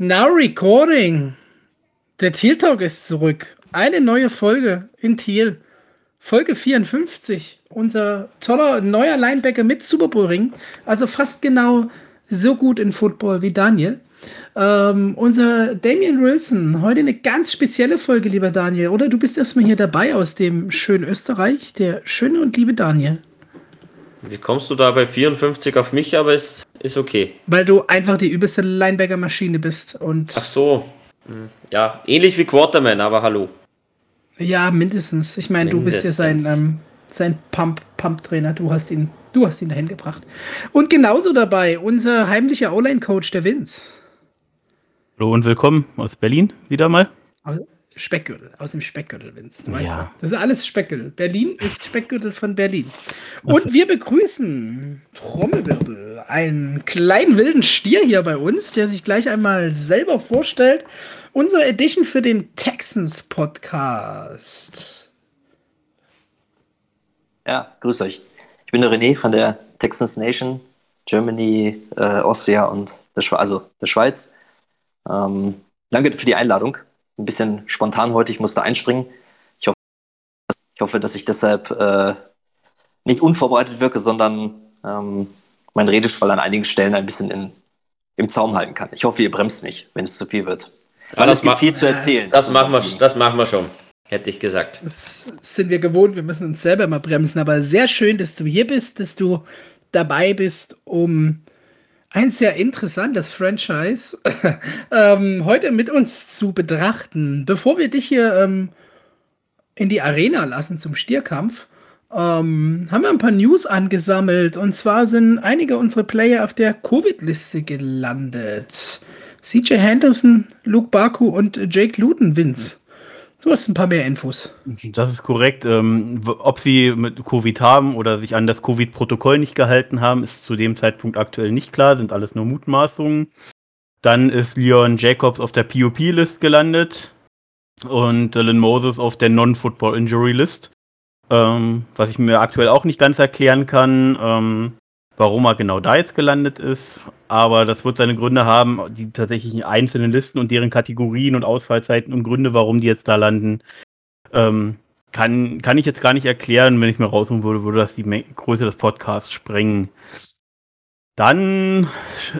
Now recording. Der Teal Talk ist zurück. Eine neue Folge in Thiel. Folge 54. Unser toller neuer Linebacker mit Super Bowl Ring. Also fast genau so gut in Football wie Daniel. Ähm, unser Damian Wilson. Heute eine ganz spezielle Folge, lieber Daniel. Oder du bist erstmal hier dabei aus dem schönen Österreich. Der schöne und liebe Daniel. Wie kommst du da bei 54 auf mich, aber es ist okay. Weil du einfach die übelste Linebacker-Maschine bist und. Ach so. Hm. Ja, ähnlich wie Quarterman, aber hallo. Ja, mindestens. Ich meine, du bist ja sein, ähm, sein Pump-Pump-Trainer. Du hast ihn, du hast ihn dahin gebracht. Und genauso dabei unser heimlicher O-Line-Coach, der Vince. Hallo und willkommen aus Berlin wieder mal. Speckgürtel, aus dem Speckgürtel, Vince. Du weißt ja. Das ist alles Speckgürtel. Berlin ist Speckgürtel von Berlin. Und wir begrüßen Trommelwirbel, einen kleinen wilden Stier hier bei uns, der sich gleich einmal selber vorstellt. Unsere Edition für den Texans Podcast. Ja, grüß euch. Ich bin der René von der Texans Nation, Germany, äh, Austria und der, Schwe also der Schweiz. Ähm, danke für die Einladung ein bisschen spontan heute, ich musste einspringen. Ich hoffe, ich hoffe dass ich deshalb äh, nicht unvorbereitet wirke, sondern ähm, meinen Redeschwall an einigen Stellen ein bisschen in, im Zaum halten kann. Ich hoffe, ihr bremst mich, wenn es zu viel wird. Weil ja, es gibt viel zu erzählen. Das machen, wir, das machen wir schon, hätte ich gesagt. Das sind wir gewohnt, wir müssen uns selber mal bremsen. Aber sehr schön, dass du hier bist, dass du dabei bist, um ein sehr interessantes Franchise ähm, heute mit uns zu betrachten. Bevor wir dich hier ähm, in die Arena lassen zum Stierkampf, ähm, haben wir ein paar News angesammelt. Und zwar sind einige unserer Player auf der Covid-Liste gelandet. CJ Henderson, Luke Baku und Jake Luton, Vince. Du hast ein paar mehr Infos. Das ist korrekt. Ähm, ob sie mit Covid haben oder sich an das Covid-Protokoll nicht gehalten haben, ist zu dem Zeitpunkt aktuell nicht klar, sind alles nur Mutmaßungen. Dann ist Leon Jacobs auf der POP-List gelandet und Dylan Moses auf der Non-Football-Injury-List. Ähm, was ich mir aktuell auch nicht ganz erklären kann. Ähm, warum er genau da jetzt gelandet ist. Aber das wird seine Gründe haben, die tatsächlichen einzelnen Listen und deren Kategorien und Ausfallzeiten und Gründe, warum die jetzt da landen. Ähm, kann, kann ich jetzt gar nicht erklären. Wenn ich es mir rausholen würde, würde das die Größe des Podcasts sprengen. Dann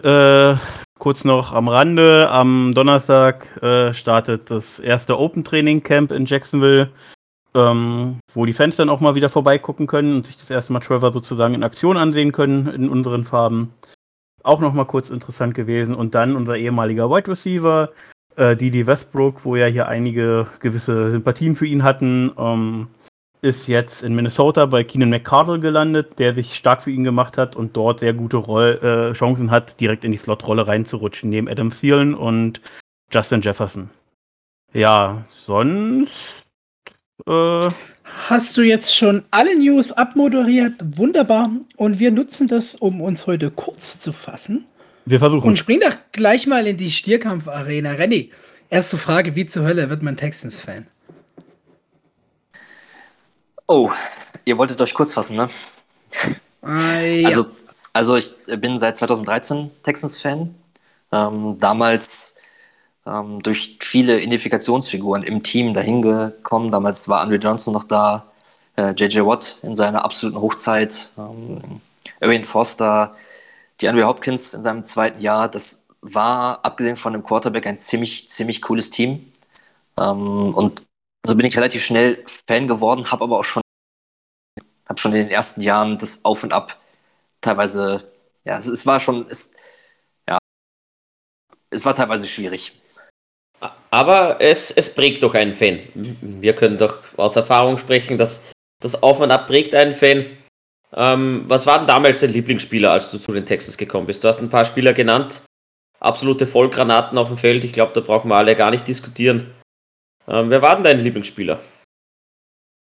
äh, kurz noch am Rande. Am Donnerstag äh, startet das erste Open Training Camp in Jacksonville ähm, wo die Fans dann auch mal wieder vorbeigucken können und sich das erste Mal Trevor sozusagen in Aktion ansehen können in unseren Farben. Auch noch mal kurz interessant gewesen. Und dann unser ehemaliger Wide Receiver, äh, Didi Westbrook, wo ja hier einige gewisse Sympathien für ihn hatten, ähm, ist jetzt in Minnesota bei Keenan McCardle gelandet, der sich stark für ihn gemacht hat und dort sehr gute Roll äh, Chancen hat, direkt in die Slot-Rolle reinzurutschen, neben Adam Thielen und Justin Jefferson. Ja, sonst äh, Hast du jetzt schon alle News abmoderiert? Wunderbar. Und wir nutzen das, um uns heute kurz zu fassen. Wir versuchen. Und springen doch gleich mal in die Stierkampf-Arena. Renny, erste Frage: Wie zur Hölle wird man Texans-Fan? Oh, ihr wolltet euch kurz fassen, ne? Ah, ja. Also, also ich bin seit 2013 Texans-Fan. Ähm, damals ähm, durch viele Identifikationsfiguren im Team dahin gekommen. Damals war Andre Johnson noch da, äh, JJ Watt in seiner absoluten Hochzeit, ähm, Owen Foster, die Andre Hopkins in seinem zweiten Jahr. Das war, abgesehen von dem Quarterback, ein ziemlich, ziemlich cooles Team. Ähm, und so bin ich relativ schnell Fan geworden, habe aber auch schon, habe schon in den ersten Jahren das Auf und Ab teilweise, ja, es, es war schon, es, ja, es war teilweise schwierig. Aber es, es prägt doch einen Fan. Wir können doch aus Erfahrung sprechen, dass das Auf und Ab prägt einen Fan. Ähm, was war denn damals dein Lieblingsspieler, als du zu den Texans gekommen bist? Du hast ein paar Spieler genannt. Absolute Vollgranaten auf dem Feld. Ich glaube, da brauchen wir alle gar nicht diskutieren. Ähm, wer war denn dein Lieblingsspieler?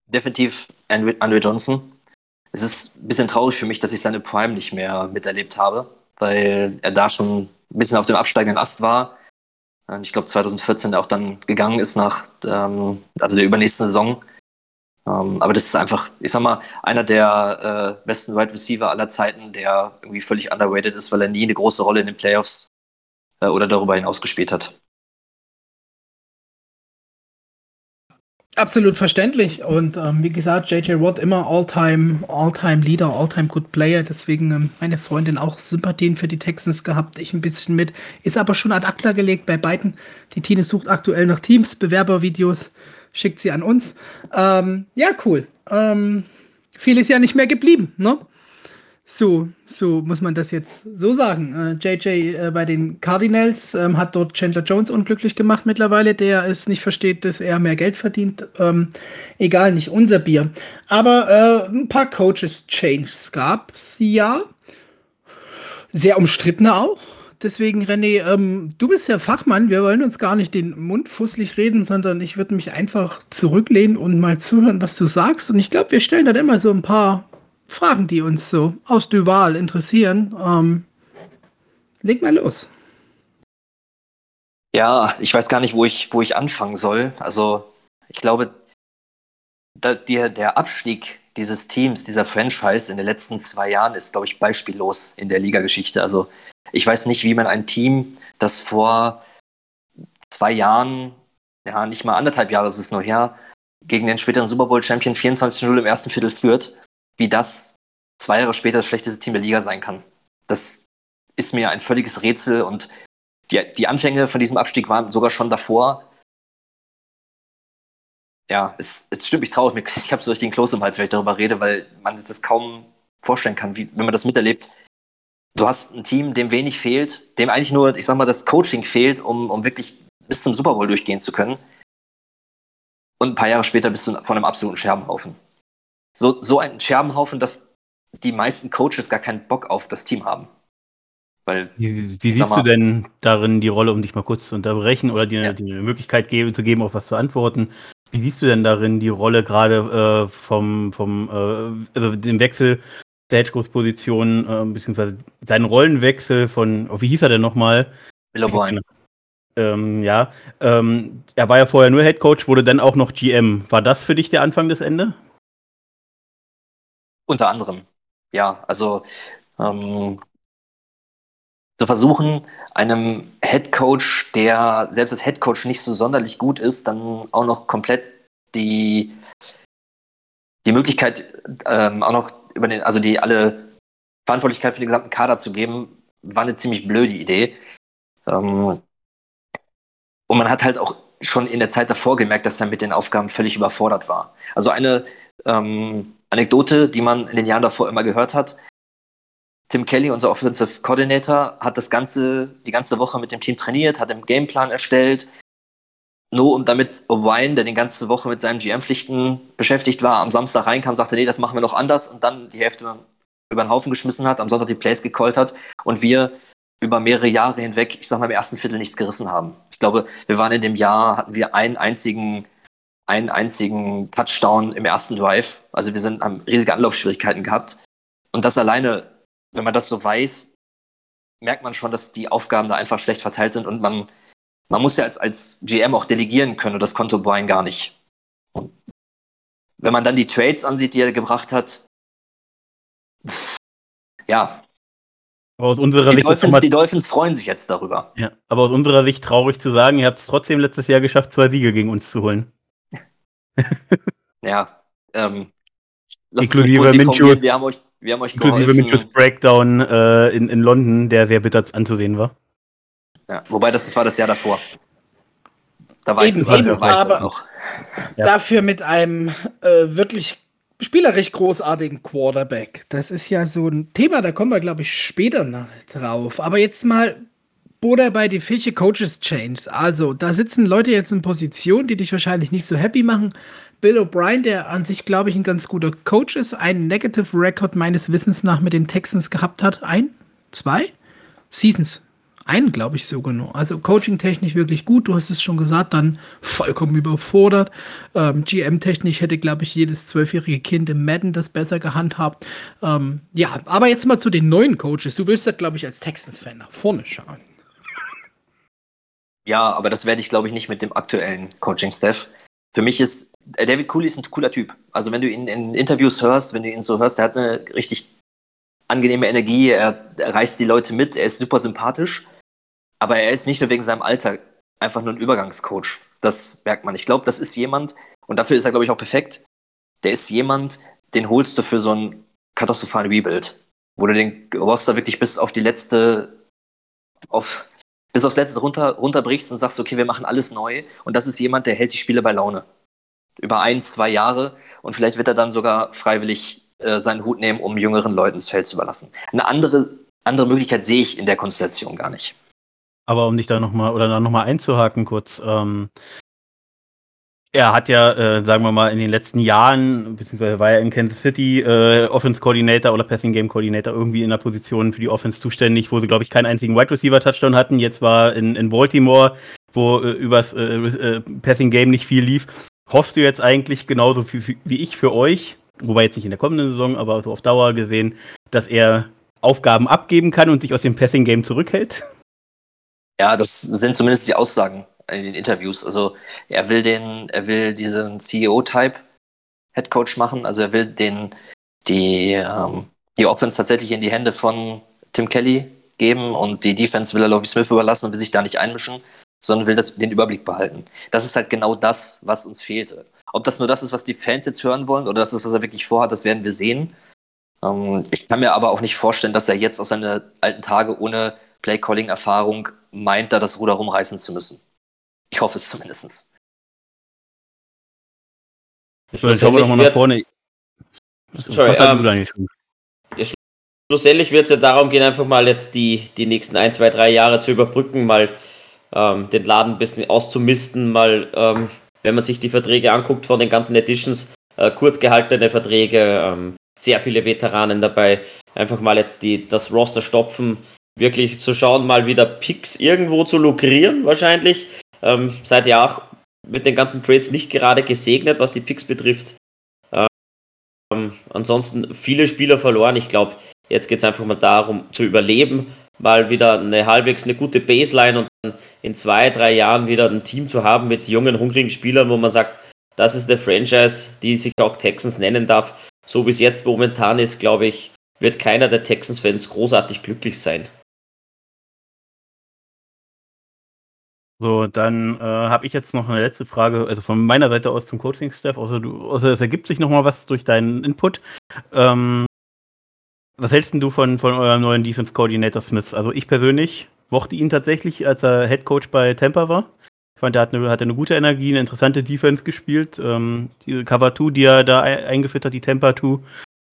Definitiv Andre, Andre Johnson. Es ist ein bisschen traurig für mich, dass ich seine Prime nicht mehr miterlebt habe, weil er da schon ein bisschen auf dem absteigenden Ast war ich glaube 2014 auch dann gegangen ist nach, ähm, also der übernächsten Saison. Ähm, aber das ist einfach, ich sag mal, einer der äh, besten Wide Receiver aller Zeiten, der irgendwie völlig underrated ist, weil er nie eine große Rolle in den Playoffs äh, oder darüber hinaus gespielt hat. Absolut verständlich. Und ähm, wie gesagt, JJ Watt immer All-Time, All-Time Leader, All-Time Good Player. Deswegen ähm, meine Freundin auch Sympathien für die Texans gehabt. Ich ein bisschen mit. Ist aber schon ad acta gelegt bei beiden. Die Tine sucht aktuell noch Teams, Bewerbervideos, schickt sie an uns. Ähm, ja, cool. Ähm, viel ist ja nicht mehr geblieben, ne? So, so muss man das jetzt so sagen. Äh, JJ äh, bei den Cardinals ähm, hat dort Chandler Jones unglücklich gemacht mittlerweile, der es nicht versteht, dass er mehr Geld verdient. Ähm, egal, nicht unser Bier. Aber äh, ein paar Coaches-Changes gab es ja. Sehr umstrittene auch. Deswegen, René, ähm, du bist ja Fachmann. Wir wollen uns gar nicht den Mund fusselig reden, sondern ich würde mich einfach zurücklehnen und mal zuhören, was du sagst. Und ich glaube, wir stellen dann immer so ein paar Fragen, die uns so aus Duval interessieren. Ähm, leg mal los. Ja, ich weiß gar nicht, wo ich, wo ich anfangen soll. Also, ich glaube, der, der Abstieg dieses Teams, dieser Franchise in den letzten zwei Jahren ist, glaube ich, beispiellos in der Ligageschichte. Also, ich weiß nicht, wie man ein Team, das vor zwei Jahren, ja, nicht mal anderthalb Jahre ist es nur her, gegen den späteren Super Bowl Champion 24-0 im ersten Viertel führt wie das zwei Jahre später das schlechteste Team der Liga sein kann. Das ist mir ein völliges Rätsel und die, die Anfänge von diesem Abstieg waren sogar schon davor. Ja, es, es stimmt mich traurig. Ich habe so richtig den Kloß im Hals, wenn ich darüber rede, weil man sich das kaum vorstellen kann, wie, wenn man das miterlebt. Du hast ein Team, dem wenig fehlt, dem eigentlich nur, ich sag mal, das Coaching fehlt, um, um wirklich bis zum Super Bowl durchgehen zu können. Und ein paar Jahre später bist du von einem absoluten Scherbenhaufen so, so ein Scherbenhaufen, dass die meisten Coaches gar keinen Bock auf das Team haben. Weil, wie, wie siehst mal, du denn darin die Rolle, um dich mal kurz zu unterbrechen oder dir ja. die Möglichkeit geben, zu geben, auf was zu antworten? Wie siehst du denn darin die Rolle gerade äh, vom, vom äh, also dem Wechsel der Hedgecoach-Position, äh, beziehungsweise deinen Rollenwechsel von, oh, wie hieß er denn nochmal? O'Brien. Ähm, ja, ähm, er war ja vorher nur Head Coach, wurde dann auch noch GM. War das für dich der Anfang des Ende? Unter anderem, ja. Also ähm, zu versuchen, einem Head Coach, der selbst als Head Coach nicht so sonderlich gut ist, dann auch noch komplett die, die Möglichkeit, ähm, auch noch über den, also die alle Verantwortlichkeit für den gesamten Kader zu geben, war eine ziemlich blöde Idee. Ähm, und man hat halt auch schon in der Zeit davor gemerkt, dass er mit den Aufgaben völlig überfordert war. Also eine ähm, Anekdote, die man in den Jahren davor immer gehört hat. Tim Kelly, unser Offensive Coordinator, hat das ganze, die ganze Woche mit dem Team trainiert, hat einen Gameplan erstellt, nur um damit O'Brien, der die ganze Woche mit seinen GM-Pflichten beschäftigt war, am Samstag reinkam, sagte, nee, das machen wir noch anders und dann die Hälfte über den Haufen geschmissen hat, am Sonntag die Plays gecallt hat und wir über mehrere Jahre hinweg, ich sag mal im ersten Viertel nichts gerissen haben. Ich glaube, wir waren in dem Jahr, hatten wir einen einzigen einen einzigen Touchdown im ersten Drive. Also wir sind, haben riesige Anlaufschwierigkeiten gehabt. Und das alleine, wenn man das so weiß, merkt man schon, dass die Aufgaben da einfach schlecht verteilt sind und man, man muss ja als, als GM auch delegieren können und das konnte Brian gar nicht. Und wenn man dann die Trades ansieht, die er gebracht hat, ja. Aber aus unserer die, Sicht Dolphins, die Dolphins freuen sich jetzt darüber. Ja, aber aus unserer Sicht traurig zu sagen, ihr habt es trotzdem letztes Jahr geschafft, zwei Siege gegen uns zu holen. ja, ähm, inklusive Minchus, wir haben euch, wir haben euch inklusive Minchus Breakdown äh, in, in London, der sehr bitter anzusehen war. Ja, wobei das, das war das Jahr davor. Da weiß eben, eben, aber noch. Ja. Dafür mit einem äh, wirklich spielerisch großartigen Quarterback. Das ist ja so ein Thema, da kommen wir, glaube ich, später noch drauf. Aber jetzt mal oder bei die Fische Coaches Change. Also, da sitzen Leute jetzt in Positionen, die dich wahrscheinlich nicht so happy machen. Bill O'Brien, der an sich, glaube ich, ein ganz guter Coach ist, einen Negative Record meines Wissens nach mit den Texans gehabt hat. Ein, zwei Seasons. Einen, glaube ich, sogar nur. Also coaching-technisch wirklich gut. Du hast es schon gesagt, dann vollkommen überfordert. Ähm, GM-technisch hätte, glaube ich, jedes zwölfjährige Kind im Madden das besser gehandhabt. Ähm, ja, aber jetzt mal zu den neuen Coaches. Du willst da, glaube ich, als Texans-Fan nach vorne schauen. Ja, aber das werde ich, glaube ich, nicht mit dem aktuellen Coaching-Staff. Für mich ist äh, David Cooley ist ein cooler Typ. Also wenn du ihn in Interviews hörst, wenn du ihn so hörst, er hat eine richtig angenehme Energie, er, reißt die Leute mit, er ist super sympathisch. Aber er ist nicht nur wegen seinem Alter einfach nur ein Übergangscoach. Das merkt man. Ich glaube, das ist jemand, und dafür ist er, glaube ich, auch perfekt. Der ist jemand, den holst du für so einen katastrophalen Rebuild, wo du den Roster wirklich bis auf die letzte, auf, bis aufs letzte runter, runterbrichst und sagst, okay, wir machen alles neu. Und das ist jemand, der hält die Spiele bei Laune. Über ein, zwei Jahre. Und vielleicht wird er dann sogar freiwillig äh, seinen Hut nehmen, um jüngeren Leuten das Feld zu überlassen. Eine andere, andere Möglichkeit sehe ich in der Konstellation gar nicht. Aber um dich da nochmal oder da nochmal einzuhaken kurz, ähm, er hat ja, äh, sagen wir mal, in den letzten Jahren, beziehungsweise war er in Kansas City äh, Offense Coordinator oder Passing Game Coordinator irgendwie in der Position für die Offense zuständig, wo sie, glaube ich, keinen einzigen Wide Receiver Touchdown hatten. Jetzt war in, in Baltimore, wo äh, übers äh, äh, Passing Game nicht viel lief. Hoffst du jetzt eigentlich genauso wie, wie ich für euch, wobei jetzt nicht in der kommenden Saison, aber so auf Dauer gesehen, dass er Aufgaben abgeben kann und sich aus dem Passing Game zurückhält? Ja, das sind zumindest die Aussagen in den Interviews. Also er will den, er will diesen CEO-Type Head Coach machen. Also er will den, die, ähm, die Offense tatsächlich in die Hände von Tim Kelly geben und die Defense will er Lovie Smith überlassen und will sich da nicht einmischen, sondern will das, den Überblick behalten. Das ist halt genau das, was uns fehlt. Ob das nur das ist, was die Fans jetzt hören wollen oder das ist, was er wirklich vorhat, das werden wir sehen. Ähm, ich kann mir aber auch nicht vorstellen, dass er jetzt auf seine alten Tage ohne Play-Calling-Erfahrung meint, da das Ruder rumreißen zu müssen. Ich hoffe es zumindest. So, schauen wir doch mal nach vorne. Sorry, ähm, schlussendlich wird es ja darum gehen, einfach mal jetzt die, die nächsten ein, zwei, drei Jahre zu überbrücken, mal ähm, den Laden ein bisschen auszumisten, mal, ähm, wenn man sich die Verträge anguckt von den ganzen Editions, äh, kurz gehaltene Verträge, ähm, sehr viele Veteranen dabei, einfach mal jetzt die, das Roster stopfen, wirklich zu schauen, mal wieder Picks irgendwo zu lukrieren, wahrscheinlich. Ähm, seid ihr auch mit den ganzen Trades nicht gerade gesegnet, was die Picks betrifft. Ähm, ansonsten viele Spieler verloren. Ich glaube, jetzt geht es einfach mal darum, zu überleben, mal wieder eine halbwegs eine gute Baseline und dann in zwei, drei Jahren wieder ein Team zu haben mit jungen, hungrigen Spielern, wo man sagt, das ist eine Franchise, die sich auch Texans nennen darf. So wie es jetzt momentan ist, glaube ich, wird keiner der Texans-Fans großartig glücklich sein. So, dann äh, habe ich jetzt noch eine letzte Frage, also von meiner Seite aus zum Coaching-Staff, außer, außer es ergibt sich nochmal was durch deinen Input. Ähm, was hältst du von, von eurem neuen Defense Coordinator Smith? Also ich persönlich mochte ihn tatsächlich, als er Head Coach bei Tampa war. Ich fand, er hat eine, hat eine gute Energie, eine interessante Defense gespielt. Ähm, diese Cover 2, die er da eingeführt hat, die Tampa 2.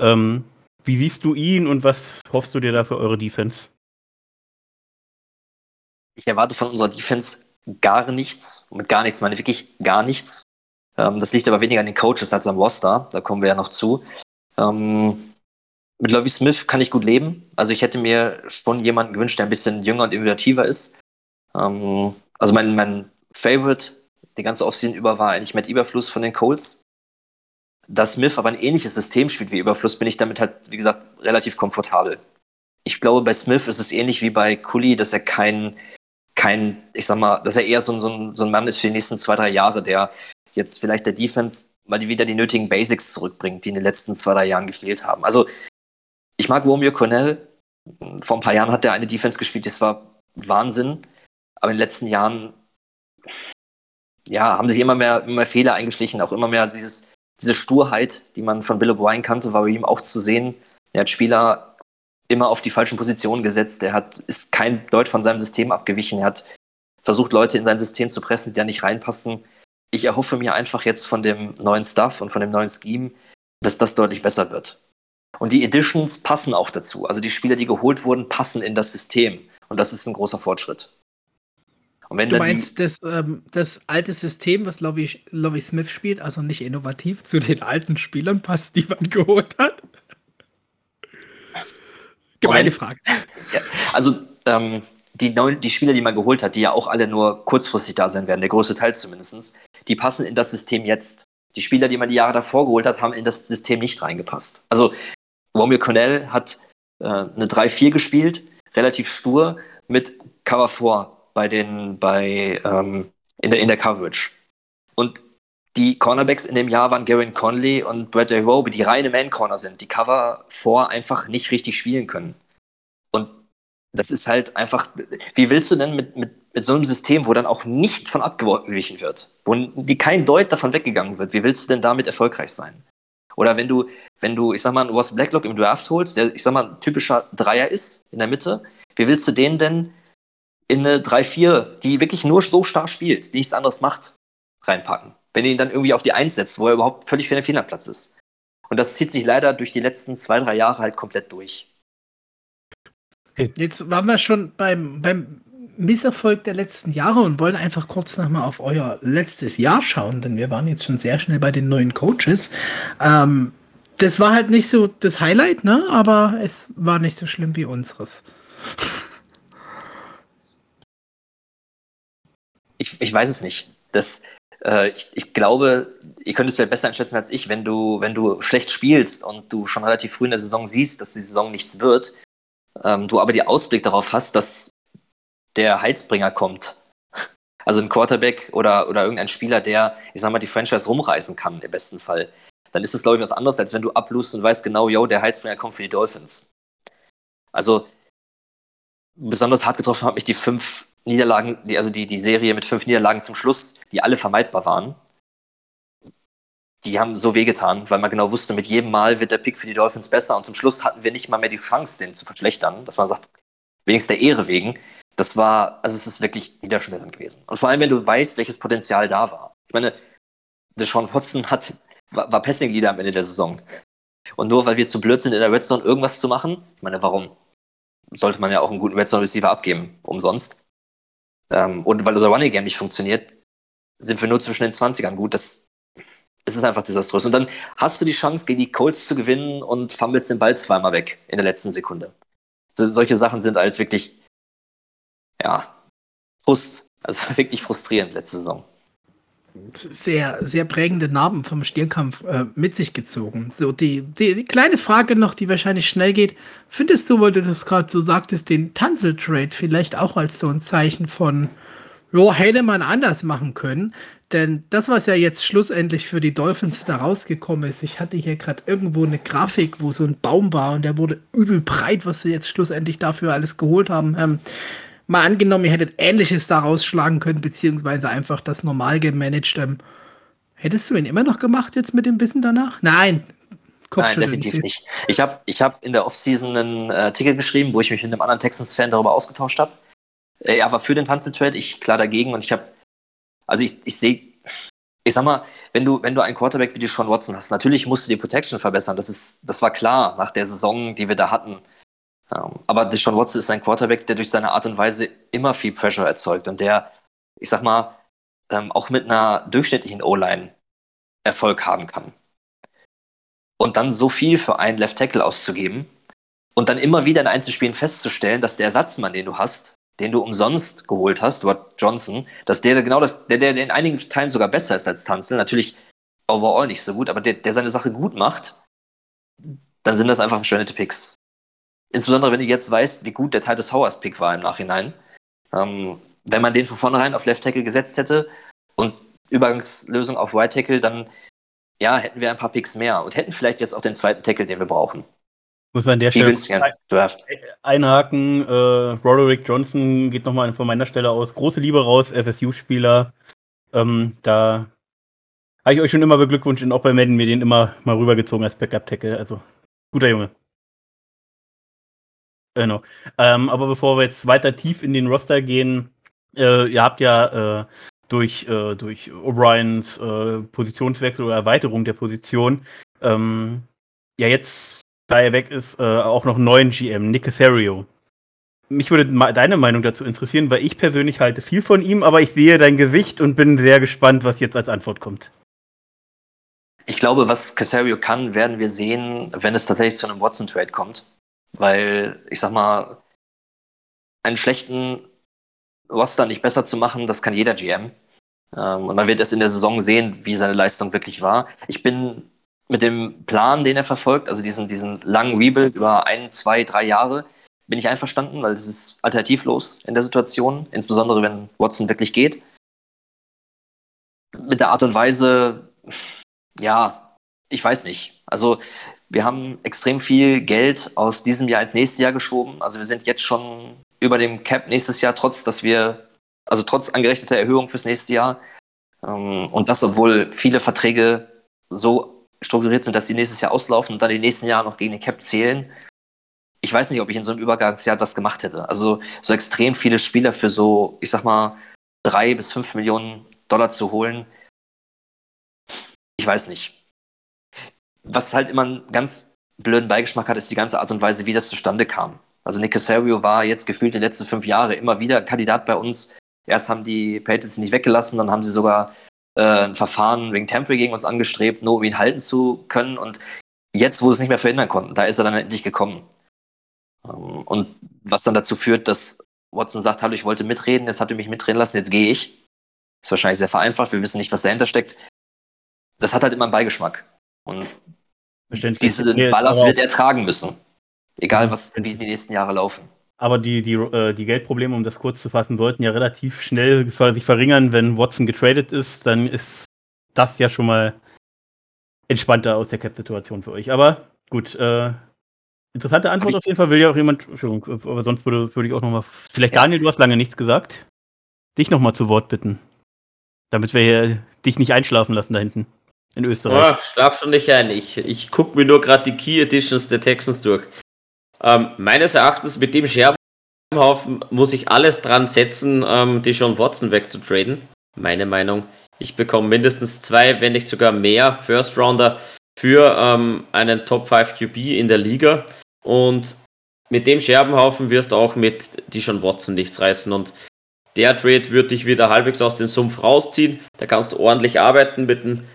Ähm, wie siehst du ihn und was hoffst du dir da für eure Defense? Ich erwarte von unserer Defense gar nichts. Mit gar nichts meine ich wirklich gar nichts. Ähm, das liegt aber weniger an den Coaches als am Roster. Da kommen wir ja noch zu. Ähm, mit Lovie Smith kann ich gut leben. Also ich hätte mir schon jemanden gewünscht, der ein bisschen jünger und innovativer ist. Ähm, also mein, mein Favorite die ganze Offseason über war eigentlich mit Überfluss von den Colts. Da Smith aber ein ähnliches System spielt wie Überfluss, bin ich damit halt, wie gesagt, relativ komfortabel. Ich glaube, bei Smith ist es ähnlich wie bei Cooley, dass er kein kein, ich sag mal, dass er eher so, so, so ein Mann ist für die nächsten zwei, drei Jahre, der jetzt vielleicht der Defense mal wieder die nötigen Basics zurückbringt, die in den letzten zwei, drei Jahren gefehlt haben. Also, ich mag Romeo Cornell. Vor ein paar Jahren hat er eine Defense gespielt, das war Wahnsinn. Aber in den letzten Jahren, ja, haben sich immer mehr, immer mehr Fehler eingeschlichen, auch immer mehr dieses, diese Sturheit, die man von Bill O'Brien kannte, war bei ihm auch zu sehen. Er hat Spieler immer auf die falschen Positionen gesetzt. Er hat, ist kein Deut von seinem System abgewichen. Er hat versucht, Leute in sein System zu pressen, die da nicht reinpassen. Ich erhoffe mir einfach jetzt von dem neuen Stuff und von dem neuen Scheme, dass das deutlich besser wird. Und die Editions passen auch dazu. Also die Spieler, die geholt wurden, passen in das System. Und das ist ein großer Fortschritt. du meinst das, ähm, das alte System, was Lovie, Lovie Smith spielt, also nicht innovativ, zu den alten Spielern passt, die man geholt hat? Gemeine Frage. Ja, also ähm, die, neuen, die Spieler, die man geholt hat, die ja auch alle nur kurzfristig da sein werden, der größte Teil zumindest, die passen in das System jetzt. Die Spieler, die man die Jahre davor geholt hat, haben in das System nicht reingepasst. Also Romeo Cornell hat äh, eine 3-4 gespielt, relativ stur, mit Cover 4 bei den, bei, ähm, in, der, in der Coverage. Und die Cornerbacks in dem Jahr waren Garen Conley und Bradley Roby, die reine Man-Corner sind, die Cover vor einfach nicht richtig spielen können. Und das ist halt einfach, wie willst du denn mit, mit, mit so einem System, wo dann auch nicht von abgewichen wird, wo die kein Deut davon weggegangen wird, wie willst du denn damit erfolgreich sein? Oder wenn du, wenn du, ich sag mal, einen Ross Blacklock im Draft holst, der, ich sag mal, ein typischer Dreier ist in der Mitte, wie willst du den denn in eine 3-4, die wirklich nur so stark spielt, die nichts anderes macht, reinpacken? Wenn du ihn dann irgendwie auf die 1 setzt, wo er überhaupt völlig für den Fehlerplatz ist. Und das zieht sich leider durch die letzten zwei, drei Jahre halt komplett durch. Jetzt waren wir schon beim, beim Misserfolg der letzten Jahre und wollen einfach kurz nochmal auf euer letztes Jahr schauen, denn wir waren jetzt schon sehr schnell bei den neuen Coaches. Ähm, das war halt nicht so das Highlight, ne? Aber es war nicht so schlimm wie unseres. Ich, ich weiß es nicht. Das, ich, ich glaube, ihr könnt es ja besser einschätzen als ich, wenn du, wenn du schlecht spielst und du schon relativ früh in der Saison siehst, dass die Saison nichts wird, ähm, du aber die Ausblick darauf hast, dass der Heizbringer kommt. Also ein Quarterback oder, oder irgendein Spieler, der, ich sag mal, die Franchise rumreißen kann, im besten Fall. Dann ist es, glaube ich, was anderes, als wenn du ablust und weißt genau, yo, der Heizbringer kommt für die Dolphins. Also, besonders hart getroffen hat mich die fünf Niederlagen, die, also die, die Serie mit fünf Niederlagen zum Schluss, die alle vermeidbar waren. Die haben so wehgetan, weil man genau wusste, mit jedem Mal wird der Pick für die Dolphins besser und zum Schluss hatten wir nicht mal mehr die Chance, den zu verschlechtern, dass man sagt, wenigstens der Ehre wegen, das war, also es ist wirklich niederschmetternd gewesen. Und vor allem, wenn du weißt, welches Potenzial da war. Ich meine, Deshaun Watson hat, war, war Passing Leader am Ende der Saison. Und nur weil wir zu blöd sind, in der Red Zone irgendwas zu machen, ich meine, warum? Sollte man ja auch einen guten Red Zone Receiver abgeben, umsonst. Ähm, und weil unser Running Game nicht funktioniert, sind wir nur zwischen den 20ern gut. Das, es ist einfach desaströs. Und dann hast du die Chance, gegen die Colts zu gewinnen und fummelst den Ball zweimal weg in der letzten Sekunde. So, solche Sachen sind halt wirklich ja, Frust. Also wirklich frustrierend letzte Saison. Sehr, sehr prägende Narben vom Stierkampf äh, mit sich gezogen. So, die, die, die, kleine Frage noch, die wahrscheinlich schnell geht. Findest du, weil du das gerade so sagtest, den Tanzel-Trade vielleicht auch als so ein Zeichen von, ja, hätte man anders machen können? Denn das, was ja jetzt schlussendlich für die Dolphins da rausgekommen ist, ich hatte hier gerade irgendwo eine Grafik, wo so ein Baum war und der wurde übel breit, was sie jetzt schlussendlich dafür alles geholt haben. Ähm, mal angenommen, ihr hättet Ähnliches daraus schlagen können, beziehungsweise einfach das normal gemanagt. Ähm, hättest du ihn immer noch gemacht jetzt mit dem Wissen danach? Nein. Nein, definitiv nicht. Ich habe ich hab in der Offseason einen äh, Artikel geschrieben, wo ich mich mit einem anderen Texans-Fan darüber ausgetauscht habe. Äh, er war für den Tanzel-Trade, ich klar dagegen und ich habe, also ich, ich sehe, ich sag mal, wenn du, wenn du einen Quarterback wie die Sean Watson hast, natürlich musst du die Protection verbessern. Das ist, das war klar nach der Saison, die wir da hatten. Ähm, aber Deshaun Watson ist ein Quarterback, der durch seine Art und Weise immer viel Pressure erzeugt und der, ich sag mal, ähm, auch mit einer durchschnittlichen O-Line Erfolg haben kann. Und dann so viel für einen Left Tackle auszugeben und dann immer wieder in Einzelspielen festzustellen, dass der Ersatzmann, den du hast, den du umsonst geholt hast, Rod Johnson, dass der genau das, der, der in einigen Teilen sogar besser ist als Tanzel, natürlich overall nicht so gut, aber der, der seine Sache gut macht, dann sind das einfach verschwendete Picks. Insbesondere wenn du jetzt weißt, wie gut der Titus Howard Pick war im Nachhinein. Ähm, wenn man den von vornherein auf Left Tackle gesetzt hätte und Übergangslösung auf Right Tackle, dann ja, hätten wir ein paar Picks mehr und hätten vielleicht jetzt auch den zweiten Tackle, den wir brauchen. Muss man an der Stelle Draft. einhaken. Äh, Roderick Johnson geht nochmal von meiner Stelle aus. Große Liebe raus, FSU-Spieler. Ähm, da habe ich euch schon immer beglückwünscht und auch bei Madden mir den immer mal rübergezogen als Backup-Tackle. Also, guter Junge. Genau. Ähm, aber bevor wir jetzt weiter tief in den Roster gehen, äh, ihr habt ja äh, durch, äh, durch O'Briens äh, Positionswechsel oder Erweiterung der Position ähm, ja jetzt, da er weg ist, äh, auch noch einen neuen GM, Nick Casario. Mich würde deine Meinung dazu interessieren, weil ich persönlich halte viel von ihm, aber ich sehe dein Gesicht und bin sehr gespannt, was jetzt als Antwort kommt. Ich glaube, was Casario kann, werden wir sehen, wenn es tatsächlich zu einem Watson-Trade kommt. Weil, ich sag mal, einen schlechten Roster nicht besser zu machen, das kann jeder GM. Ähm, und man wird es in der Saison sehen, wie seine Leistung wirklich war. Ich bin mit dem Plan, den er verfolgt, also diesen, diesen langen Rebuild über ein, zwei, drei Jahre, bin ich einverstanden, weil das ist alternativlos in der Situation, insbesondere wenn Watson wirklich geht. Mit der Art und Weise, ja, ich weiß nicht. Also wir haben extrem viel Geld aus diesem Jahr ins nächste Jahr geschoben. Also wir sind jetzt schon über dem Cap nächstes Jahr, trotz dass wir, also trotz angerechneter Erhöhung fürs nächste Jahr. Ähm, und das, obwohl viele Verträge so strukturiert sind, dass sie nächstes Jahr auslaufen und dann die nächsten Jahre noch gegen den Cap zählen. Ich weiß nicht, ob ich in so einem Übergangsjahr das gemacht hätte. Also so extrem viele Spieler für so, ich sag mal, drei bis fünf Millionen Dollar zu holen. Ich weiß nicht. Was halt immer einen ganz blöden Beigeschmack hat, ist die ganze Art und Weise, wie das zustande kam. Also Nick Casario war jetzt gefühlt die letzten fünf Jahre immer wieder Kandidat bei uns. Erst haben die Patriots nicht weggelassen, dann haben sie sogar äh, ein Verfahren wegen Tampering gegen uns angestrebt, nur um ihn halten zu können. Und jetzt, wo sie es nicht mehr verhindern konnten, da ist er dann endlich gekommen. Ähm, und was dann dazu führt, dass Watson sagt, hallo, ich wollte mitreden, jetzt habt ihr mich mitreden lassen, jetzt gehe ich. Ist wahrscheinlich sehr vereinfacht, wir wissen nicht, was dahinter steckt. Das hat halt immer einen Beigeschmack. Und diesen Ballast wird er tragen müssen. Egal, was, wie die nächsten Jahre laufen. Aber die, die, äh, die Geldprobleme, um das kurz zu fassen, sollten ja relativ schnell sich verringern, wenn Watson getradet ist. Dann ist das ja schon mal entspannter aus der Cap-Situation für euch. Aber gut, äh, interessante Antwort auf jeden Fall. Will ja auch jemand, Entschuldigung, aber sonst würde, würde ich auch nochmal, vielleicht ja. Daniel, du hast lange nichts gesagt. Dich nochmal zu Wort bitten. Damit wir hier dich nicht einschlafen lassen da hinten in Österreich. Oh, schlaf schon nicht ein. Ich, ich gucke mir nur gerade die Key Editions der Texans durch. Ähm, meines Erachtens mit dem Scherbenhaufen muss ich alles dran setzen, ähm, die John Watson wegzutraden. Meine Meinung. Ich bekomme mindestens zwei, wenn nicht sogar mehr First Rounder für ähm, einen Top 5 QB in der Liga. Und mit dem Scherbenhaufen wirst du auch mit die John Watson nichts reißen. Und der Trade wird dich wieder halbwegs aus dem Sumpf rausziehen. Da kannst du ordentlich arbeiten mit einem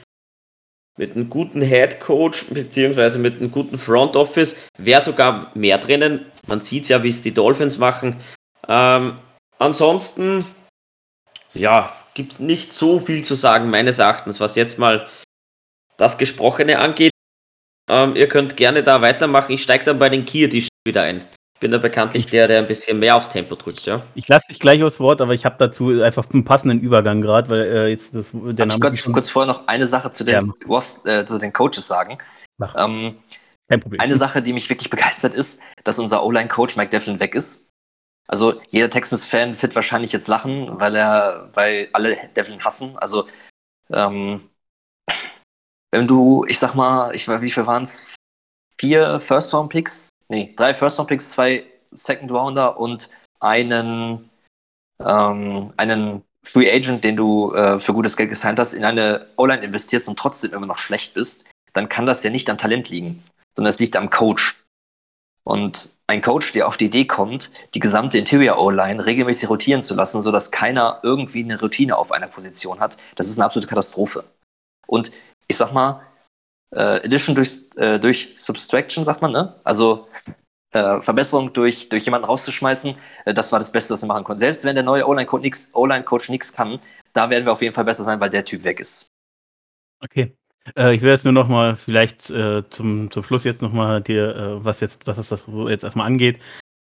mit einem guten Head Coach beziehungsweise mit einem guten Front Office wäre sogar mehr drinnen. Man sieht ja, wie es die Dolphins machen. Ähm, ansonsten, ja, gibt es nicht so viel zu sagen, meines Erachtens, was jetzt mal das Gesprochene angeht. Ähm, ihr könnt gerne da weitermachen. Ich steige dann bei den Key Editions wieder ein bin da bekanntlich der, der ein bisschen mehr aufs Tempo drückt, ja. Ich lasse dich gleich aufs Wort, aber ich habe dazu einfach einen passenden Übergang gerade, weil äh, jetzt das der Name ich kurz, kurz vorher noch eine Sache zu den, ja. äh, zu den Coaches sagen. Ähm, Kein Problem. Eine Sache, die mich wirklich begeistert ist, dass unser O-Line-Coach Mike Devlin weg ist. Also jeder Texans-Fan wird wahrscheinlich jetzt lachen, weil er, weil alle Devlin hassen. Also ähm, wenn du, ich sag mal, ich wie viel waren es? Vier First-Round-Picks nee, drei First-Round-Picks, zwei Second-Rounder und einen, ähm, einen Free Agent, den du äh, für gutes Geld gesigned hast, in eine O-Line investierst und trotzdem immer noch schlecht bist, dann kann das ja nicht am Talent liegen, sondern es liegt am Coach. Und ein Coach, der auf die Idee kommt, die gesamte Interior O-Line regelmäßig rotieren zu lassen, sodass keiner irgendwie eine Routine auf einer Position hat, das ist eine absolute Katastrophe. Und ich sag mal, äh, Addition durch, äh, durch Subtraction, sagt man, ne? Also äh, Verbesserung durch, durch jemanden rauszuschmeißen, äh, das war das Beste, was wir machen konnten. Selbst wenn der neue O-Line-Coach nichts kann, da werden wir auf jeden Fall besser sein, weil der Typ weg ist. Okay. Äh, ich will jetzt nur noch mal vielleicht äh, zum, zum Schluss jetzt noch mal dir, was jetzt, was ist das so jetzt erstmal angeht,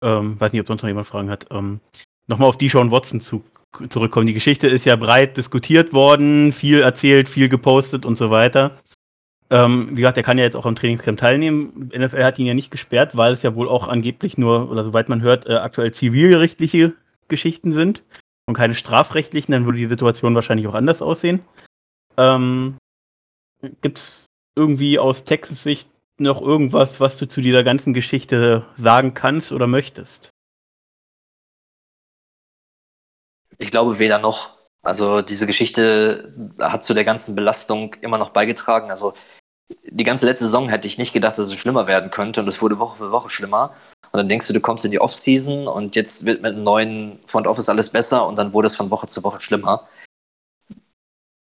ähm, weiß nicht, ob sonst noch jemand Fragen hat, ähm, nochmal auf die Sean Watson zu, zurückkommen. Die Geschichte ist ja breit diskutiert worden, viel erzählt, viel gepostet und so weiter. Ähm, wie gesagt, er kann ja jetzt auch am Trainingscamp teilnehmen. NFL hat ihn ja nicht gesperrt, weil es ja wohl auch angeblich nur, oder soweit man hört, äh, aktuell zivilgerichtliche Geschichten sind und keine strafrechtlichen. Dann würde die Situation wahrscheinlich auch anders aussehen. Ähm, Gibt es irgendwie aus Texas Sicht noch irgendwas, was du zu dieser ganzen Geschichte sagen kannst oder möchtest? Ich glaube weder noch. Also diese Geschichte hat zu der ganzen Belastung immer noch beigetragen. Also die ganze letzte Saison hätte ich nicht gedacht, dass es schlimmer werden könnte und es wurde Woche für Woche schlimmer. Und dann denkst du, du kommst in die Offseason und jetzt wird mit einem neuen Front Office alles besser und dann wurde es von Woche zu Woche schlimmer.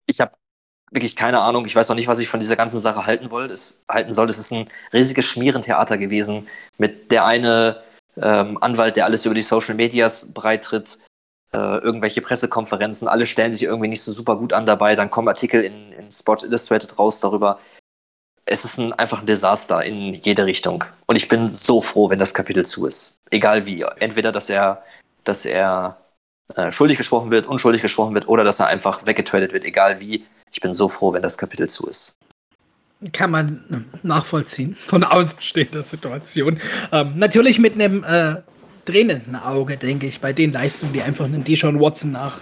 Ich habe wirklich keine Ahnung. Ich weiß auch nicht, was ich von dieser ganzen Sache halten wollte. Es halten soll. Es ist ein riesiges Schmierentheater gewesen mit der eine ähm, Anwalt, der alles über die Social Medias breitritt, äh, irgendwelche Pressekonferenzen. Alle stellen sich irgendwie nicht so super gut an dabei. Dann kommen Artikel in, in Sport Illustrated raus darüber, es ist ein, einfach ein Desaster in jede Richtung. Und ich bin so froh, wenn das Kapitel zu ist. Egal wie. Entweder, dass er, dass er äh, schuldig gesprochen wird, unschuldig gesprochen wird oder dass er einfach weggetradet wird. Egal wie. Ich bin so froh, wenn das Kapitel zu ist. kann man nachvollziehen von außenstehender Situation. Ähm, natürlich mit einem äh, Auge, denke ich, bei den Leistungen, die einfach einen Deshaun Watson nach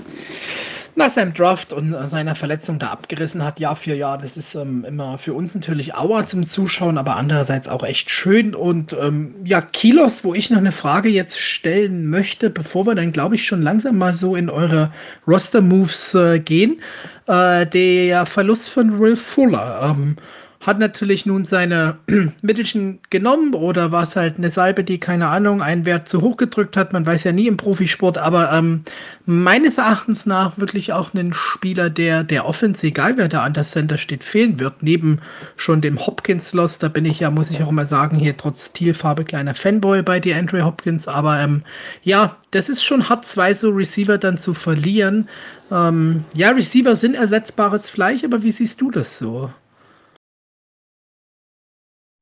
nach seinem Draft und seiner Verletzung da abgerissen hat, Jahr für Jahr. Das ist ähm, immer für uns natürlich Auer zum Zuschauen, aber andererseits auch echt schön. Und ähm, ja, Kilos, wo ich noch eine Frage jetzt stellen möchte, bevor wir dann, glaube ich, schon langsam mal so in eure Roster-Moves äh, gehen. Äh, der Verlust von Will Fuller. Ähm, hat natürlich nun seine Mittelchen genommen oder war es halt eine Salbe, die, keine Ahnung, einen Wert zu hoch gedrückt hat. Man weiß ja nie im Profisport, aber ähm, meines Erachtens nach wirklich auch ein Spieler, der der Offense, egal wer da an der Center steht, fehlen wird. Neben schon dem Hopkins-Loss, da bin ich ja, muss ich auch immer sagen, hier trotz Stilfarbe kleiner Fanboy bei dir, Andre Hopkins. Aber ähm, ja, das ist schon hart, zwei so Receiver dann zu verlieren. Ähm, ja, Receiver sind ersetzbares Fleisch, aber wie siehst du das so?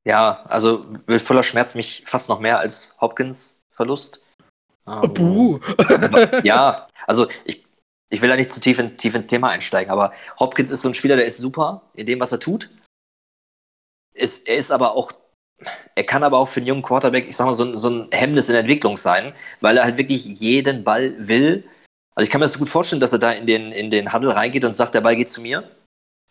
Ja, also Will Fuller schmerzt mich fast noch mehr als Hopkins Verlust. Ähm, ja, also ich, ich will da nicht zu tief, in, tief ins Thema einsteigen, aber Hopkins ist so ein Spieler, der ist super in dem, was er tut. Ist, er ist aber auch, er kann aber auch für einen jungen Quarterback, ich sag mal, so, so ein Hemmnis in der Entwicklung sein, weil er halt wirklich jeden Ball will. Also ich kann mir das so gut vorstellen, dass er da in den, in den Huddle reingeht und sagt, der Ball geht zu mir.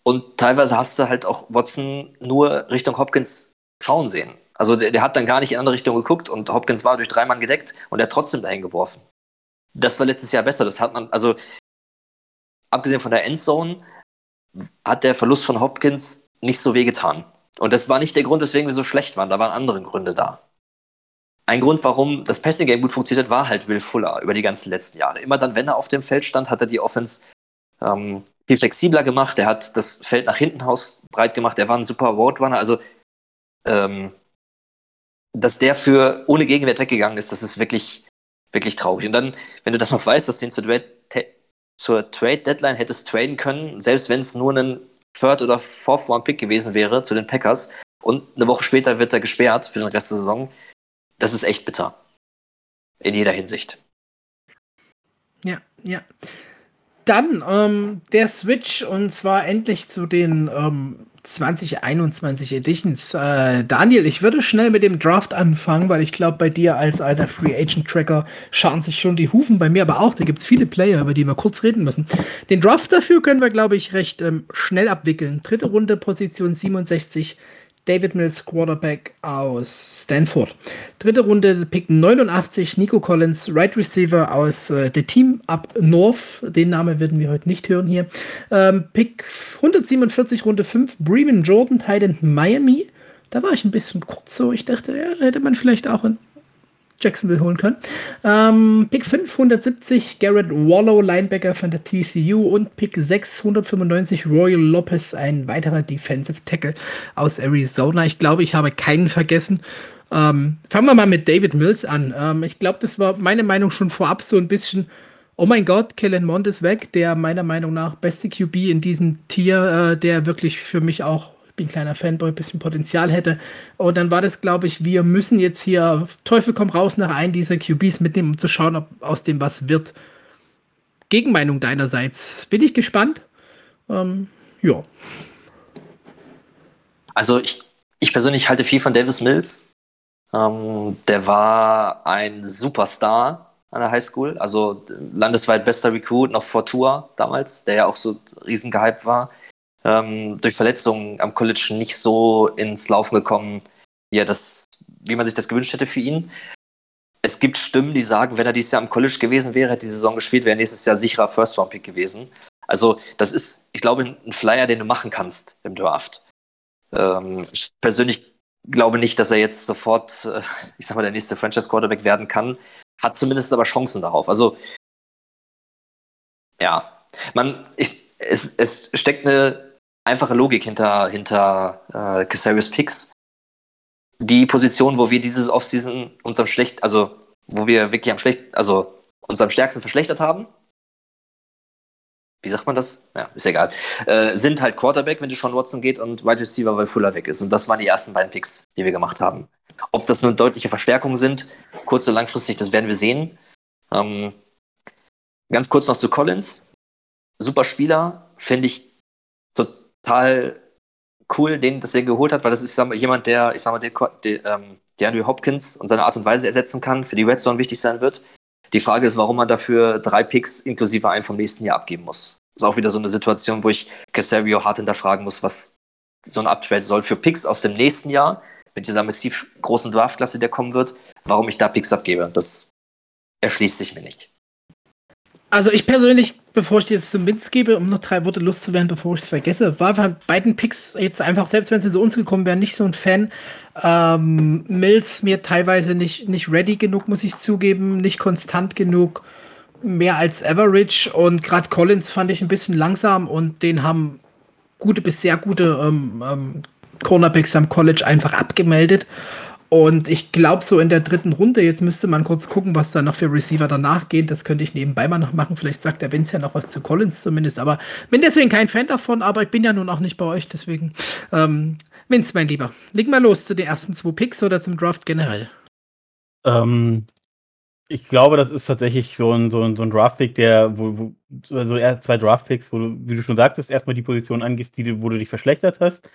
Und teilweise hast du halt auch Watson nur Richtung Hopkins schauen sehen. Also der, der, hat dann gar nicht in andere Richtung geguckt und Hopkins war durch drei Mann gedeckt und er hat trotzdem dahin geworfen. Das war letztes Jahr besser. Das hat man, also abgesehen von der Endzone, hat der Verlust von Hopkins nicht so wehgetan. Und das war nicht der Grund, weswegen wir so schlecht waren. Da waren andere Gründe da. Ein Grund, warum das Passing Game gut funktioniert, war halt Will Fuller über die ganzen letzten Jahre. Immer dann, wenn er auf dem Feld stand, hat er die Offense ähm, viel flexibler gemacht. Er hat das Feld nach hinten breit gemacht. Er war ein super Roadrunner. Also ähm, dass der für ohne Gegenwert weggegangen ist, das ist wirklich, wirklich traurig. Und dann, wenn du dann noch weißt, dass du ihn zur, zur Trade Deadline hättest traden können, selbst wenn es nur ein Third oder Fourth One Pick gewesen wäre zu den Packers und eine Woche später wird er gesperrt für den Rest der Saison, das ist echt bitter. In jeder Hinsicht. Ja, ja. Dann ähm, der Switch und zwar endlich zu den ähm, 2021 Editions. Äh, Daniel, ich würde schnell mit dem Draft anfangen, weil ich glaube, bei dir als alter Free Agent Tracker scharen sich schon die Hufen, bei mir aber auch. Da gibt es viele Player, über die wir kurz reden müssen. Den Draft dafür können wir, glaube ich, recht ähm, schnell abwickeln. Dritte Runde, Position 67. David Mills, Quarterback aus Stanford. Dritte Runde, Pick 89, Nico Collins, Right Receiver aus äh, der Team Up North. Den Namen werden wir heute nicht hören hier. Ähm, Pick 147, Runde 5, Bremen Jordan, Titan Miami. Da war ich ein bisschen kurz so. Ich dachte, ja, hätte man vielleicht auch in Jacksonville holen können. Ähm, Pick 570 Garrett Wallow, Linebacker von der TCU und Pick 695 Royal Lopez, ein weiterer Defensive Tackle aus Arizona. Ich glaube, ich habe keinen vergessen. Ähm, fangen wir mal mit David Mills an. Ähm, ich glaube, das war meine Meinung schon vorab so ein bisschen. Oh mein Gott, Kellen Mond ist weg, der meiner Meinung nach beste QB in diesem Tier, äh, der wirklich für mich auch bin ein kleiner Fanboy, ein bisschen Potenzial hätte. Und dann war das, glaube ich, wir müssen jetzt hier Teufel komm raus nach einem dieser QBs mitnehmen, um zu schauen, ob aus dem was wird. Gegenmeinung deinerseits. Bin ich gespannt. Ähm, ja. Also ich, ich persönlich halte viel von Davis Mills. Ähm, der war ein Superstar an der Highschool, also landesweit bester Recruit noch vor Tour damals, der ja auch so riesen gehypt war ähm, durch Verletzungen am College nicht so ins Laufen gekommen, wie, er das, wie man sich das gewünscht hätte für ihn. Es gibt Stimmen, die sagen, wenn er dieses Jahr am College gewesen wäre, hätte die Saison gespielt, wäre nächstes Jahr sicherer First-Round-Pick gewesen. Also, das ist, ich glaube, ein Flyer, den du machen kannst im Draft. Ähm, ich persönlich glaube nicht, dass er jetzt sofort, äh, ich sag mal, der nächste Franchise-Quarterback werden kann. Hat zumindest aber Chancen darauf. Also, ja, man, ich, es, es steckt eine einfache Logik hinter, hinter äh, Casarius Picks. Die Position, wo wir dieses Offseason unserem schlecht, also wo wir wirklich am schlecht, also uns am stärksten verschlechtert haben, wie sagt man das? Ja, ist egal. Äh, sind halt Quarterback, wenn Sean Watson geht und Wide Receiver, weil Fuller weg ist. Und das waren die ersten beiden Picks, die wir gemacht haben. Ob das nun deutliche Verstärkungen sind, kurz- und langfristig, das werden wir sehen. Ähm, ganz kurz noch zu Collins. Super Spieler, finde ich total cool, den, dass er geholt hat, weil das ist jemand, der, ich sag mal, der, der, ähm, der Andrew Hopkins und seine Art und Weise ersetzen kann, für die Red Zone wichtig sein wird. Die Frage ist, warum man dafür drei Picks inklusive einen vom nächsten Jahr abgeben muss. Das ist auch wieder so eine Situation, wo ich Casario hart hinterfragen muss, was so ein Uptrade soll für Picks aus dem nächsten Jahr mit dieser massiv großen Draftklasse, der kommen wird, warum ich da Picks abgebe. Das erschließt sich mir nicht. Also ich persönlich, bevor ich jetzt zum Witz gebe, um noch drei Worte loszuwerden, bevor ich es vergesse, war von beiden Picks jetzt einfach, selbst wenn sie zu uns gekommen wären, nicht so ein Fan. Ähm, Mills mir teilweise nicht, nicht ready genug, muss ich zugeben, nicht konstant genug, mehr als average und gerade Collins fand ich ein bisschen langsam und den haben gute bis sehr gute ähm, ähm, Cornerbacks am College einfach abgemeldet. Und ich glaube, so in der dritten Runde, jetzt müsste man kurz gucken, was da noch für Receiver danach geht. Das könnte ich nebenbei mal noch machen. Vielleicht sagt der Vince ja noch was zu Collins zumindest. Aber bin deswegen kein Fan davon, aber ich bin ja nun auch nicht bei euch. Deswegen, ähm, Vince, mein Lieber, leg mal los zu den ersten zwei Picks oder zum Draft generell. Ähm, ich glaube, das ist tatsächlich so ein, so ein, so ein Draft-Pick, der, wo, wo, also zwei Draft-Picks, wo du, wie du schon sagtest, erstmal die Position angehst, die, wo du dich verschlechtert hast.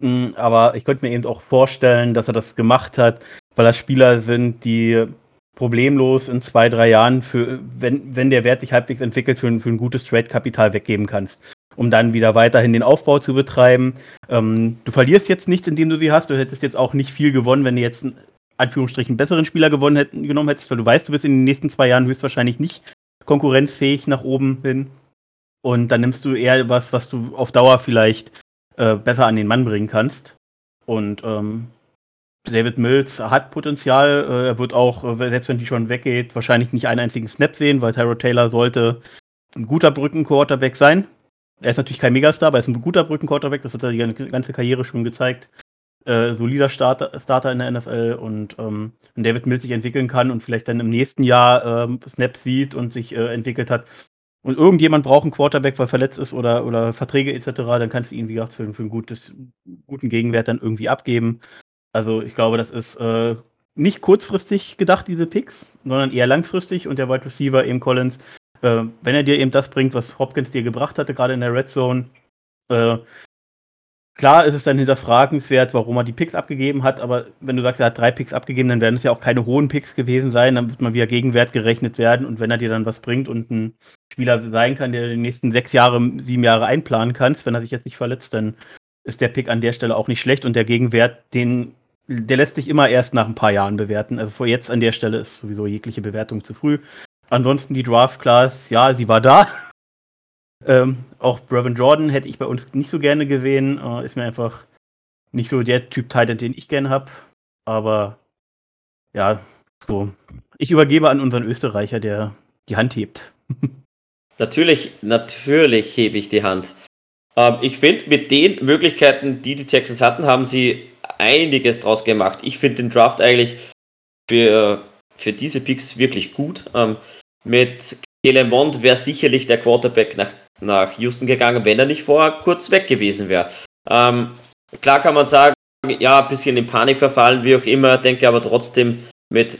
Hm, aber ich könnte mir eben auch vorstellen, dass er das gemacht hat, weil das Spieler sind, die problemlos in zwei, drei Jahren, für, wenn, wenn der Wert sich halbwegs entwickelt, für, für ein gutes Trade-Kapital weggeben kannst, um dann wieder weiterhin den Aufbau zu betreiben. Ähm, du verlierst jetzt nichts, indem du sie hast. Du hättest jetzt auch nicht viel gewonnen, wenn du jetzt einen Anführungsstrichen besseren Spieler gewonnen hätten, genommen hättest, weil du weißt, du bist in den nächsten zwei Jahren höchstwahrscheinlich nicht konkurrenzfähig nach oben hin. Und dann nimmst du eher was, was du auf Dauer vielleicht äh, besser an den Mann bringen kannst. Und ähm, David Mills hat Potenzial. Äh, er wird auch, äh, selbst wenn die schon weggeht, wahrscheinlich nicht einen einzigen Snap sehen, weil Tyrod Taylor sollte ein guter Brücken-Quarterback sein. Er ist natürlich kein Megastar, aber er ist ein guter Brücken-Quarterback. Das hat er die ganze Karriere schon gezeigt. Äh, solider Starter, Starter in der NFL und ähm, David Mills sich entwickeln kann und vielleicht dann im nächsten Jahr ähm, Snaps sieht und sich äh, entwickelt hat, und irgendjemand braucht einen Quarterback, weil verletzt ist oder, oder Verträge etc., dann kannst du ihn, wie gesagt, für, für einen gutes, guten Gegenwert dann irgendwie abgeben. Also ich glaube, das ist äh, nicht kurzfristig gedacht, diese Picks, sondern eher langfristig und der Wide Receiver eben Collins, äh, wenn er dir eben das bringt, was Hopkins dir gebracht hatte, gerade in der Red Zone, äh, Klar ist es dann hinterfragenswert, warum er die Picks abgegeben hat, aber wenn du sagst, er hat drei Picks abgegeben, dann werden es ja auch keine hohen Picks gewesen sein, dann wird man wieder Gegenwert gerechnet werden und wenn er dir dann was bringt und ein Spieler sein kann, der die nächsten sechs Jahre, sieben Jahre einplanen kannst, wenn er sich jetzt nicht verletzt, dann ist der Pick an der Stelle auch nicht schlecht und der Gegenwert, den, der lässt sich immer erst nach ein paar Jahren bewerten. Also vor jetzt an der Stelle ist sowieso jegliche Bewertung zu früh. Ansonsten die Draft Class, ja, sie war da. Ähm, auch Brevin Jordan hätte ich bei uns nicht so gerne gesehen. Äh, ist mir einfach nicht so der Typ Titan, den ich gerne habe. Aber ja, so. Ich übergebe an unseren Österreicher, der die Hand hebt. natürlich, natürlich hebe ich die Hand. Ähm, ich finde, mit den Möglichkeiten, die die Texans hatten, haben sie einiges draus gemacht. Ich finde den Draft eigentlich für, für diese Picks wirklich gut. Ähm, mit Kelemont wäre sicherlich der Quarterback nach nach Houston gegangen, wenn er nicht vorher kurz weg gewesen wäre. Ähm, klar kann man sagen, ja, ein bisschen in Panik verfallen, wie auch immer, denke aber trotzdem, mit,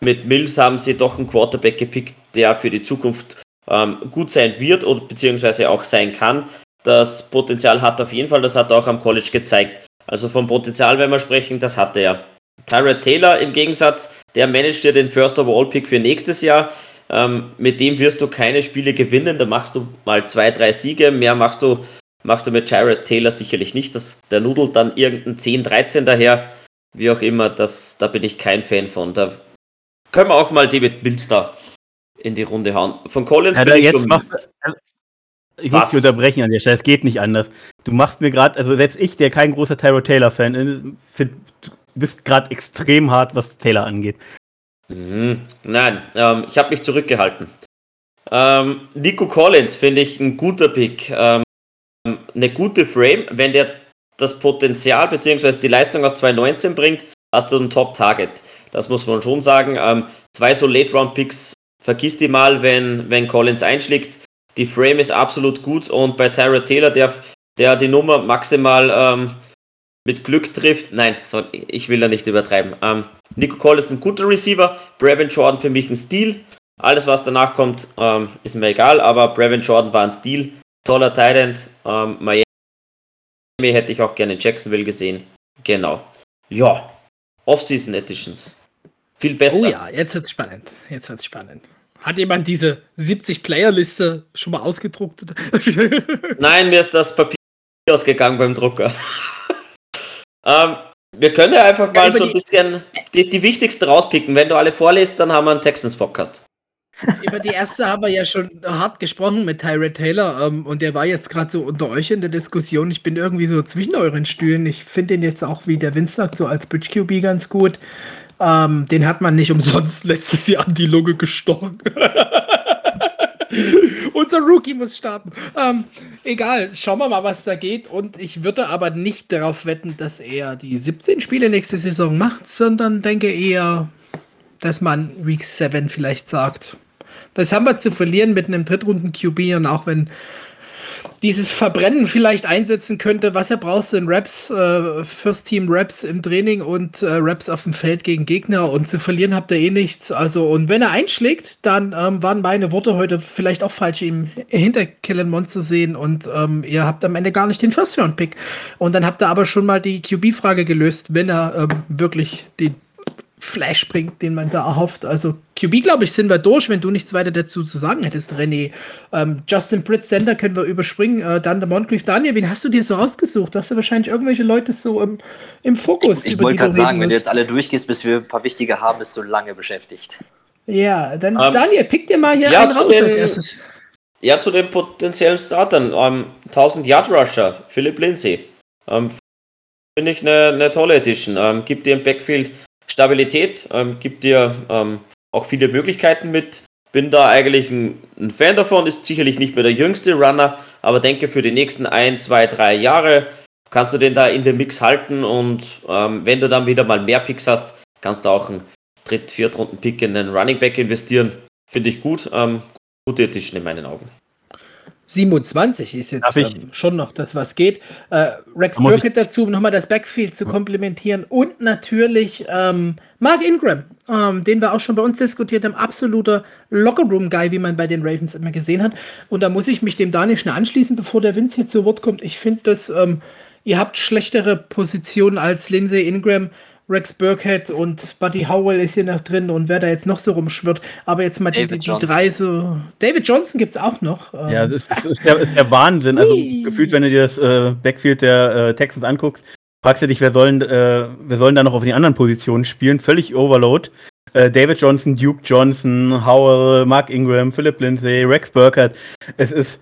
mit Mills haben sie doch einen Quarterback gepickt, der für die Zukunft ähm, gut sein wird oder beziehungsweise auch sein kann. Das Potenzial hat auf jeden Fall, das hat er auch am College gezeigt. Also vom Potenzial, wenn wir sprechen, das hatte er. Tyrod Taylor im Gegensatz, der managt dir den First Overall Pick für nächstes Jahr. Ähm, mit dem wirst du keine Spiele gewinnen. Da machst du mal zwei, drei Siege. Mehr machst du, machst du mit Jared Taylor sicherlich nicht. Das, der nudelt dann irgendein 10, 13 daher. Wie auch immer, das, da bin ich kein Fan von. Da können wir auch mal David da in die Runde hauen. Von Collins ja, bin ich schon... Machst, also, ich muss dich unterbrechen an der Stelle, es geht nicht anders. Du machst mir gerade, also selbst ich, der kein großer Tyrod Taylor-Fan ist, bist gerade extrem hart, was Taylor angeht. Mhm. Nein, ähm, ich habe mich zurückgehalten. Ähm, Nico Collins finde ich ein guter Pick. Ähm, eine gute Frame, wenn der das Potenzial bzw. die Leistung aus 2019 bringt, hast du ein Top-Target. Das muss man schon sagen. Ähm, zwei so Late-Round-Picks, vergiss die mal, wenn, wenn Collins einschlägt. Die Frame ist absolut gut und bei Tyra Taylor, der, der die Nummer maximal ähm, mit Glück trifft. Nein, ich will da nicht übertreiben. Ähm, Nico Cole ist ein guter Receiver, Brevin Jordan für mich ein Stil. Alles, was danach kommt, ähm, ist mir egal, aber Brevin Jordan war ein Stil. Toller Tight ähm, Miami hätte ich auch gerne in Jacksonville gesehen. Genau. Ja, Off-Season Editions. Viel besser. Oh ja, jetzt wird's spannend. Jetzt wird's spannend. Hat jemand diese 70-Player-Liste schon mal ausgedruckt? Nein, mir ist das Papier ausgegangen beim Drucker. ähm, wir können ja einfach mal ja, so ein bisschen die, die wichtigsten rauspicken. Wenn du alle vorliest, dann haben wir einen Texans-Podcast. Über die erste haben wir ja schon hart gesprochen mit Tyrod Taylor ähm, und der war jetzt gerade so unter euch in der Diskussion. Ich bin irgendwie so zwischen euren Stühlen. Ich finde den jetzt auch, wie der Vince sagt, so als Bridge QB ganz gut. Ähm, den hat man nicht umsonst letztes Jahr an die Lunge gestochen. Unser Rookie muss starten. Ähm, egal, schauen wir mal, was da geht. Und ich würde aber nicht darauf wetten, dass er die 17 Spiele nächste Saison macht, sondern denke eher, dass man Week 7 vielleicht sagt. Was haben wir zu verlieren mit einem Drittrunden QB und auch wenn dieses Verbrennen vielleicht einsetzen könnte, was er braucht, sind Raps, äh, First Team Raps im Training und äh, Raps auf dem Feld gegen Gegner und zu verlieren habt ihr eh nichts. Also, und wenn er einschlägt, dann ähm, waren meine Worte heute vielleicht auch falsch, ihm hinter Kellen Monster sehen und ähm, ihr habt am Ende gar nicht den First Round Pick. Und dann habt ihr aber schon mal die QB-Frage gelöst, wenn er ähm, wirklich die Flash bringt, den man da erhofft. Also QB, glaube ich, sind wir durch, wenn du nichts weiter dazu zu sagen hättest, René. Ähm, Justin Britt Sender können wir überspringen. Äh, dann der Moncrief Daniel, wen hast du dir so ausgesucht? Du hast ja wahrscheinlich irgendwelche Leute so im, im Fokus. Ich, ich wollte gerade sagen, wenn du jetzt alle durchgehst, bis wir ein paar wichtige haben, bist du lange beschäftigt. Ja, dann ähm, Daniel, pick dir mal hier ja, einen raus den, als erstes. Ja, zu den potenziellen Startern. Um, 1000 Yard Rusher, Philipp Lindsay. Um, Finde ich eine, eine tolle Edition. Um, gibt dir im Backfield Stabilität, ähm, gibt dir ähm, auch viele Möglichkeiten mit. Bin da eigentlich ein, ein, Fan davon, ist sicherlich nicht mehr der jüngste Runner, aber denke für die nächsten ein, zwei, drei Jahre kannst du den da in den Mix halten und ähm, wenn du dann wieder mal mehr Picks hast, kannst du auch einen Dritt-, Viertrunden-Pick in den Running Back investieren. Finde ich gut. Ähm, gute Edition in meinen Augen. 27 ist jetzt ähm, schon noch das, was geht. Äh, Rex Burkett dazu, um nochmal das Backfield zu komplementieren. Und natürlich ähm, Mark Ingram, ähm, den wir auch schon bei uns diskutiert haben. Absoluter Lockerroom-Guy, wie man bei den Ravens immer gesehen hat. Und da muss ich mich dem Daniel schnell anschließen, bevor der Vince hier zu Wort kommt. Ich finde, dass ähm, ihr habt schlechtere Positionen als Lindsay Ingram. Rex Burkhead und Buddy Howell ist hier noch drin und wer da jetzt noch so rumschwirrt. Aber jetzt mal die, die, die drei so. David Johnson gibt es auch noch. Ja, das ist, ist, der, ist der Wahnsinn. Also gefühlt, wenn du dir das äh, Backfield der äh, Texans anguckst, fragst du dich, wer sollen, äh, wer sollen da noch auf den anderen Positionen spielen? Völlig Overload. Äh, David Johnson, Duke Johnson, Howell, Mark Ingram, Philip Lindsay, Rex Burkhead. Es ist,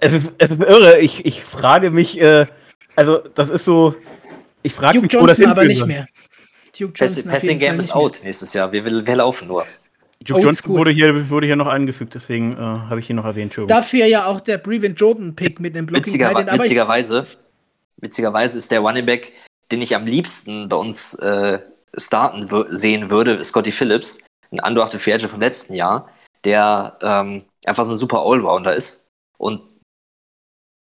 es ist, es ist irre. Ich, ich frage mich, äh, also das ist so, ich frage mich, Johnson wo das aber nicht mehr. Duke Johnson Passing Game ist out nächstes Jahr. Wir, wir laufen nur. Duke Johnson wurde hier, wurde hier noch angefügt, deswegen äh, habe ich ihn noch erwähnt. Dafür ja auch der Brevin Jordan Pick mit dem Blocking Witziger, witzigerweise, witzigerweise ist der Running Back, den ich am liebsten bei uns äh, starten sehen würde, Scotty Phillips, ein undrafted Free Agent vom letzten Jahr, der ähm, einfach so ein super Allrounder ist und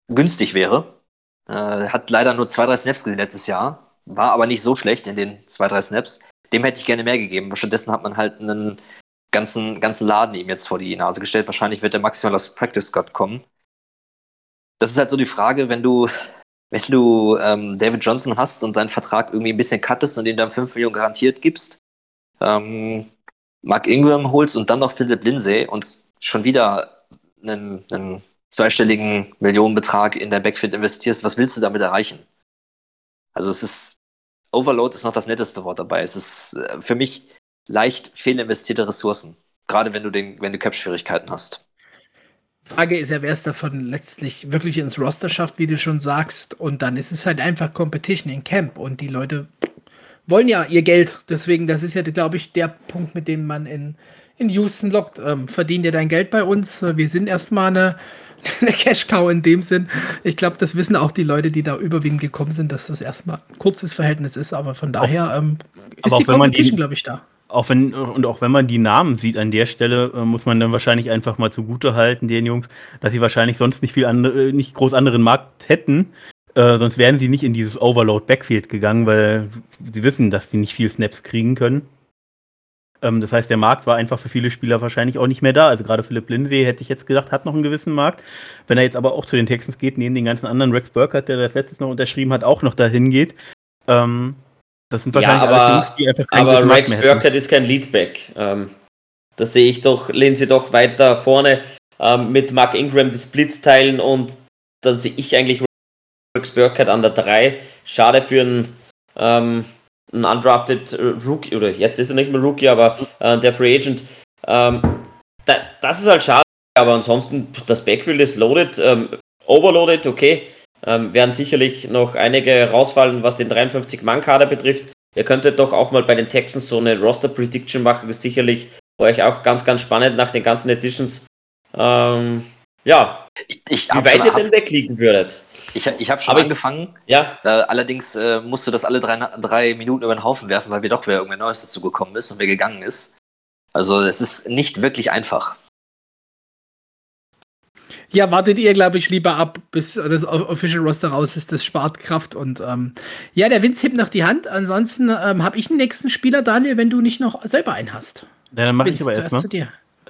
günstig wäre äh, hat leider nur zwei, drei Snaps gesehen letztes Jahr. War aber nicht so schlecht in den zwei, drei Snaps. Dem hätte ich gerne mehr gegeben. Stattdessen hat man halt einen ganzen, ganzen Laden ihm jetzt vor die Nase gestellt. Wahrscheinlich wird er maximal aus Practice Scott kommen. Das ist halt so die Frage, wenn du, wenn du ähm, David Johnson hast und seinen Vertrag irgendwie ein bisschen cuttest und ihm dann 5 Millionen garantiert gibst, ähm, Mark Ingram holst und dann noch Philip Lindsay und schon wieder einen, einen zweistelligen Millionenbetrag in dein Backfield investierst, was willst du damit erreichen? Also es ist, Overload ist noch das netteste Wort dabei. Es ist äh, für mich leicht fehlinvestierte Ressourcen. Gerade wenn du den, wenn du Cap-Schwierigkeiten hast. Frage ist ja, wer es davon letztlich wirklich ins Roster schafft, wie du schon sagst. Und dann ist es halt einfach Competition in Camp. Und die Leute wollen ja ihr Geld. Deswegen, das ist ja, glaube ich, der Punkt, mit dem man in, in Houston lockt. Ähm, verdien dir dein Geld bei uns. Wir sind erstmal eine eine Cash-Cow in dem Sinn. Ich glaube, das wissen auch die Leute, die da überwiegend gekommen sind, dass das erstmal ein kurzes Verhältnis ist, aber von daher ähm, ist die Competition, glaube ich, da. Auch wenn, und auch wenn man die Namen sieht an der Stelle, äh, muss man dann wahrscheinlich einfach mal zugute halten, den Jungs, dass sie wahrscheinlich sonst nicht viel andere, äh, nicht groß anderen Markt hätten. Äh, sonst wären sie nicht in dieses Overload Backfield gegangen, weil sie wissen, dass sie nicht viel Snaps kriegen können. Ähm, das heißt, der Markt war einfach für viele Spieler wahrscheinlich auch nicht mehr da. Also gerade Philipp Lindsay hätte ich jetzt gesagt, hat noch einen gewissen Markt. Wenn er jetzt aber auch zu den Texans geht, neben den ganzen anderen Rex Burkhardt, der das letztes noch unterschrieben hat, auch noch dahin geht. Ähm, das sind wahrscheinlich ja, aber, Jungs, die einfach keinen Aber Rex Burkhardt ist kein Leadback. Ähm, da sehe ich doch Lindsay doch weiter vorne ähm, mit Mark Ingram die Splits teilen und dann sehe ich eigentlich Rex Burkhardt an der 3. Schade für einen ähm, ein undrafted äh, Rookie, oder jetzt ist er nicht mehr Rookie, aber äh, der Free Agent. Ähm, da, das ist halt schade, aber ansonsten, das Backfield ist loaded, ähm, overloaded, okay. Ähm, werden sicherlich noch einige rausfallen, was den 53-Mann-Kader betrifft. Ihr könntet doch auch mal bei den Texans so eine Roster-Prediction machen, ist sicherlich für euch auch ganz, ganz spannend nach den ganzen Editions. Ähm, ja, ich, ich wie weit ihr denn wegliegen würdet. Ich, ich habe schon Aber angefangen. Ich, ja. Äh, allerdings äh, musst du das alle drei, drei Minuten über den Haufen werfen, weil wir doch wer irgendwer Neues dazu gekommen ist und wer gegangen ist. Also es ist nicht wirklich einfach. Ja, wartet ihr, glaube ich, lieber ab, bis das Official Roster raus ist. Das spart Kraft. Und ähm, ja, der Vince hebt noch die Hand. Ansonsten ähm, habe ich den nächsten Spieler, Daniel, wenn du nicht noch selber einen hast. Ja, dann mache ich aber erstmal.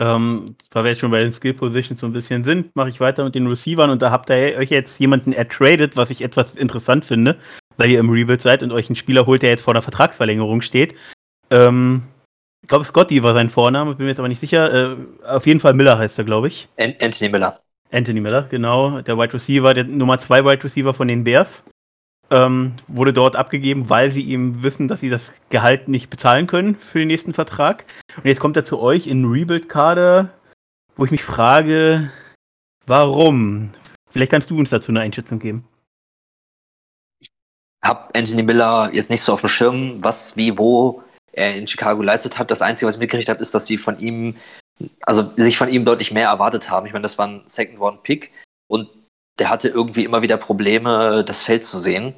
Ähm, weil wir jetzt schon bei den Skill Positions so ein bisschen sind, mache ich weiter mit den Receivern und da habt ihr euch jetzt jemanden ertradet, was ich etwas interessant finde, weil ihr im Rebuild seid und euch einen Spieler holt, der jetzt vor der Vertragsverlängerung steht. Ähm, ich glaube, Scotty war sein Vorname, bin mir jetzt aber nicht sicher. Äh, auf jeden Fall Miller heißt er, glaube ich. Anthony Miller. Anthony Miller, genau. Der Wide Receiver, der Nummer 2 Wide Receiver von den Bears ähm, wurde dort abgegeben, weil sie ihm wissen, dass sie das Gehalt nicht bezahlen können für den nächsten Vertrag. Und jetzt kommt er zu euch in Rebuild-Kader, wo ich mich frage, warum? Vielleicht kannst du uns dazu eine Einschätzung geben. Ich habe Anthony Miller jetzt nicht so auf dem Schirm, was, wie, wo er in Chicago geleistet hat. Das Einzige, was ich mitgekriegt habe, ist, dass sie von ihm, also sich von ihm deutlich mehr erwartet haben. Ich meine, das war ein Second-Round-Pick und der hatte irgendwie immer wieder Probleme, das Feld zu sehen.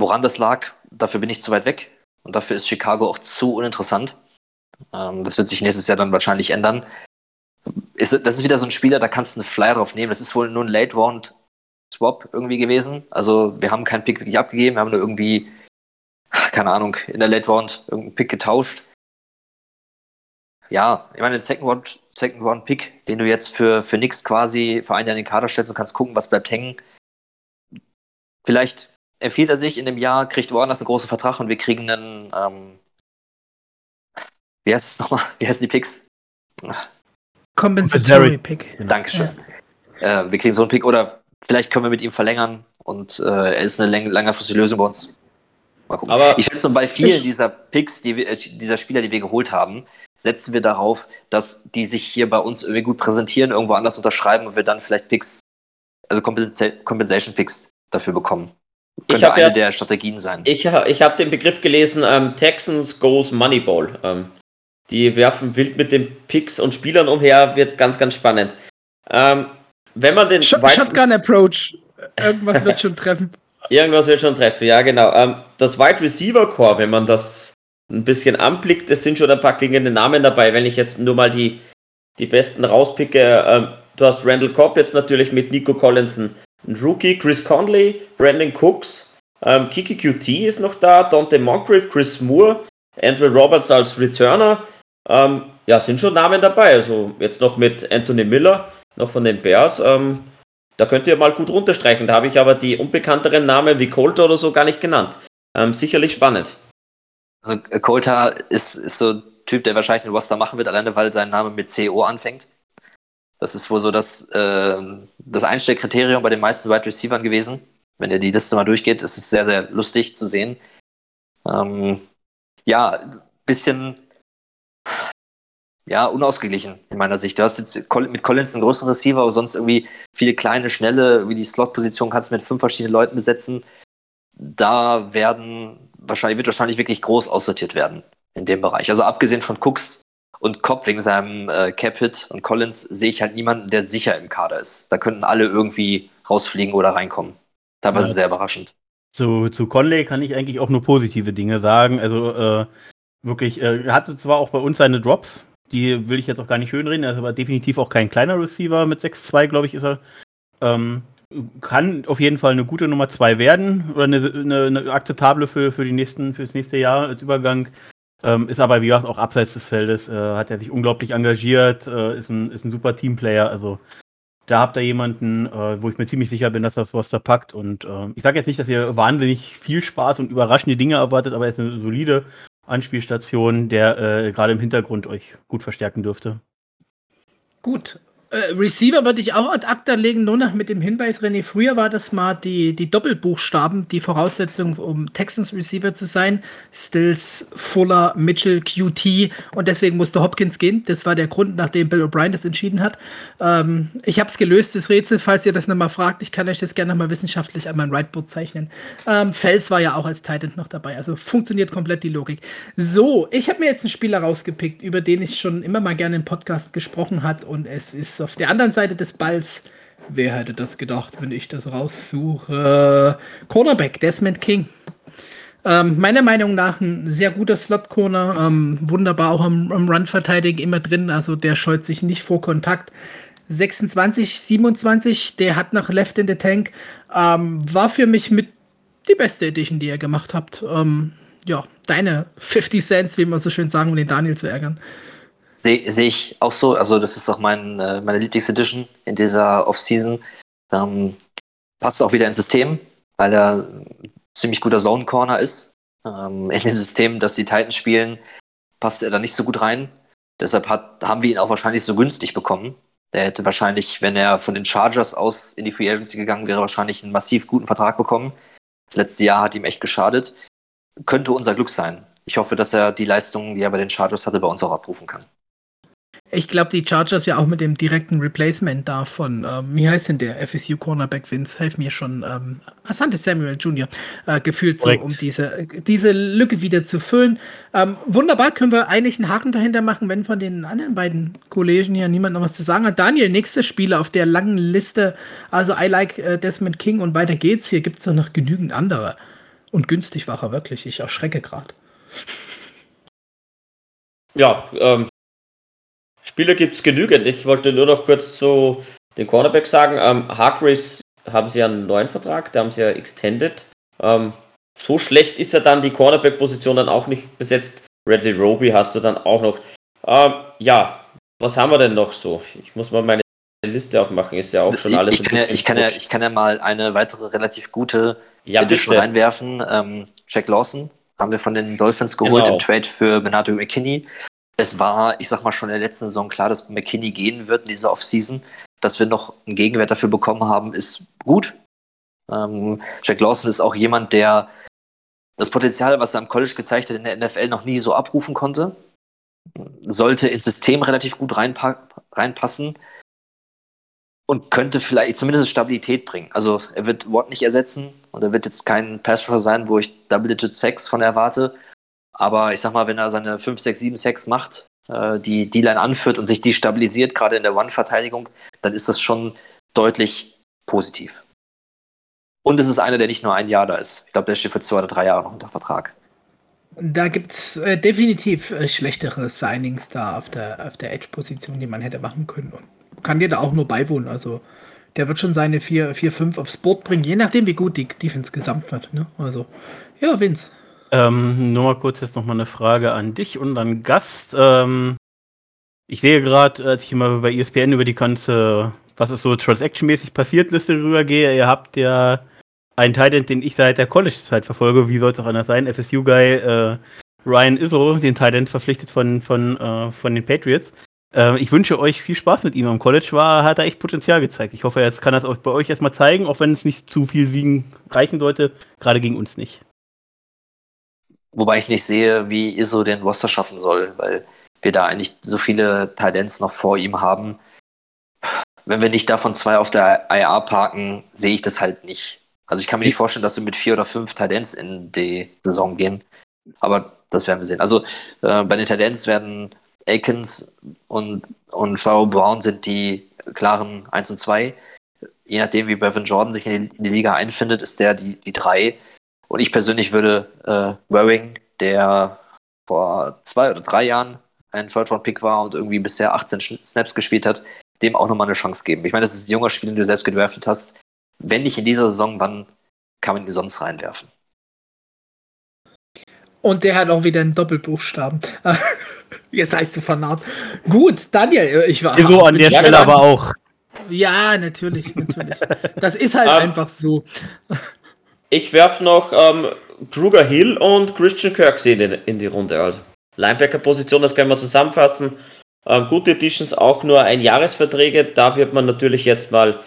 Woran das lag, dafür bin ich zu weit weg. Und dafür ist Chicago auch zu uninteressant. Ähm, das wird sich nächstes Jahr dann wahrscheinlich ändern. Ist, das ist wieder so ein Spieler, da kannst du einen Flyer drauf nehmen. Das ist wohl nur ein Late Round Swap irgendwie gewesen. Also wir haben keinen Pick wirklich abgegeben, wir haben nur irgendwie, keine Ahnung, in der Late Round irgendeinen Pick getauscht. Ja, ich meine, den Second Round Second Round Pick, den du jetzt für, für nix quasi für einen Jahr in den Kader stellst und kannst gucken, was bleibt hängen. Vielleicht empfiehlt er sich in dem Jahr, kriegt woanders einen großen Vertrag und wir kriegen einen, ähm, wie heißt es nochmal? Wie heißen die Picks? Compensatory Pick. Genau. Dankeschön. Ja. Äh, wir kriegen so einen Pick oder vielleicht können wir mit ihm verlängern und äh, er ist eine längerfristige Lösung bei uns. Mal gucken. Aber ich schätze, bei vielen dieser Picks, die wir, äh, dieser Spieler, die wir geholt haben, setzen wir darauf, dass die sich hier bei uns irgendwie gut präsentieren, irgendwo anders unterschreiben und wir dann vielleicht Picks, also Compensation Picks dafür bekommen. Könnte ich eine ja, der Strategien sein. Ich, ich habe den Begriff gelesen, ähm, Texans goes Moneyball. Ähm, die werfen wild mit den Picks und Spielern umher, wird ganz, ganz spannend. Ähm, wenn man den Sh Shotgun Approach, irgendwas wird schon treffen. Irgendwas wird schon treffen, ja genau. Ähm, das Wide Receiver Core, wenn man das ein bisschen anblickt, es sind schon ein paar klingende Namen dabei. Wenn ich jetzt nur mal die, die besten rauspicke, ähm, du hast Randall Cobb jetzt natürlich mit Nico Collinson, ein Rookie, Chris Conley, Brandon Cooks, ähm, Kiki QT ist noch da, Dante Moncrief, Chris Moore, Andrew Roberts als Returner. Ähm, ja, sind schon Namen dabei. Also jetzt noch mit Anthony Miller, noch von den Bears. Ähm, da könnt ihr mal gut runterstreichen. Da habe ich aber die unbekannteren Namen wie Coulter oder so gar nicht genannt. Ähm, sicherlich spannend. Also äh, Coulter ist, ist so ein Typ, der wahrscheinlich den Roster machen wird, alleine weil sein Name mit CO anfängt. Das ist wohl so das, äh, das Einstellkriterium bei den meisten Wide Receivers gewesen. Wenn ihr die Liste mal durchgeht, ist es sehr, sehr lustig zu sehen. Ähm, ja, bisschen ja, unausgeglichen in meiner Sicht. Du hast jetzt mit Collins einen größeren Receiver, aber sonst irgendwie viele kleine, schnelle, wie die Slot-Position kannst du mit fünf verschiedenen Leuten besetzen. Da werden wahrscheinlich, wird wahrscheinlich wirklich groß aussortiert werden in dem Bereich. Also abgesehen von Cooks und Cobb wegen seinem äh, Cap-Hit und Collins sehe ich halt niemanden, der sicher im Kader ist. Da könnten alle irgendwie rausfliegen oder reinkommen. Teilweise ja. sehr überraschend. Zu, zu Conley kann ich eigentlich auch nur positive Dinge sagen. Also äh, wirklich, äh, er hatte zwar auch bei uns seine Drops, die will ich jetzt auch gar nicht schönreden, er ist aber definitiv auch kein kleiner Receiver mit 6-2, glaube ich, ist er. Ähm, kann auf jeden Fall eine gute Nummer 2 werden oder eine, eine, eine, akzeptable für, für, die nächsten, für das nächste Jahr als Übergang. Ähm, ist aber, wie gesagt, auch abseits des Feldes, äh, hat er sich unglaublich engagiert, äh, ist, ein, ist ein super Teamplayer. Also da habt ihr jemanden, äh, wo ich mir ziemlich sicher bin, dass das Roster packt. Und äh, ich sage jetzt nicht, dass ihr wahnsinnig viel Spaß und überraschende Dinge erwartet, aber er ist eine solide Anspielstation, der äh, gerade im Hintergrund euch gut verstärken dürfte. Gut, äh, Receiver würde ich auch ad acta legen, nur noch mit dem Hinweis, René, früher war das mal die, die Doppelbuchstaben, die Voraussetzung, um Texans Receiver zu sein. Stills, Fuller, Mitchell, QT und deswegen musste Hopkins gehen. Das war der Grund, nachdem Bill O'Brien das entschieden hat. Ähm, ich habe es gelöst, das Rätsel, falls ihr das nochmal fragt. Ich kann euch das gerne nochmal wissenschaftlich an mein Whiteboard zeichnen. Ähm, Fels war ja auch als Titan noch dabei, also funktioniert komplett die Logik. So, ich habe mir jetzt einen Spieler rausgepickt, über den ich schon immer mal gerne im Podcast gesprochen habe und es ist auf der anderen Seite des Balls. Wer hätte das gedacht, wenn ich das raussuche? Cornerback, Desmond King. Ähm, meiner Meinung nach ein sehr guter Slot-Corner. Ähm, wunderbar auch am, am Run-Verteidigen immer drin. Also der scheut sich nicht vor Kontakt. 26, 27, der hat noch Left in the Tank. Ähm, war für mich mit die beste Edition, die ihr gemacht habt. Ähm, ja, deine 50 Cents, wie man so schön sagen, um den Daniel zu ärgern. Sehe seh ich auch so. Also, das ist auch mein, äh, meine Lieblingsedition in dieser Offseason. Ähm, passt auch wieder ins System, weil er ein ziemlich guter Zone Corner ist. Ähm, in dem System, das die Titans spielen, passt er da nicht so gut rein. Deshalb hat, haben wir ihn auch wahrscheinlich so günstig bekommen. Er hätte wahrscheinlich, wenn er von den Chargers aus in die Free Agency gegangen wäre, wahrscheinlich einen massiv guten Vertrag bekommen. Das letzte Jahr hat ihm echt geschadet. Könnte unser Glück sein. Ich hoffe, dass er die Leistungen, die er bei den Chargers hatte, bei uns auch abrufen kann. Ich glaube, die Chargers ja auch mit dem direkten Replacement da von, ähm, wie heißt denn der FSU Cornerback Vince? Helf mir schon, ähm, Asante Samuel Jr. Äh, gefühlt so, um diese, diese Lücke wieder zu füllen. Ähm, wunderbar, können wir eigentlich einen Haken dahinter machen, wenn von den anderen beiden Kollegen hier niemand noch was zu sagen hat. Daniel, nächster Spieler auf der langen Liste. Also, I like äh, Desmond King und weiter geht's. Hier gibt es doch noch genügend andere. Und günstig war er wirklich. Ich erschrecke gerade. Ja, ähm, Spieler gibt es genügend. Ich wollte nur noch kurz zu den Cornerback sagen. Ähm, Hargreaves haben sie einen neuen Vertrag, da haben sie ja extended. Ähm, so schlecht ist ja dann die Cornerback-Position dann auch nicht besetzt. Redley Roby hast du dann auch noch. Ähm, ja, was haben wir denn noch so? Ich muss mal meine Liste aufmachen, ist ja auch schon alles ich, ich, kann, ja, ich, kann, ja, ich kann ja mal eine weitere relativ gute ja, Edition bitte. reinwerfen. Ähm, Jack Lawson haben wir von den Dolphins geholt genau. im Trade für Benato McKinney es war, ich sag mal, schon in der letzten Saison klar, dass McKinney gehen wird in dieser Offseason. Dass wir noch einen Gegenwert dafür bekommen haben, ist gut. Ähm, Jack Lawson ist auch jemand, der das Potenzial, was er am College gezeigt hat, in der NFL noch nie so abrufen konnte. Sollte ins System relativ gut reinpa reinpassen und könnte vielleicht zumindest Stabilität bringen. Also er wird Watt nicht ersetzen und er wird jetzt kein Pass-Rusher sein, wo ich Double-Digit Sex von erwarte. Aber ich sag mal, wenn er seine 5, 6, 7 6 macht, äh, die D-Line anführt und sich die stabilisiert, gerade in der One-Verteidigung, dann ist das schon deutlich positiv. Und es ist einer, der nicht nur ein Jahr da ist. Ich glaube, der steht für zwei oder drei Jahre noch unter Vertrag. Da gibt es äh, definitiv äh, schlechtere Signings da auf der, auf der Edge-Position, die man hätte machen können. Und kann dir da auch nur beiwohnen. Also der wird schon seine 4, 4 5 aufs Board bringen, je nachdem, wie gut die Defense gesamt wird. Ne? Also, ja, Vince. Ähm, nur mal kurz jetzt nochmal eine Frage an dich und an Gast. Ähm, ich sehe gerade, als ich immer bei ESPN über die ganze, was ist so transaction-mäßig passiert, Liste rübergehe, ihr habt ja einen Titan, den ich seit der College-Zeit verfolge, wie soll es auch anders sein, FSU-Guy äh, Ryan Izzo, den Titan verpflichtet von, von, äh, von den Patriots. Äh, ich wünsche euch viel Spaß mit ihm. Am College war, hat er echt Potenzial gezeigt. Ich hoffe, jetzt kann er es auch bei euch erstmal zeigen, auch wenn es nicht zu viel Siegen reichen sollte, gerade gegen uns nicht. Wobei ich nicht sehe, wie Iso den Roster schaffen soll, weil wir da eigentlich so viele Talents noch vor ihm haben. Wenn wir nicht davon zwei auf der IA parken, sehe ich das halt nicht. Also ich kann mir nicht vorstellen, dass wir mit vier oder fünf Talents in die Saison gehen. Aber das werden wir sehen. Also äh, bei den Talents werden Akins und, und Pharaoh Brown sind die klaren 1 und 2. Je nachdem, wie Brevin Jordan sich in die, in die Liga einfindet, ist der die, die 3. Und ich persönlich würde äh, Waring, der vor zwei oder drei Jahren ein Third-Round-Pick war und irgendwie bisher 18 Snaps gespielt hat, dem auch nochmal eine Chance geben. Ich meine, das ist ein junger Spieler, den du selbst gedraftet hast. Wenn nicht in dieser Saison, wann kann man ihn sonst reinwerfen? Und der hat auch wieder einen Doppelbuchstaben. Jetzt sei ich zu vernarrt. Gut, Daniel, ich war. So an der Stelle aber auch. Ja, natürlich, natürlich. Das ist halt um, ähm, einfach so. Ich werfe noch ähm, Kruger Hill und Christian Kirksey in, in die Runde. Also. Linebacker-Position, das können wir zusammenfassen. Ähm, gute Editions auch nur ein Jahresverträge. Da wird man natürlich jetzt mal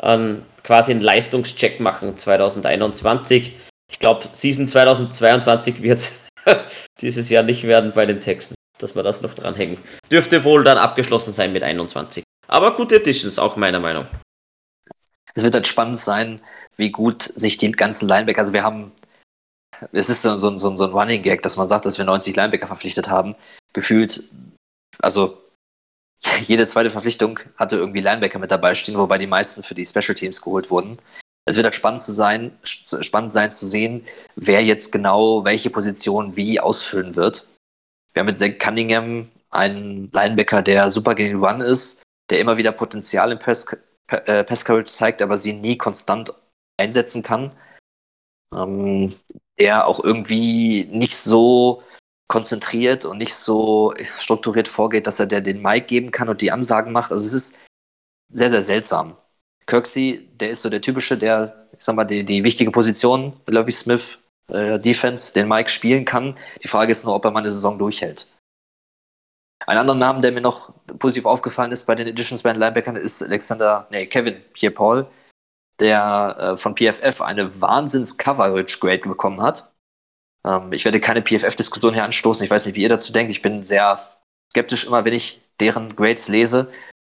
an, quasi einen Leistungscheck machen 2021. Ich glaube, Season 2022 wird dieses Jahr nicht werden bei den Texten, dass wir das noch dranhängen. Dürfte wohl dann abgeschlossen sein mit 21. Aber gute Editions, auch meiner Meinung. Es wird halt spannend sein, wie gut sich die ganzen Linebacker, also wir haben, es ist so, so, so, so ein Running Gag, dass man sagt, dass wir 90 Linebacker verpflichtet haben. Gefühlt, also jede zweite Verpflichtung hatte irgendwie Linebacker mit dabei stehen, wobei die meisten für die Special Teams geholt wurden. Es wird halt spannend zu sein, spannend sein zu sehen, wer jetzt genau welche Position wie ausfüllen wird. Wir haben mit Zach Cunningham einen Linebacker, der super gegen Run ist, der immer wieder Potenzial im Press, äh, Pass Coverage zeigt, aber sie nie konstant einsetzen kann. Ähm, der auch irgendwie nicht so konzentriert und nicht so strukturiert vorgeht, dass er der den Mic geben kann und die Ansagen macht. Also es ist sehr, sehr seltsam. Kirksey, der ist so der typische, der, ich sag mal, die, die wichtige Position, Lovey Smith, äh, Defense, den Mike spielen kann. Die Frage ist nur, ob er mal eine Saison durchhält. Ein anderer Name, der mir noch positiv aufgefallen ist bei den Editions bei den Linebackern, ist Alexander, nee, Kevin Pierre Paul, der äh, von PFF eine Wahnsinns-Coverage-Grade bekommen hat. Ähm, ich werde keine PFF-Diskussion hier anstoßen. Ich weiß nicht, wie ihr dazu denkt. Ich bin sehr skeptisch immer, wenn ich deren Grades lese.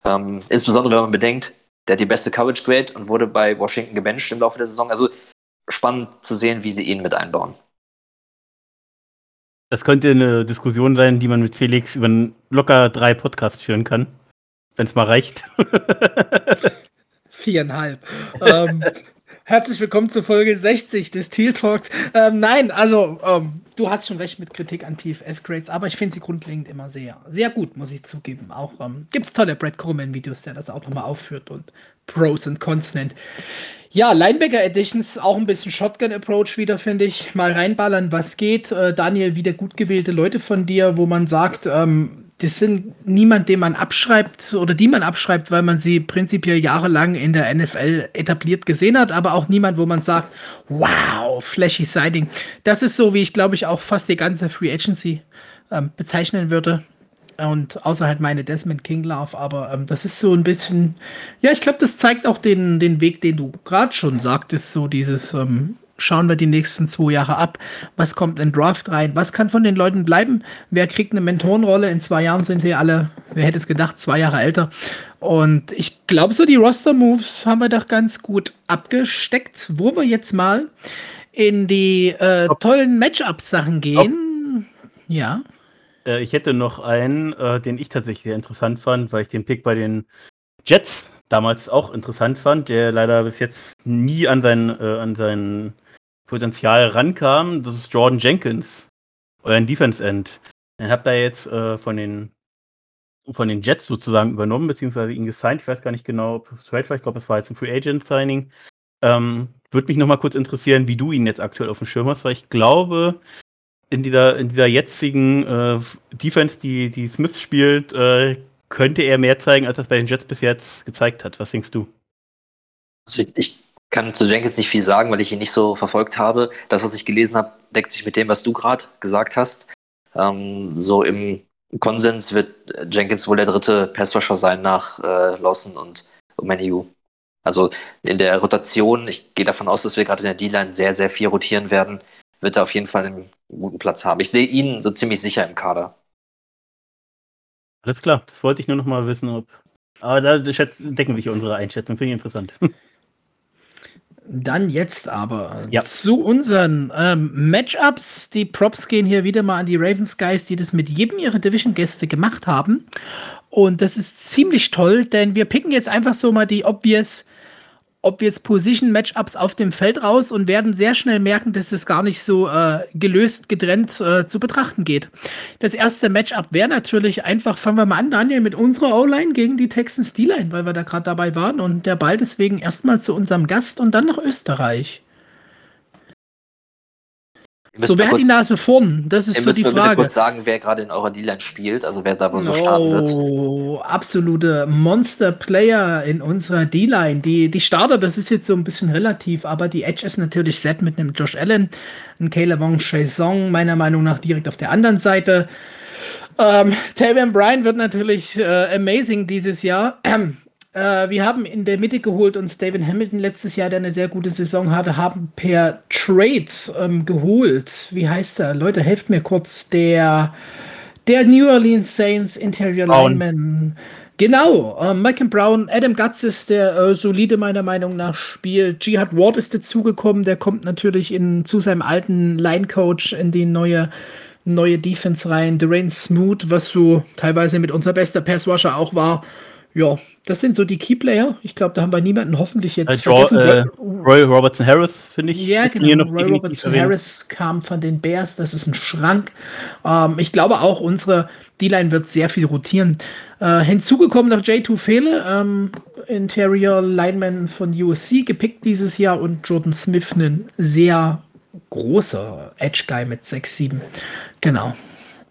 Ähm, insbesondere, wenn man bedenkt, der hat die beste Coverage-Grade und wurde bei Washington gebencht im Laufe der Saison. Also spannend zu sehen, wie sie ihn mit einbauen. Das könnte eine Diskussion sein, die man mit Felix über locker drei Podcasts führen kann. Wenn es mal reicht. Viereinhalb. ähm, herzlich willkommen zur Folge 60 des Teal Talks. Ähm, nein, also ähm, du hast schon recht mit Kritik an PFF-Grades, aber ich finde sie grundlegend immer sehr, sehr gut, muss ich zugeben. Auch ähm, gibt es tolle Brad Coleman-Videos, der das auch nochmal aufführt und Pros und Cons nennt. Ja, Linebacker Editions auch ein bisschen Shotgun Approach wieder, finde ich. Mal reinballern, was geht. Äh, Daniel, wieder gut gewählte Leute von dir, wo man sagt, ähm, das sind niemand, den man abschreibt oder die man abschreibt, weil man sie prinzipiell jahrelang in der NFL etabliert gesehen hat, aber auch niemand, wo man sagt, wow, flashy Siding. Das ist so, wie ich glaube ich auch fast die ganze Free Agency ähm, bezeichnen würde und außer halt meine Desmond King Love, aber ähm, das ist so ein bisschen, ja, ich glaube, das zeigt auch den, den Weg, den du gerade schon sagtest, so dieses, ähm, schauen wir die nächsten zwei Jahre ab, was kommt in Draft rein, was kann von den Leuten bleiben, wer kriegt eine Mentorenrolle, in zwei Jahren sind sie alle, wer hätte es gedacht, zwei Jahre älter. Und ich glaube, so die Roster-Moves haben wir doch ganz gut abgesteckt, wo wir jetzt mal in die äh, tollen Matchup-Sachen gehen. Ja. Äh, ich hätte noch einen, äh, den ich tatsächlich sehr interessant fand, weil ich den Pick bei den Jets damals auch interessant fand, der leider bis jetzt nie an sein, äh, an sein Potenzial rankam. Das ist Jordan Jenkins, euer Defense End. Den habt ihr jetzt äh, von den von den Jets sozusagen übernommen, beziehungsweise ihn gesigned. Ich weiß gar nicht genau, ob es Trade war. Ich glaube, es war jetzt ein Free Agent Signing. Ähm, Würde mich nochmal kurz interessieren, wie du ihn jetzt aktuell auf dem Schirm hast, weil ich glaube, in dieser, in dieser jetzigen äh, Defense, die, die Smith spielt, äh, könnte er mehr zeigen, als das bei den Jets bis jetzt gezeigt hat. Was denkst du? Also ich kann zu Jenkins nicht viel sagen, weil ich ihn nicht so verfolgt habe. Das, was ich gelesen habe, deckt sich mit dem, was du gerade gesagt hast. Ähm, so im Konsens wird Jenkins wohl der dritte Passwasher sein nach äh, Lawson und Menu. Also in der Rotation, ich gehe davon aus, dass wir gerade in der D-Line sehr, sehr viel rotieren werden wird er auf jeden Fall einen guten Platz haben. Ich sehe ihn so ziemlich sicher im Kader. Alles klar, das wollte ich nur noch mal wissen, ob. Aber da decken sich unsere Einschätzung, finde ich interessant. Dann jetzt aber ja. zu unseren ähm, Matchups. Die Props gehen hier wieder mal an die Ravens Guys, die das mit jedem ihrer Division-Gäste gemacht haben. Und das ist ziemlich toll, denn wir picken jetzt einfach so mal die obvious ob jetzt Position-Matchups auf dem Feld raus und werden sehr schnell merken, dass es gar nicht so äh, gelöst, getrennt äh, zu betrachten geht. Das erste Matchup wäre natürlich einfach, fangen wir mal an, Daniel, mit unserer O-Line gegen die Texans D-Line, weil wir da gerade dabei waren und der Ball deswegen erstmal zu unserem Gast und dann nach Österreich. So, wer hat die Nase vorn? Das ist so die Frage. Bitte kurz sagen, wer gerade in eurer D-Line spielt, also wer da wohl so starten wird. Oh, absolute Monster-Player in unserer D-Line. Die, die Starter, das ist jetzt so ein bisschen relativ, aber die Edge ist natürlich set mit einem Josh Allen, einem Caleb Wong Song, meiner Meinung nach direkt auf der anderen Seite. Ähm, Tavian Bryan wird natürlich äh, amazing dieses Jahr. Äh, wir haben in der Mitte geholt uns David Hamilton letztes Jahr, der eine sehr gute Saison hatte, haben per Trade ähm, geholt. Wie heißt er? Leute, helft mir kurz. Der, der New Orleans Saints Interior. Lineman. Genau, äh, Michael Brown, Adam Gatz ist der äh, solide meiner Meinung nach spielt. Jihad Ward ist dazugekommen, der kommt natürlich in, zu seinem alten Line-Coach in die neue, neue Defense rein. Durain Smoot, was so teilweise mit unser bester Passwasher auch war, ja, das sind so die Keyplayer. Ich glaube, da haben wir niemanden hoffentlich jetzt äh, vergessen. Äh, Roy Robertson Harris, finde ich. Ja, genau. Roy Robertson Harris kam von den Bears. Das ist ein Schrank. Ähm, ich glaube auch, unsere D-Line wird sehr viel rotieren. Äh, hinzugekommen noch J2 Fehle, ähm, Interior Lineman von USC, gepickt dieses Jahr und Jordan Smith, ein sehr großer Edge Guy mit 6'7. Genau.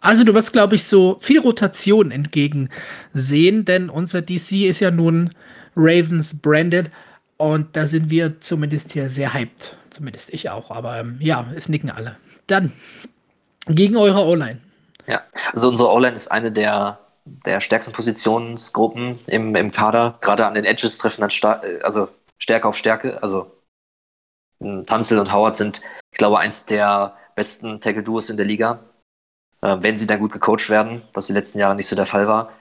Also du wirst, glaube ich, so viel Rotation entgegensehen, denn unser DC ist ja nun Ravens branded und da sind wir zumindest hier sehr hyped. Zumindest ich auch, aber ähm, ja, es nicken alle. Dann gegen eure O-Line. Ja, also unsere O-Line ist eine der, der stärksten Positionsgruppen im, im Kader. Gerade an den Edges treffen dann Star also Stärke auf Stärke. Also Tanzel und Howard sind, ich glaube, eins der besten Tackle-Duos in der Liga äh, wenn sie dann gut gecoacht werden, was die letzten Jahre nicht so der Fall war.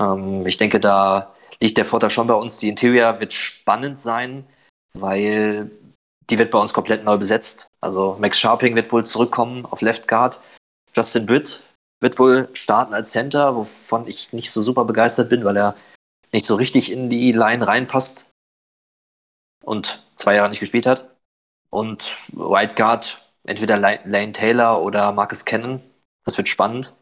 Ähm, ich denke, da liegt der Vorteil schon bei uns. Die Interior wird spannend sein, weil die wird bei uns komplett neu besetzt. Also Max Sharping wird wohl zurückkommen auf Left Guard. Justin Britt wird wohl starten als Center, wovon ich nicht so super begeistert bin, weil er nicht so richtig in die Line reinpasst und zwei Jahre nicht gespielt hat. Und White Guard, entweder Lane Taylor oder Marcus Cannon, das wird spannend.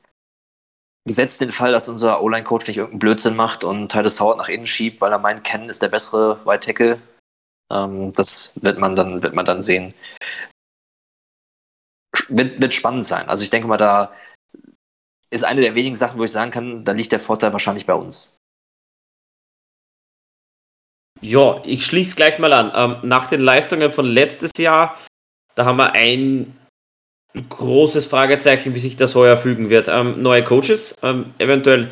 Gesetzt den Fall, dass unser O-Line-Coach nicht irgendeinen Blödsinn macht und Titus Howard nach innen schiebt, weil er meint, Ken ist der bessere White Tackle. Ähm, das wird man dann, wird man dann sehen. Wird, wird spannend sein. Also ich denke mal, da ist eine der wenigen Sachen, wo ich sagen kann, da liegt der Vorteil wahrscheinlich bei uns. Ja, ich schließe gleich mal an. Ähm, nach den Leistungen von letztes Jahr, da haben wir ein großes Fragezeichen, wie sich das heuer fügen wird. Ähm, neue Coaches, ähm, eventuell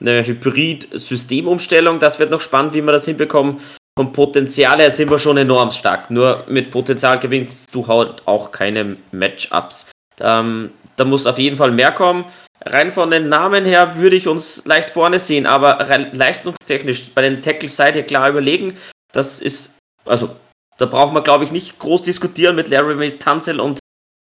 eine Hybrid-Systemumstellung, das wird noch spannend, wie wir das hinbekommen. Vom Potenzial her sind wir schon enorm stark. Nur mit Potenzial gewinnst du halt auch keine Matchups. Ähm, da muss auf jeden Fall mehr kommen. Rein von den Namen her würde ich uns leicht vorne sehen, aber leistungstechnisch bei den Tackles seid ihr klar überlegen. Das ist, also, da braucht man, glaube ich, nicht groß diskutieren mit Larry Tanzel und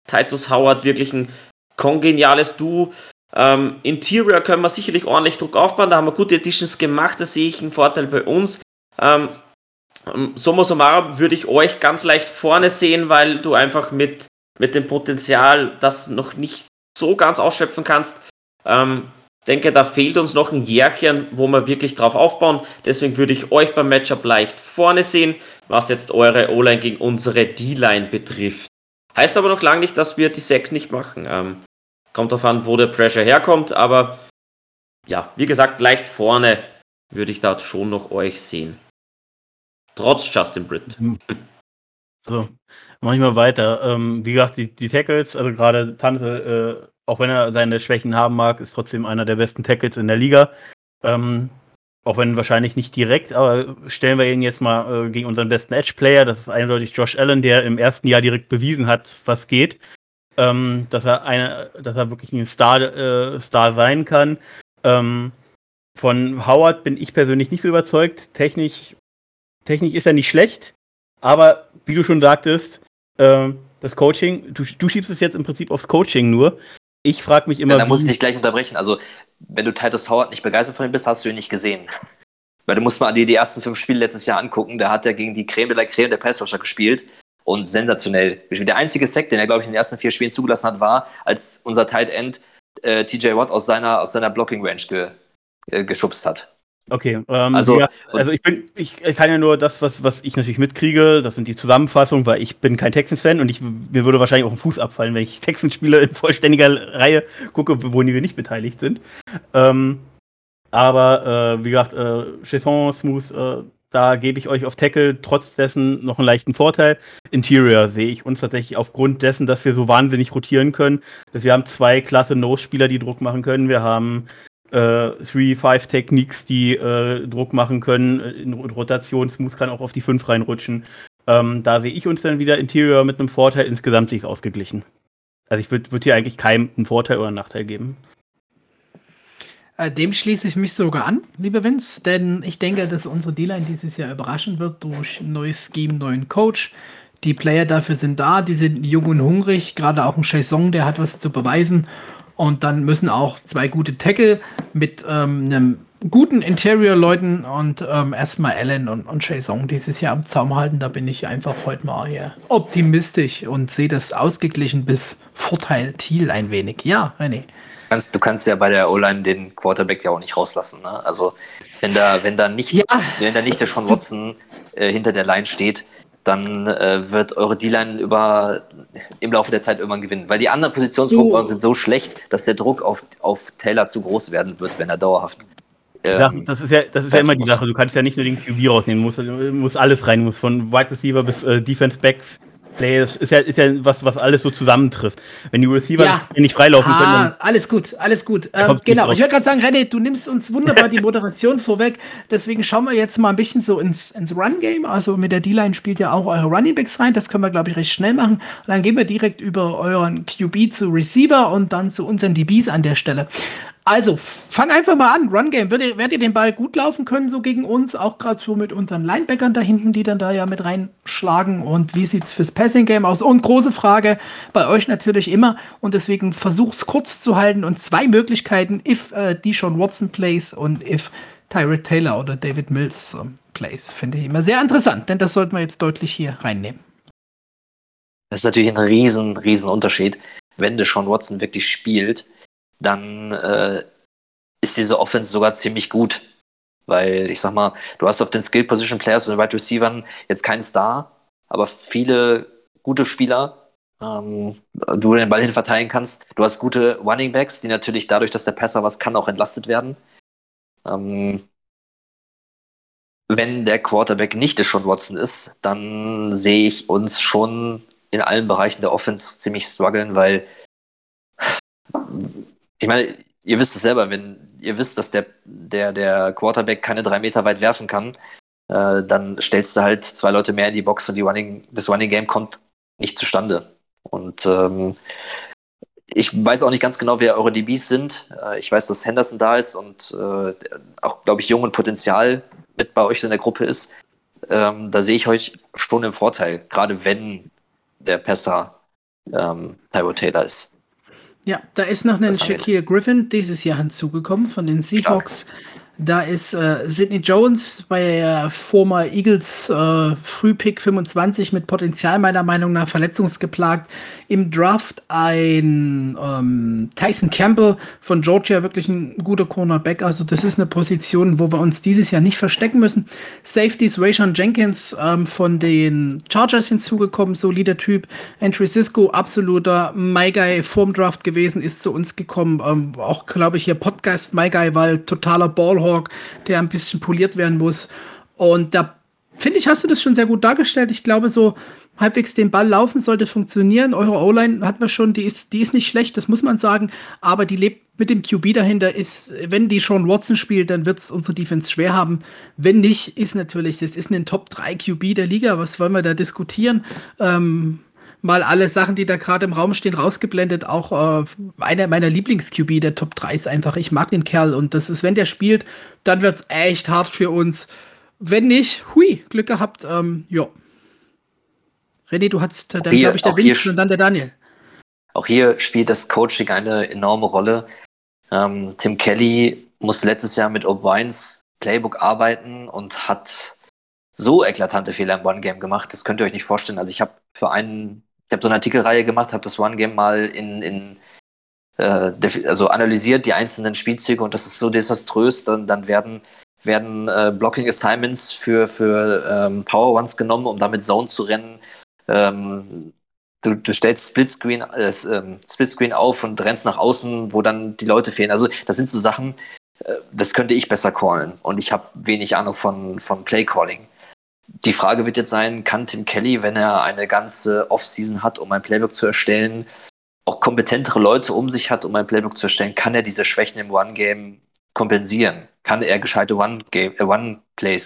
Titus Howard wirklich ein kongeniales Duo. Ähm, Interior können wir sicherlich ordentlich Druck aufbauen, da haben wir gute Editions gemacht, da sehe ich einen Vorteil bei uns. Ähm, summa summarum würde ich euch ganz leicht vorne sehen, weil du einfach mit, mit dem Potenzial das noch nicht so ganz ausschöpfen kannst. Ähm, denke, da fehlt uns noch ein Jährchen, wo wir wirklich drauf aufbauen. Deswegen würde ich euch beim Matchup leicht vorne sehen, was jetzt eure O-Line gegen unsere D-Line betrifft. Heißt aber noch lange nicht, dass wir die 6 nicht machen. Ähm, kommt darauf an, wo der Pressure herkommt, aber ja, wie gesagt, leicht vorne würde ich da schon noch euch sehen. Trotz Justin Britt. Mhm. So, mach ich mal weiter. Ähm, wie gesagt, die, die Tackles, also gerade Tante, äh, auch wenn er seine Schwächen haben mag, ist trotzdem einer der besten Tackles in der Liga. Ähm, auch wenn wahrscheinlich nicht direkt, aber stellen wir ihn jetzt mal äh, gegen unseren besten Edge-Player. Das ist eindeutig Josh Allen, der im ersten Jahr direkt bewiesen hat, was geht. Ähm, dass er eine, dass er wirklich ein Star, äh, Star sein kann. Ähm, von Howard bin ich persönlich nicht so überzeugt. Technisch, technisch ist er nicht schlecht, aber wie du schon sagtest, äh, das Coaching, du, du schiebst es jetzt im Prinzip aufs Coaching nur. Ich frage mich immer. Ja, da muss ich dich gleich unterbrechen. Also wenn du Titus Howard nicht begeistert von ihm bist, hast du ihn nicht gesehen. Weil du musst mal dir die ersten fünf Spiele letztes Jahr angucken. Da hat er gegen die Creme de la Creme der Passrusher gespielt und sensationell gespielt. Der einzige Sack, den er, glaube ich, in den ersten vier Spielen zugelassen hat, war, als unser Tight End äh, TJ Watt aus seiner, aus seiner Blocking Range ge, äh, geschubst hat. Okay, ähm, also, ja, also ich bin, ich, kann ja nur das, was, was ich natürlich mitkriege, das sind die Zusammenfassungen, weil ich bin kein Texans-Fan und ich, mir würde wahrscheinlich auch ein Fuß abfallen, wenn ich Texans-Spiele in vollständiger Reihe gucke, wo wir nicht beteiligt sind. Ähm, aber äh, wie gesagt, äh, Chesson, Smooth, äh, da gebe ich euch auf Tackle trotz dessen noch einen leichten Vorteil. Interior sehe ich uns tatsächlich aufgrund dessen, dass wir so wahnsinnig rotieren können. Dass wir haben zwei klasse Nose-Spieler, die Druck machen können. Wir haben 3-5-Techniques, die äh, Druck machen können. In Rotation, kann auch auf die 5 reinrutschen. Ähm, da sehe ich uns dann wieder Interior mit einem Vorteil. Insgesamt sehe ich es ausgeglichen. Also ich würde würd hier eigentlich keinem einen Vorteil oder einen Nachteil geben. Äh, dem schließe ich mich sogar an, lieber Vince, denn ich denke, dass unsere D-Line dieses Jahr überraschen wird durch ein neues Scheme, neuen Coach. Die Player dafür sind da, die sind jung und hungrig, gerade auch ein Chaison, der hat was zu beweisen. Und dann müssen auch zwei gute Tackle mit ähm, einem guten Interior-Leuten und ähm, erstmal Allen und, und Chaison dieses Jahr am Zaum halten. Da bin ich einfach heute mal hier optimistisch und sehe das ausgeglichen bis Vorteil Thiel ein wenig. Ja, René kannst, du kannst ja bei der O-Line den Quarterback ja auch nicht rauslassen. Ne? Also wenn da, wenn da nicht, ja. wenn da nicht der Sean Watson äh, hinter der Line steht, dann äh, wird eure D-Line über im Laufe der Zeit irgendwann gewinnen. Weil die anderen Positionsgruppen oh. sind so schlecht, dass der Druck auf, auf Taylor zu groß werden wird, wenn er dauerhaft. Ähm, das ist ja, das ist ja immer die Sache. Du kannst ja nicht nur den QB rausnehmen, du musst, musst alles rein, du musst von Wide Receiver bis äh, Defense Back Play, das ist ja, ist ja was, was alles so zusammentrifft. Wenn die Receiver ja. nicht freilaufen ah, können. Alles gut, alles gut. Ähm, genau, ich wollte gerade sagen, René, du nimmst uns wunderbar die Moderation vorweg. Deswegen schauen wir jetzt mal ein bisschen so ins, ins Run-Game. Also mit der D-Line spielt ja auch eure Running Backs rein. Das können wir, glaube ich, recht schnell machen. Und dann gehen wir direkt über euren QB zu Receiver und dann zu unseren DBs an der Stelle. Also, fang einfach mal an. Run Game. Werdet ihr, werdet ihr den Ball gut laufen können, so gegen uns? Auch gerade so mit unseren Linebackern da hinten, die dann da ja mit reinschlagen. Und wie sieht's fürs Passing Game aus? Und große Frage bei euch natürlich immer. Und deswegen versuch's kurz zu halten und zwei Möglichkeiten, if äh, Deshaun Watson plays und if Tyrod Taylor oder David Mills äh, plays. Finde ich immer sehr interessant, denn das sollten wir jetzt deutlich hier reinnehmen. Das ist natürlich ein riesen, riesen Unterschied, wenn Deshaun Watson wirklich spielt dann äh, ist diese Offense sogar ziemlich gut. Weil ich sag mal, du hast auf den Skill Position Players und Wide Receivern jetzt keinen Star, aber viele gute Spieler, ähm, du den Ball hin verteilen kannst. Du hast gute Running Backs, die natürlich dadurch, dass der Passer was kann, auch entlastet werden. Ähm, wenn der Quarterback nicht der Sean Watson ist, dann sehe ich uns schon in allen Bereichen der Offense ziemlich strugglen, weil ich meine, ihr wisst es selber, wenn ihr wisst, dass der, der, der Quarterback keine drei Meter weit werfen kann, äh, dann stellst du halt zwei Leute mehr in die Box und die Running, das Running Game kommt nicht zustande. Und ähm, ich weiß auch nicht ganz genau, wer eure DBs sind. Äh, ich weiß, dass Henderson da ist und äh, auch, glaube ich, jung und Potenzial mit bei euch in der Gruppe ist. Ähm, da sehe ich euch schon im Vorteil, gerade wenn der Pesser ähm, Taylor ist. Ja, da ist noch ein Shaquille Griffin dieses Jahr hinzugekommen von den Seahawks. Stark. Da ist äh, Sidney Jones bei der former Eagles äh, Frühpick 25 mit Potenzial meiner Meinung nach verletzungsgeplagt. Im Draft ein ähm, Tyson Campbell von Georgia, wirklich ein guter Cornerback. Also das ist eine Position, wo wir uns dieses Jahr nicht verstecken müssen. Safeties Rayshon Jenkins ähm, von den Chargers hinzugekommen, solider Typ. Entry Cisco, absoluter My Guy vorm Draft gewesen, ist zu uns gekommen. Ähm, auch glaube ich hier Podcast My Guy, weil totaler Ballhawk Hawk, der ein bisschen poliert werden muss. Und da finde ich, hast du das schon sehr gut dargestellt. Ich glaube, so halbwegs den Ball laufen sollte funktionieren. Eure O-Line hatten wir schon, die ist, die ist nicht schlecht, das muss man sagen, aber die lebt mit dem QB dahinter. Ist, wenn die schon Watson spielt, dann wird es unsere Defense schwer haben. Wenn nicht, ist natürlich, das ist ein Top 3 QB der Liga. Was wollen wir da diskutieren? Ähm, mal alle Sachen, die da gerade im Raum stehen, rausgeblendet. Auch äh, einer meiner Lieblings-QB der Top 3 ist einfach, ich mag den Kerl und das ist, wenn der spielt, dann wird es echt hart für uns. Wenn nicht, hui, Glück gehabt, ähm, ja. René, du hast äh, dann, glaube ich, der Vince und dann der Daniel. Auch hier spielt das Coaching eine enorme Rolle. Ähm, Tim Kelly muss letztes Jahr mit O'Briens Playbook arbeiten und hat so eklatante Fehler im One-Game gemacht. Das könnt ihr euch nicht vorstellen. Also ich habe für einen ich habe so eine Artikelreihe gemacht, habe das One Game mal in, in äh, also analysiert die einzelnen Spielzüge und das ist so desaströs, dann, dann werden werden äh, Blocking Assignments für, für ähm, Power Ones genommen, um damit Zone zu rennen. Ähm, du, du stellst Splitscreen, äh, ähm, Splitscreen auf und rennst nach außen, wo dann die Leute fehlen. Also das sind so Sachen, äh, das könnte ich besser callen. Und ich habe wenig Ahnung von, von Play-Calling. Die Frage wird jetzt sein, kann Tim Kelly, wenn er eine ganze Offseason hat, um ein Playbook zu erstellen, auch kompetentere Leute um sich hat, um ein Playbook zu erstellen, kann er diese Schwächen im One-Game kompensieren? Kann er gescheite One-Plays One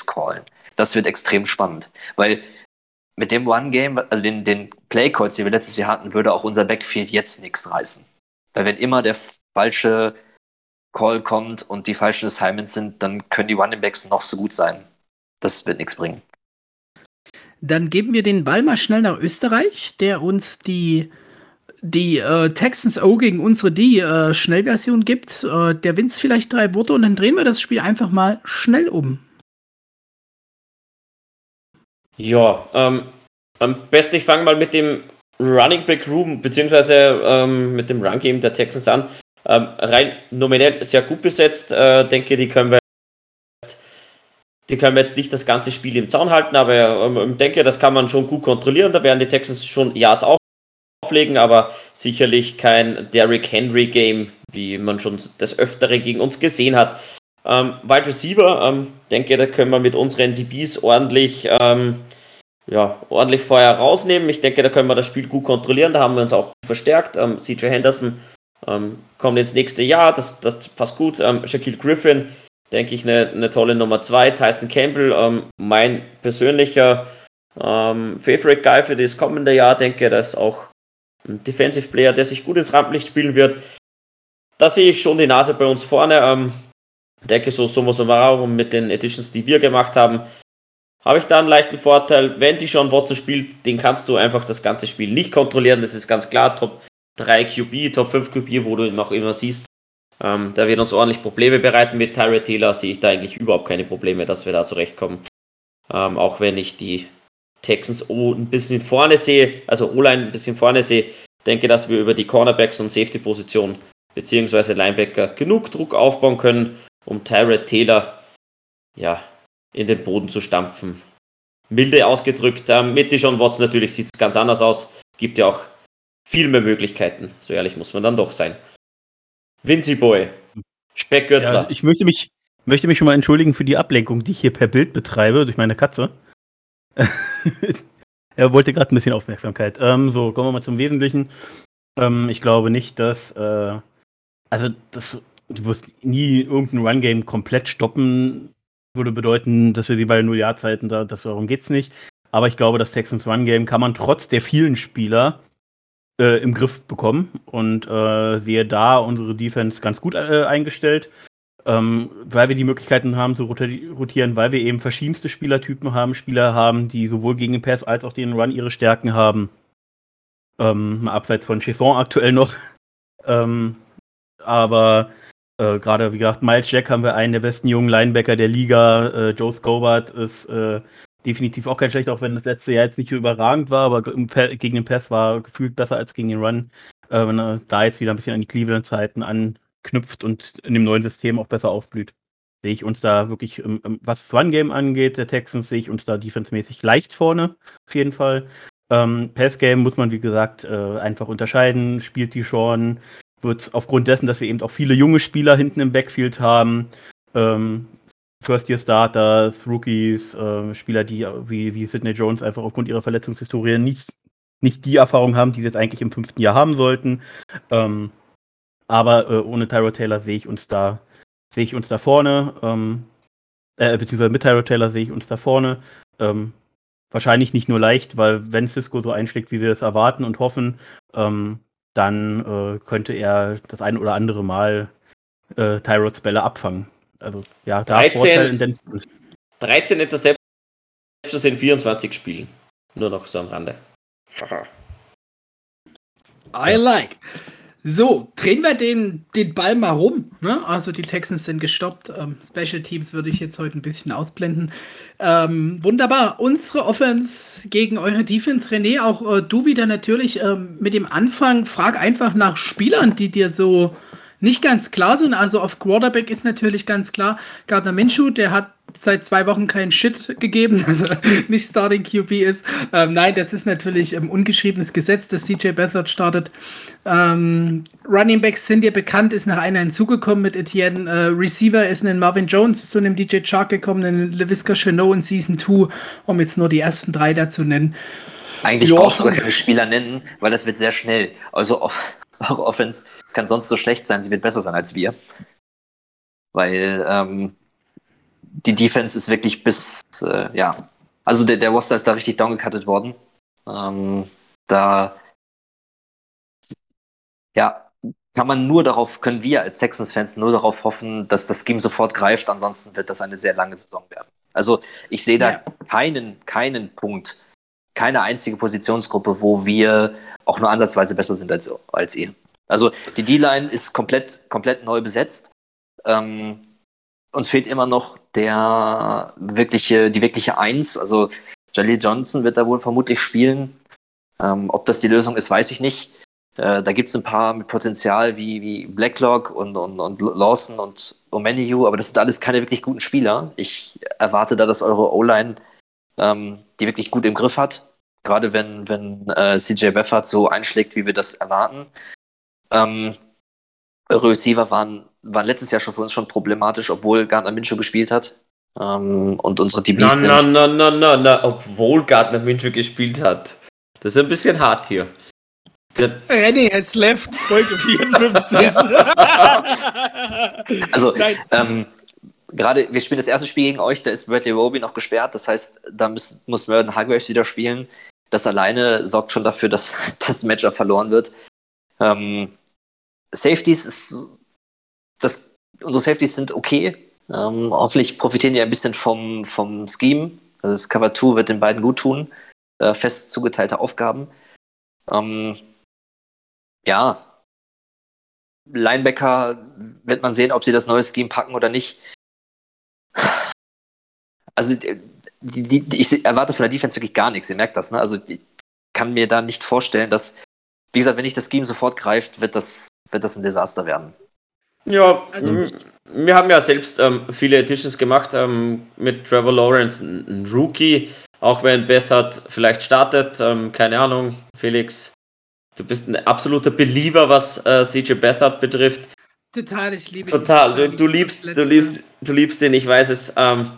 callen? Das wird extrem spannend, weil mit dem One-Game, also den, den Play-Calls, die wir letztes Jahr hatten, würde auch unser Backfield jetzt nichts reißen. Weil wenn immer der falsche Call kommt und die falschen Assignments sind, dann können die Running-Backs noch so gut sein. Das wird nichts bringen. Dann geben wir den Ball mal schnell nach Österreich, der uns die, die äh, Texans O gegen unsere D äh, Schnellversion gibt. Äh, der Vince vielleicht drei Worte und dann drehen wir das Spiel einfach mal schnell um. Ja, ähm, am besten ich fange mal mit dem Running Back Room beziehungsweise ähm, mit dem Run Game der Texans an. Ähm, rein nominell sehr gut besetzt. Äh, denke, die können wir die können wir jetzt nicht das ganze Spiel im Zaun halten, aber ähm, ich denke, das kann man schon gut kontrollieren. Da werden die Texans schon Yards auflegen, aber sicherlich kein Derrick Henry Game, wie man schon des Öfteren gegen uns gesehen hat. Ähm, Wide Receiver, ähm, denke, da können wir mit unseren DBs ordentlich, ähm, ja, ordentlich Feuer rausnehmen. Ich denke, da können wir das Spiel gut kontrollieren. Da haben wir uns auch verstärkt. Ähm, CJ Henderson ähm, kommt ins nächste Jahr, das, das passt gut. Ähm, Shaquille Griffin denke ich, eine, eine tolle Nummer 2. Tyson Campbell, ähm, mein persönlicher Favorite Guy für das kommende Jahr, denke, dass auch ein Defensive Player, der sich gut ins Rampenlicht spielen wird. Da sehe ich schon die Nase bei uns vorne. Denke, so Summa summarum mit den Editions, die wir gemacht haben, habe ich da einen leichten Vorteil. Wenn die John Watson spielt, den kannst du einfach das ganze Spiel nicht kontrollieren. Das ist ganz klar. Top 3 QB, Top 5 QB, wo du ihn auch immer siehst. Ähm, der wird uns ordentlich Probleme bereiten. Mit Tyrell Taylor sehe ich da eigentlich überhaupt keine Probleme, dass wir da zurechtkommen. Ähm, auch wenn ich die Texans O ein bisschen vorne sehe, also O-Line ein bisschen vorne sehe, denke, dass wir über die Cornerbacks und Safety-Position beziehungsweise Linebacker genug Druck aufbauen können, um Tyrell Taylor ja, in den Boden zu stampfen. Milde ausgedrückt, ähm, mit Dijon Watts natürlich sieht es ganz anders aus. Gibt ja auch viel mehr Möglichkeiten. So ehrlich muss man dann doch sein. Vinci Boy. Speckgürtler. Ja, also ich möchte mich, möchte mich schon mal entschuldigen für die Ablenkung, die ich hier per Bild betreibe durch meine Katze. er wollte gerade ein bisschen Aufmerksamkeit. Ähm, so, kommen wir mal zum Wesentlichen. Ähm, ich glaube nicht, dass. Äh, also, das, du wirst nie irgendein Run-Game komplett stoppen. Würde bedeuten, dass wir sie bei Null-Jahr-Zeiten, da, das, darum geht es nicht. Aber ich glaube, das Texans Run-Game kann man trotz der vielen Spieler äh, im Griff bekommen und äh, sehe da unsere Defense ganz gut äh, eingestellt, ähm, weil wir die Möglichkeiten haben zu rotieren, weil wir eben verschiedenste Spielertypen haben, Spieler haben, die sowohl gegen den Pass als auch den Run ihre Stärken haben. Ähm, abseits von Chesson aktuell noch. ähm, aber äh, gerade, wie gesagt, Miles Jack haben wir einen der besten jungen Linebacker der Liga. Äh, Joe Scobart ist äh, definitiv auch kein schlechter, auch wenn das letzte Jahr jetzt nicht so überragend war, aber gegen den Pass war gefühlt besser als gegen den Run. Äh, wenn er da jetzt wieder ein bisschen an die Cleveland-Zeiten anknüpft und in dem neuen System auch besser aufblüht, sehe ich uns da wirklich, was das Run-Game angeht, der Texans, sehe ich uns da defensemäßig leicht vorne, auf jeden Fall. Ähm, Pass-Game muss man, wie gesagt, äh, einfach unterscheiden. Spielt die schon, wird aufgrund dessen, dass wir eben auch viele junge Spieler hinten im Backfield haben, ähm, First-Year-Starters, Rookies, äh, Spieler, die wie, wie Sidney Jones einfach aufgrund ihrer Verletzungshistorie nicht, nicht die Erfahrung haben, die sie jetzt eigentlich im fünften Jahr haben sollten. Ähm, aber äh, ohne Tyro Taylor sehe ich uns da, sehe ich uns da vorne, ähm, äh, beziehungsweise mit Tyro Taylor sehe ich uns da vorne. Ähm, wahrscheinlich nicht nur leicht, weil wenn Cisco so einschlägt, wie wir es erwarten und hoffen, ähm, dann äh, könnte er das ein oder andere Mal äh, Tyrods Bälle abfangen. Also ja, da 13, in den 13 Interceptions in 24 Spielen. Nur noch so am Rande. I like. So, drehen wir den, den Ball mal rum. Ne? Also die Texans sind gestoppt. Ähm, Special Teams würde ich jetzt heute ein bisschen ausblenden. Ähm, wunderbar. Unsere Offense gegen eure Defense. René, auch äh, du wieder natürlich ähm, mit dem Anfang. Frag einfach nach Spielern, die dir so nicht ganz klar sind. Also auf Quarterback ist natürlich ganz klar, Gardner Minshew, der hat seit zwei Wochen keinen Shit gegeben, dass er nicht Starting QB ist. Ähm, nein, das ist natürlich ein ähm, ungeschriebenes Gesetz, dass CJ Beathard startet. Ähm, Running Backs sind ja bekannt, ist nach einer hinzugekommen mit Etienne. Äh, Receiver ist ein Marvin Jones zu einem DJ Chark gekommen, ein LeVisca Chenot in Season 2, um jetzt nur die ersten drei dazu nennen. Eigentlich brauchst du gar keine Spieler nennen, weil das wird sehr schnell. Also auch, auch Offense kann sonst so schlecht sein, sie wird besser sein als wir. Weil ähm, die Defense ist wirklich bis, äh, ja, also der, der Roster ist da richtig downgecuttet worden. Ähm, da, ja, kann man nur darauf, können wir als Texans-Fans nur darauf hoffen, dass das Scheme sofort greift, ansonsten wird das eine sehr lange Saison werden. Also ich sehe da ja. keinen, keinen Punkt, keine einzige Positionsgruppe, wo wir auch nur ansatzweise besser sind als, als ihr. Also die D-Line ist komplett, komplett neu besetzt. Ähm, uns fehlt immer noch der wirkliche, die wirkliche Eins. Also Jaleel Johnson wird da wohl vermutlich spielen. Ähm, ob das die Lösung ist, weiß ich nicht. Äh, da gibt es ein paar mit Potenzial wie, wie Blacklock und, und, und Lawson und Omeniu, aber das sind alles keine wirklich guten Spieler. Ich erwarte da, dass eure O-Line ähm, die wirklich gut im Griff hat. Gerade wenn, wenn äh, CJ Beffert so einschlägt, wie wir das erwarten. Ähm, Receiver waren, waren letztes Jahr schon für uns schon problematisch, obwohl Gardner Minshew gespielt hat. Ähm, und unsere DBs na, sind... Na, na, na, na, na, obwohl Gardner Minshew gespielt hat. Das ist ein bisschen hart hier. René has left, Folge 54. also, ähm, gerade, wir spielen das erste Spiel gegen euch, da ist Bradley Roby noch gesperrt, das heißt, da muss, muss Merden Hargraves wieder spielen. Das alleine sorgt schon dafür, dass das Matchup verloren wird. Ähm, Safeties ist das, unsere Safeties sind okay. Ähm, hoffentlich profitieren die ein bisschen vom, vom Scheme. Also das Cover 2 wird den beiden gut tun. Äh, fest zugeteilte Aufgaben. Ähm, ja. Linebacker wird man sehen, ob sie das neue Scheme packen oder nicht. Also die, die, ich erwarte von der Defense wirklich gar nichts. Ihr merkt das, ne? Also ich kann mir da nicht vorstellen, dass, wie gesagt, wenn nicht das Scheme sofort greift, wird das wird das ein Desaster werden. Ja, also, wir haben ja selbst ähm, viele Editions gemacht ähm, mit Trevor Lawrence, ein, ein, Rookie. Auch wenn Beth hat vielleicht startet, ähm, keine Ahnung, Felix, du bist ein absoluter Believer, was äh, CJ Bethard betrifft. Total, ich liebe Total, du, du liebst, du liebst, du liebst den, ich weiß es. Ähm,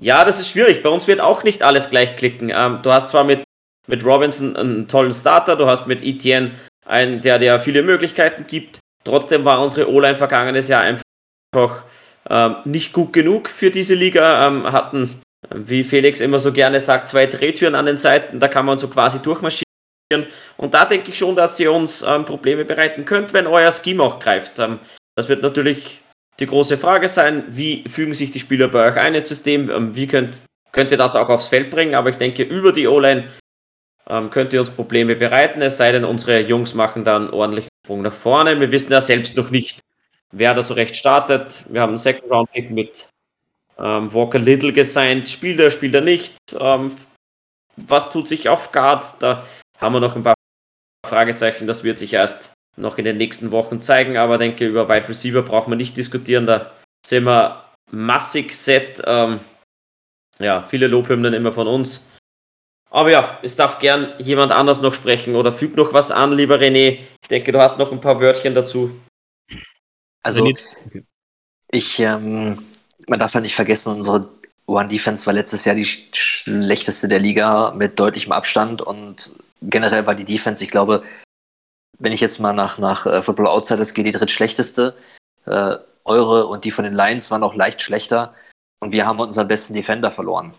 ja, das ist schwierig. Bei uns wird auch nicht alles gleich klicken. Ähm, du hast zwar mit, mit Robinson einen tollen Starter, du hast mit Etienne ein, der dir viele Möglichkeiten gibt. Trotzdem war unsere O-Line vergangenes Jahr einfach ähm, nicht gut genug für diese Liga. Ähm, hatten, wie Felix immer so gerne sagt, zwei Drehtüren an den Seiten, da kann man so quasi durchmarschieren. Und da denke ich schon, dass ihr uns ähm, Probleme bereiten könnt, wenn euer Scheme auch greift. Ähm, das wird natürlich die große Frage sein, wie fügen sich die Spieler bei euch ein ins System, ähm, wie könnt, könnt ihr das auch aufs Feld bringen, aber ich denke, über die O-Line ähm, könnte uns Probleme bereiten, es sei denn, unsere Jungs machen dann ordentlichen Sprung nach vorne. Wir wissen ja selbst noch nicht, wer da so recht startet. Wir haben einen Second Round Pick mit ähm, Walker Little gesigned. Spielt er, spielt er nicht? Ähm, was tut sich auf Guard? Da haben wir noch ein paar Fragezeichen. Das wird sich erst noch in den nächsten Wochen zeigen. Aber denke, über Wide Receiver braucht man nicht diskutieren. Da sind wir massig set. Ähm, ja, viele Lobhymnen immer von uns. Aber ja, es darf gern jemand anders noch sprechen oder fügt noch was an, lieber René. Ich denke, du hast noch ein paar Wörtchen dazu. Also, ich, ähm, man darf ja nicht vergessen, unsere One Defense war letztes Jahr die schlechteste der Liga mit deutlichem Abstand und generell war die Defense, ich glaube, wenn ich jetzt mal nach, nach äh, Football Outsiders gehe, die drittschlechteste. Äh, eure und die von den Lions waren auch leicht schlechter und wir haben unseren besten Defender verloren.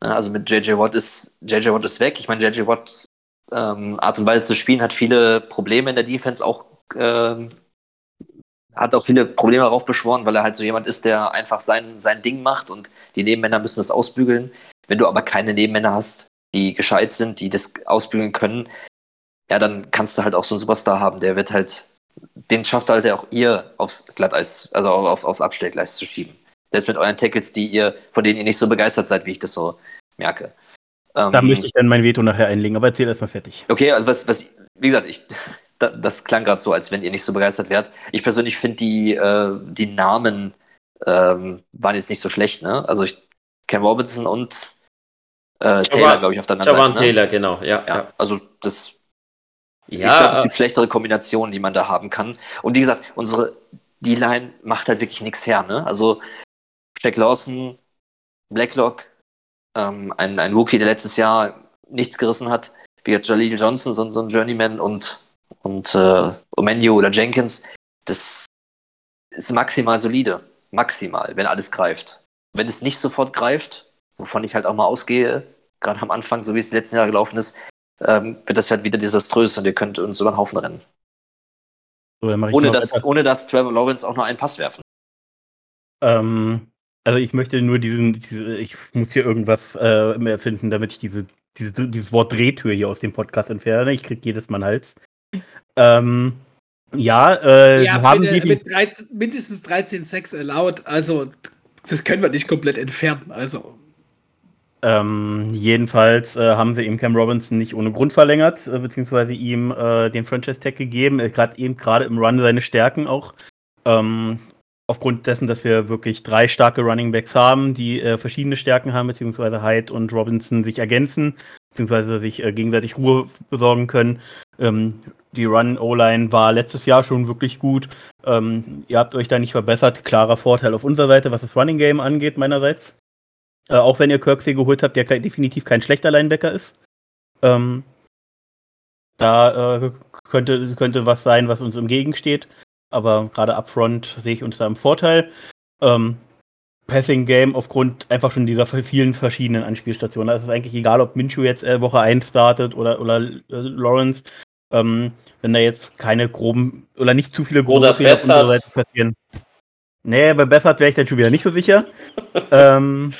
Also mit JJ Watt ist, JJ Watt ist weg. Ich meine, JJ Watts ähm, Art und Weise zu spielen hat viele Probleme in der Defense auch, ähm, hat auch viele Probleme darauf beschworen, weil er halt so jemand ist, der einfach sein, sein Ding macht und die Nebenmänner müssen das ausbügeln. Wenn du aber keine Nebenmänner hast, die gescheit sind, die das ausbügeln können, ja, dann kannst du halt auch so einen Superstar haben, der wird halt, den schafft halt auch ihr aufs Glatteis, also auf, aufs Abstellgleis zu schieben. Selbst mit euren Tackles, die ihr, von denen ihr nicht so begeistert seid, wie ich das so merke. Ähm, da möchte ich dann mein Veto nachher einlegen, aber erzähl erstmal fertig. Okay, also was, was, wie gesagt, ich, das klang gerade so, als wenn ihr nicht so begeistert wärt. Ich persönlich finde die, äh, die Namen ähm, waren jetzt nicht so schlecht, ne? Also ich, Cam Robinson und äh, Taylor, glaube ich, auf der anderen Javan Seite. Ne? Taylor, genau, ja, ja. Also das. Ja, ich glaube, es gibt schlechtere Kombinationen, die man da haben kann. Und wie gesagt, unsere D-Line macht halt wirklich nichts her, ne? Also Jack Lawson, Blacklock, ähm, ein, ein Rookie, der letztes Jahr nichts gerissen hat, wie Jaleel Johnson, so, so ein Journeyman und, und äh, Omenio oder Jenkins, das ist maximal solide. Maximal, wenn alles greift. Wenn es nicht sofort greift, wovon ich halt auch mal ausgehe, gerade am Anfang, so wie es die letzten Jahre gelaufen ist, ähm, wird das halt wieder desaströs und ihr könnt uns über den Haufen rennen. So, ohne, dass, ohne dass Trevor Lawrence auch nur einen Pass werfen. Ähm, also ich möchte nur diesen, diese, ich muss hier irgendwas äh, mehr finden, damit ich diese, diese, dieses Wort Drehtür hier aus dem Podcast entferne. Ich krieg jedes Mal einen Hals. Ähm, ja, äh, ja, haben mit, mit 13, mindestens 13 Sex erlaubt, also das können wir nicht komplett entfernen. Also. Ähm, jedenfalls äh, haben sie eben Cam Robinson nicht ohne Grund verlängert, äh, beziehungsweise ihm äh, den Franchise-Tag gegeben. Er hat eben gerade im Run seine Stärken auch. Ähm, aufgrund dessen, dass wir wirklich drei starke Running Backs haben, die äh, verschiedene Stärken haben, beziehungsweise Hyde und Robinson sich ergänzen, beziehungsweise sich äh, gegenseitig Ruhe besorgen können. Ähm, die Run-O-Line war letztes Jahr schon wirklich gut. Ähm, ihr habt euch da nicht verbessert. Klarer Vorteil auf unserer Seite, was das Running Game angeht, meinerseits. Äh, auch wenn ihr Kirksey geholt habt, der definitiv kein schlechter Linebacker ist. Ähm, da äh, könnte, könnte was sein, was uns entgegensteht. Aber gerade upfront sehe ich uns da im Vorteil. Ähm, Passing Game aufgrund einfach schon dieser vielen verschiedenen Anspielstationen. Da ist es eigentlich egal, ob Minshew jetzt äh, Woche 1 startet oder, oder äh, Lawrence. Ähm, wenn da jetzt keine groben oder nicht zu viele grobe Fehler auf unserer Seite passieren. Nee, bei Bessert wäre ich dann schon wieder nicht so sicher. ähm,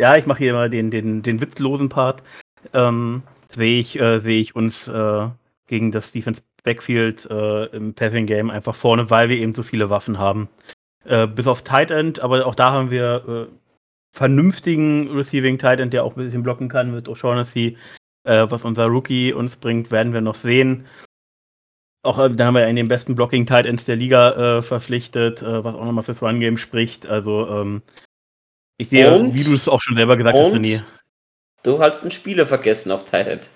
ja, ich mache hier mal den, den, den witzlosen Part. Ähm, sehe ich, äh, seh ich uns äh, gegen das Defense Backfield äh, im Passing Game einfach vorne, weil wir eben so viele Waffen haben. Äh, bis auf Tight End, aber auch da haben wir äh, vernünftigen Receiving Tight End, der auch ein bisschen blocken kann mit O'Shaughnessy. Äh, was unser Rookie uns bringt, werden wir noch sehen. Auch äh, da haben wir einen den besten Blocking Tight Ends der Liga äh, verpflichtet, äh, was auch nochmal fürs Run Game spricht. Also ähm, ich sehe, und, wie du es auch schon selber gesagt hast, René. Du hast einen Spieler vergessen auf End.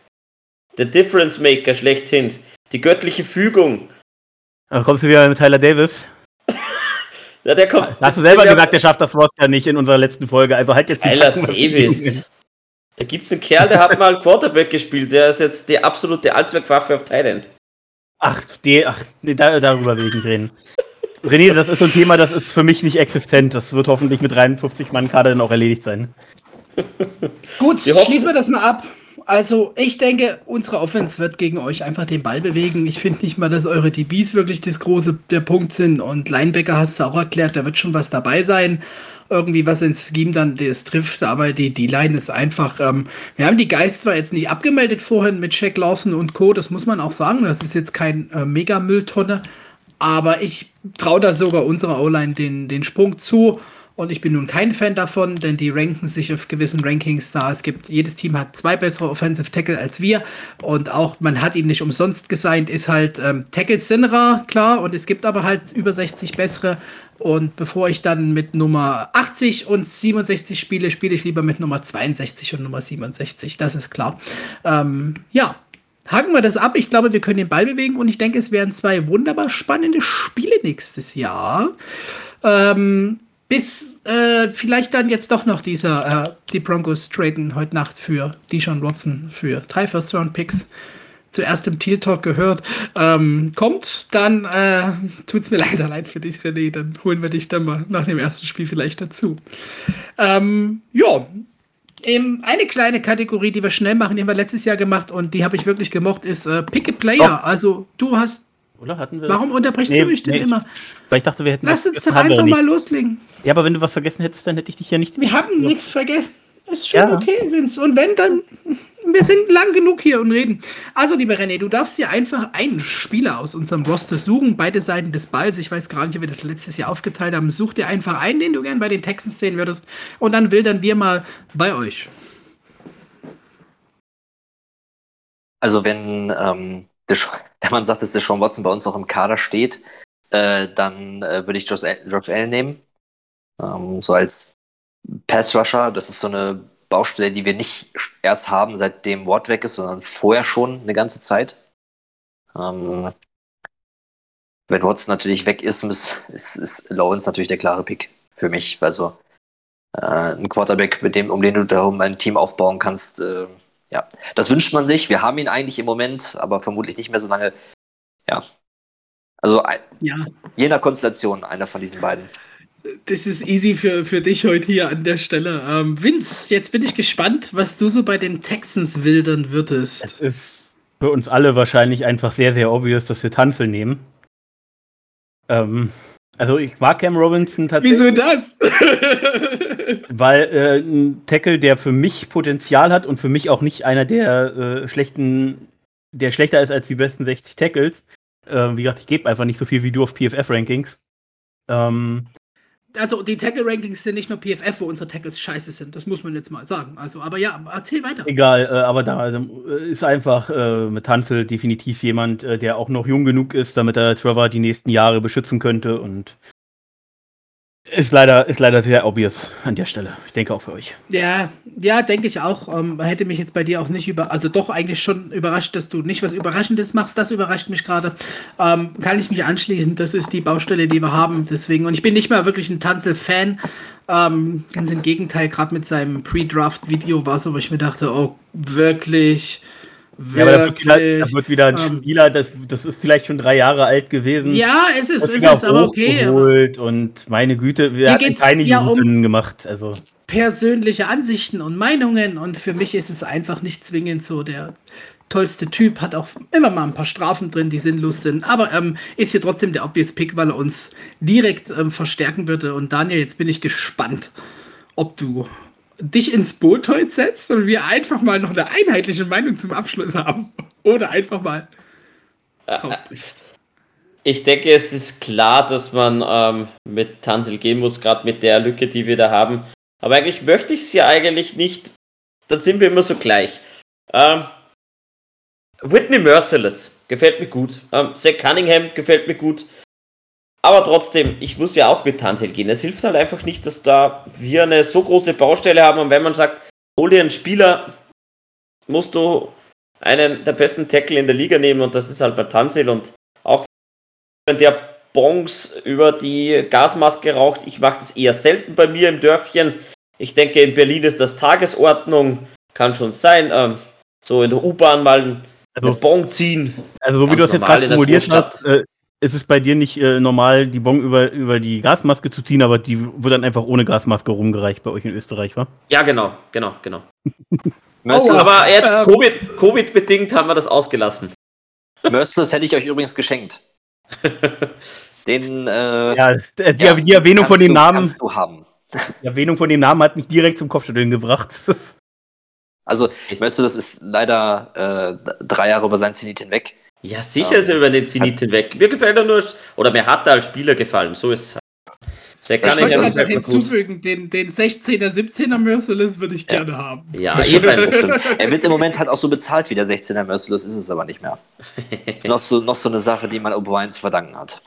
Der Difference Maker schlechthin. Die göttliche Fügung. Ach, kommst du wieder mit Tyler Davis? ja, der kommt. Hast du selber gesagt, der schafft das Roster nicht in unserer letzten Folge. Also halt jetzt Tyler Davis. Da gibt es einen Kerl, der hat mal Quarterback gespielt, der ist jetzt die absolute Allzweckwaffe auf Thailand. Ach, die, ach nee, da, darüber will ich nicht reden. René, das ist so ein Thema, das ist für mich nicht existent. Das wird hoffentlich mit 53 Mann Kader dann auch erledigt sein. Gut, schließen wir das mal ab. Also, ich denke, unsere Offense wird gegen euch einfach den Ball bewegen. Ich finde nicht mal, dass eure DBs wirklich das große der Punkt sind. Und Linebacker hast du auch erklärt, da wird schon was dabei sein. Irgendwie was ins Scheme dann das trifft, aber die, die Line ist einfach. Ähm, wir haben die Geist zwar jetzt nicht abgemeldet vorhin mit Jack Lawson und Co., das muss man auch sagen. Das ist jetzt kein äh, Mega-Mülltonne. Aber ich traue da sogar unserer O-Line den, den Sprung zu. Und ich bin nun kein Fan davon, denn die ranken sich auf gewissen Rankings da. Es gibt, jedes Team hat zwei bessere Offensive Tackle als wir. Und auch, man hat ihn nicht umsonst gesigned, ist halt ähm, Tackles sind rar, klar. Und es gibt aber halt über 60 bessere. Und bevor ich dann mit Nummer 80 und 67 spiele, spiele ich lieber mit Nummer 62 und Nummer 67. Das ist klar. Ähm, ja, haken wir das ab. Ich glaube, wir können den Ball bewegen und ich denke, es werden zwei wunderbar spannende Spiele nächstes Jahr. Ähm, bis äh, vielleicht dann jetzt doch noch dieser, äh, die Broncos traden heute Nacht für Deshaun Watson für drei First-Round-Picks. Zuerst im Teal Talk gehört, ähm, kommt, dann äh, es mir leider leid für dich, René. Dann holen wir dich dann mal nach dem ersten Spiel vielleicht dazu. Ähm, ja, ähm, eine kleine Kategorie, die wir schnell machen, die haben wir letztes Jahr gemacht und die habe ich wirklich gemocht, ist äh, Pick a Player. Oh. Also du hast oder hatten wir Warum unterbrichst nee, du mich denn nee, immer? Weil ich dachte, wir hätten. Lass uns doch einfach mal loslegen. Ja, aber wenn du was vergessen hättest, dann hätte ich dich ja nicht. Wir haben nichts vergessen. Ist schon ja. okay, Vince. Und wenn, dann. Wir sind lang genug hier und reden. Also, lieber René, du darfst dir einfach einen Spieler aus unserem Roster suchen, beide Seiten des Balls. Ich weiß gar nicht, ob wir das letztes Jahr aufgeteilt haben. Such dir einfach einen, den du gern bei den Texans sehen würdest. Und dann wildern wir mal bei euch. Also, wenn ähm, wenn man sagt, dass der Sean Watson bei uns auch im Kader steht, äh, dann äh, würde ich Josh, Josh Allen nehmen. Ähm, so als Pass-Rusher, das ist so eine Baustelle, die wir nicht erst haben, seitdem Watt weg ist, sondern vorher schon eine ganze Zeit. Ähm, wenn Watson natürlich weg ist, ist, ist Lawrence natürlich der klare Pick für mich. Also äh, ein Quarterback, mit dem, um den du darum ein Team aufbauen kannst, äh, ja, das wünscht man sich. Wir haben ihn eigentlich im Moment, aber vermutlich nicht mehr so lange. Ja. Also ja. je nach Konstellation einer von diesen beiden. Das ist easy für, für dich heute hier an der Stelle. Ähm, Vince, jetzt bin ich gespannt, was du so bei den Texans wildern würdest. Es ist für uns alle wahrscheinlich einfach sehr, sehr obvious, dass wir Tanzel nehmen. Ähm, also ich mag Cam Robinson tatsächlich. Wieso das? weil äh, ein Tackle, der für mich Potenzial hat und für mich auch nicht einer der äh, schlechten, der schlechter ist als die besten 60 Tackles. Äh, wie gesagt, ich gebe einfach nicht so viel wie du auf PFF-Rankings. Ähm, also die Tackle-Rankings sind nicht nur PFF, wo unsere Tackles scheiße sind. Das muss man jetzt mal sagen. Also, aber ja, erzähl weiter. Egal, äh, aber da also, äh, ist einfach äh, mit Hansel definitiv jemand, äh, der auch noch jung genug ist, damit er Trevor die nächsten Jahre beschützen könnte und ist leider, ist leider sehr obvious an der Stelle. Ich denke auch für euch. Ja, ja, denke ich auch. Ähm, hätte mich jetzt bei dir auch nicht über, also doch eigentlich schon überrascht, dass du nicht was Überraschendes machst. Das überrascht mich gerade. Ähm, kann ich mich anschließen. Das ist die Baustelle, die wir haben. Deswegen, und ich bin nicht mal wirklich ein Tanzel-Fan. Ähm, ganz im Gegenteil, gerade mit seinem Pre-Draft-Video war es, wo ich mir dachte, oh, wirklich ja, aber da wird, wieder, da wird wieder ein ähm, Spieler, das, das ist vielleicht schon drei Jahre alt gewesen. Ja, es ist, es ist, aber okay. Aber und meine Güte, wir haben keine ja um gemacht. Also. Persönliche Ansichten und Meinungen und für mich ist es einfach nicht zwingend so der tollste Typ, hat auch immer mal ein paar Strafen drin, die sinnlos sind, aber ähm, ist hier trotzdem der obvious Pick, weil er uns direkt ähm, verstärken würde. Und Daniel, jetzt bin ich gespannt, ob du dich ins Boot heute setzt und wir einfach mal noch eine einheitliche Meinung zum Abschluss haben. Oder einfach mal rausbrichst. Ich denke, es ist klar, dass man ähm, mit Tansel gehen muss, gerade mit der Lücke, die wir da haben. Aber eigentlich möchte ich es ja eigentlich nicht. Dann sind wir immer so gleich. Ähm, Whitney Merciless gefällt mir gut. Ähm, Zach Cunningham gefällt mir gut. Aber trotzdem, ich muss ja auch mit Tansel gehen. Es hilft halt einfach nicht, dass da wir eine so große Baustelle haben und wenn man sagt, hol dir einen Spieler, musst du einen der besten Tackle in der Liga nehmen und das ist halt bei Tansel und auch wenn der Bongs über die Gasmaske raucht, ich mache das eher selten bei mir im Dörfchen. Ich denke, in Berlin ist das Tagesordnung, kann schon sein. Ähm, so in der U-Bahn mal also, Bong ziehen. Also so wie du das jetzt gerade formuliert hast, äh, es ist bei dir nicht äh, normal, die Bon über, über die Gasmaske zu ziehen, aber die wird dann einfach ohne Gasmaske rumgereicht bei euch in Österreich, wa? Ja, genau, genau, genau. oh, aber jetzt Covid, Covid-bedingt haben wir das ausgelassen. Merciless hätte ich euch übrigens geschenkt. Den, äh, ja, die, ja, die Erwähnung von dem du, Namen. Kannst du haben. Die Erwähnung von dem Namen hat mich direkt zum Kopfschütteln gebracht. Also, Merciless ist leider äh, drei Jahre über sein Zenit hinweg. Ja, sicher ist er über den Zenit hinweg. Mir gefällt er nur, oder mir hat er als Spieler gefallen. So ist es. Sehr ich wollte gerade hinzufügen, den, den 16er, 17er Merciless würde ich gerne ja. haben. Ja, eben. Er wird im Moment halt auch so bezahlt wie der 16er Merciless, ist es aber nicht mehr. noch, so, noch so eine Sache, die man O'Brien zu verdanken hat.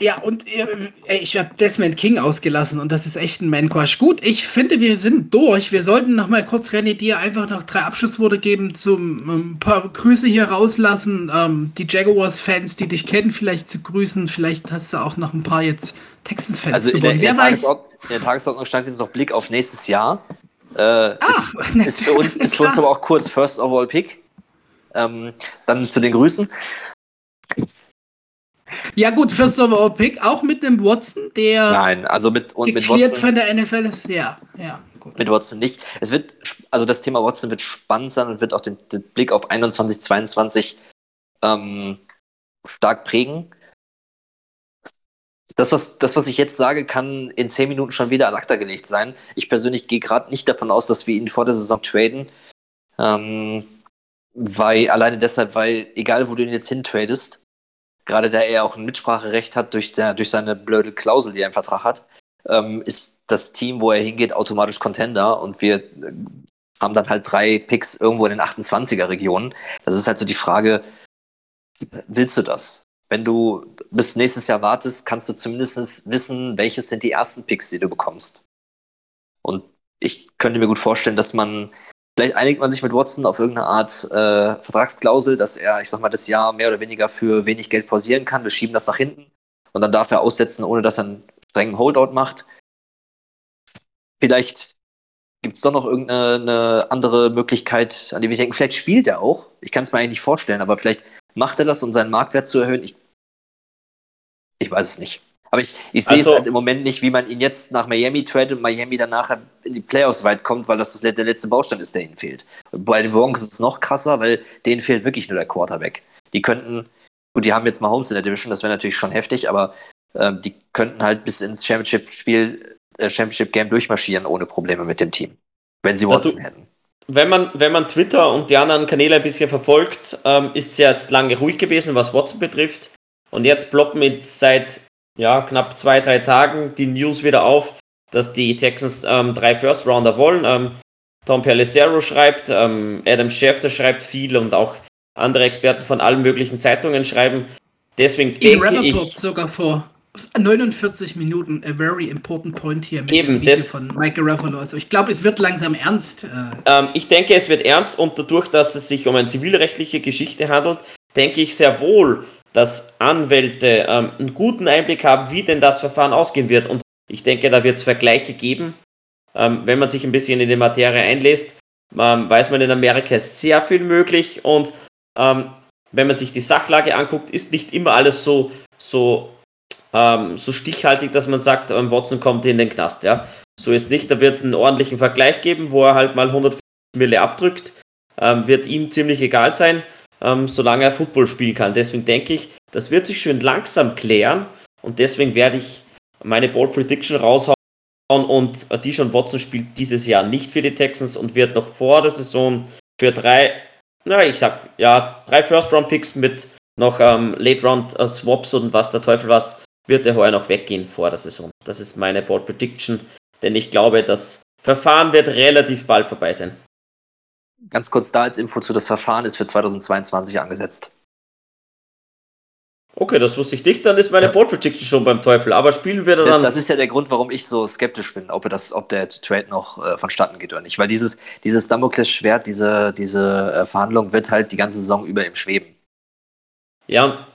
Ja, und äh, ich habe Desmond King ausgelassen und das ist echt ein Man-Crush. Gut, ich finde, wir sind durch. Wir sollten noch mal kurz René dir einfach noch drei Abschlussworte geben, zum ein ähm, paar Grüße hier rauslassen. Ähm, die Jaguars-Fans, die dich kennen, vielleicht zu grüßen. Vielleicht hast du auch noch ein paar jetzt Texans-Fans Also in der, in, der Tagesordnung, in der, Tagesordnung stand jetzt noch Blick auf nächstes Jahr. Äh, ah, ist, ist, für uns, ist für uns aber auch kurz First Overall Pick. Ähm, dann zu den Grüßen. Ja, gut, First Overall Pick, auch mit einem Watson, der. Nein, also mit, und mit Watson. von der NFL ist, ja, ja. Gut. Mit Watson nicht. Es wird, also das Thema Watson wird spannend sein und wird auch den, den Blick auf 21, 22 ähm, stark prägen. Das was, das, was ich jetzt sage, kann in 10 Minuten schon wieder an Akta gelegt sein. Ich persönlich gehe gerade nicht davon aus, dass wir ihn vor der Saison traden. Ähm, weil, alleine deshalb, weil, egal wo du ihn jetzt hintradest, gerade da er auch ein Mitspracherecht hat durch, der, durch seine blöde Klausel, die er im Vertrag hat, ähm, ist das Team, wo er hingeht, automatisch Contender und wir äh, haben dann halt drei Picks irgendwo in den 28er Regionen. Das ist halt so die Frage, willst du das? Wenn du bis nächstes Jahr wartest, kannst du zumindest wissen, welches sind die ersten Picks, die du bekommst. Und ich könnte mir gut vorstellen, dass man, vielleicht einigt man sich mit Watson auf irgendeine Art äh, Vertragsklausel, dass er, ich sag mal, das Jahr mehr oder weniger für wenig Geld pausieren kann. Wir schieben das nach hinten und dann darf er aussetzen, ohne dass er einen strengen Holdout macht. Vielleicht gibt es doch noch irgendeine andere Möglichkeit, an die wir denken. Vielleicht spielt er auch. Ich kann es mir eigentlich nicht vorstellen, aber vielleicht macht er das, um seinen Marktwert zu erhöhen. Ich, ich weiß es nicht. Aber ich, ich sehe also, es halt im Moment nicht, wie man ihn jetzt nach Miami tradet und Miami dann nachher in die Playoffs weit kommt, weil das, der letzte Baustein ist, der ihnen fehlt. Bei den Broncos ist es noch krasser, weil denen fehlt wirklich nur der Quarterback. Die könnten, gut, die haben jetzt mal Holmes in der Division, das wäre natürlich schon heftig, aber ähm, die könnten halt bis ins Championship-Spiel, äh, Championship-Game durchmarschieren ohne Probleme mit dem Team, wenn sie Watson du, hätten. Wenn man, wenn man Twitter und die anderen Kanäle ein bisschen verfolgt, ähm, ist es ja jetzt lange ruhig gewesen, was Watson betrifft. Und jetzt ploppt mit seit ja, knapp zwei, drei Tagen die News wieder auf, dass die Texans ähm, drei First Rounder wollen. Ähm, Tom Pelissero schreibt, ähm, Adam Schefter schreibt viel und auch andere Experten von allen möglichen Zeitungen schreiben. Deswegen In denke ich sogar vor 49 Minuten a very important point hier mit eben, dem Video das, von Michael Ruffalo. Also ich glaube, es wird langsam ernst. Äh. Ähm, ich denke, es wird ernst und dadurch, dass es sich um eine zivilrechtliche Geschichte handelt, denke ich sehr wohl, dass Anwälte ähm, einen guten Einblick haben, wie denn das Verfahren ausgehen wird. Und ich denke, da wird es Vergleiche geben. Ähm, wenn man sich ein bisschen in die Materie einlässt, ähm, weiß man in Amerika ist sehr viel möglich und ähm, wenn man sich die Sachlage anguckt, ist nicht immer alles so, so, ähm, so stichhaltig, dass man sagt, ähm, Watson kommt in den Knast. Ja? So ist nicht, da wird es einen ordentlichen Vergleich geben, wo er halt mal 150 Mille abdrückt. wird ihm ziemlich egal sein ähm, solange er Football spielen kann. Deswegen denke ich, das wird sich schön langsam klären und deswegen werde ich meine Ball Prediction raushauen und die schon Watson spielt dieses Jahr nicht für die Texans und wird noch vor der Saison für drei, na ich sag ja, drei First Round Picks mit noch ähm, Late Round äh, Swaps und was der Teufel was, wird er heuer noch weggehen vor der Saison. Das ist meine Ball Prediction, denn ich glaube, das Verfahren wird relativ bald vorbei sein. Ganz kurz da als Info zu das Verfahren ist für 2022 angesetzt. Okay, das wusste ich nicht, dann ist meine ja. Board Prediction schon beim Teufel. Aber spielen wir dann. Das, das, ist ja der Grund, warum ich so skeptisch bin, ob, das, ob der Trade noch äh, vonstatten geht oder nicht. Weil dieses, dieses Damokles-Schwert, diese, diese äh, Verhandlung wird halt die ganze Saison über im Schweben. Ja,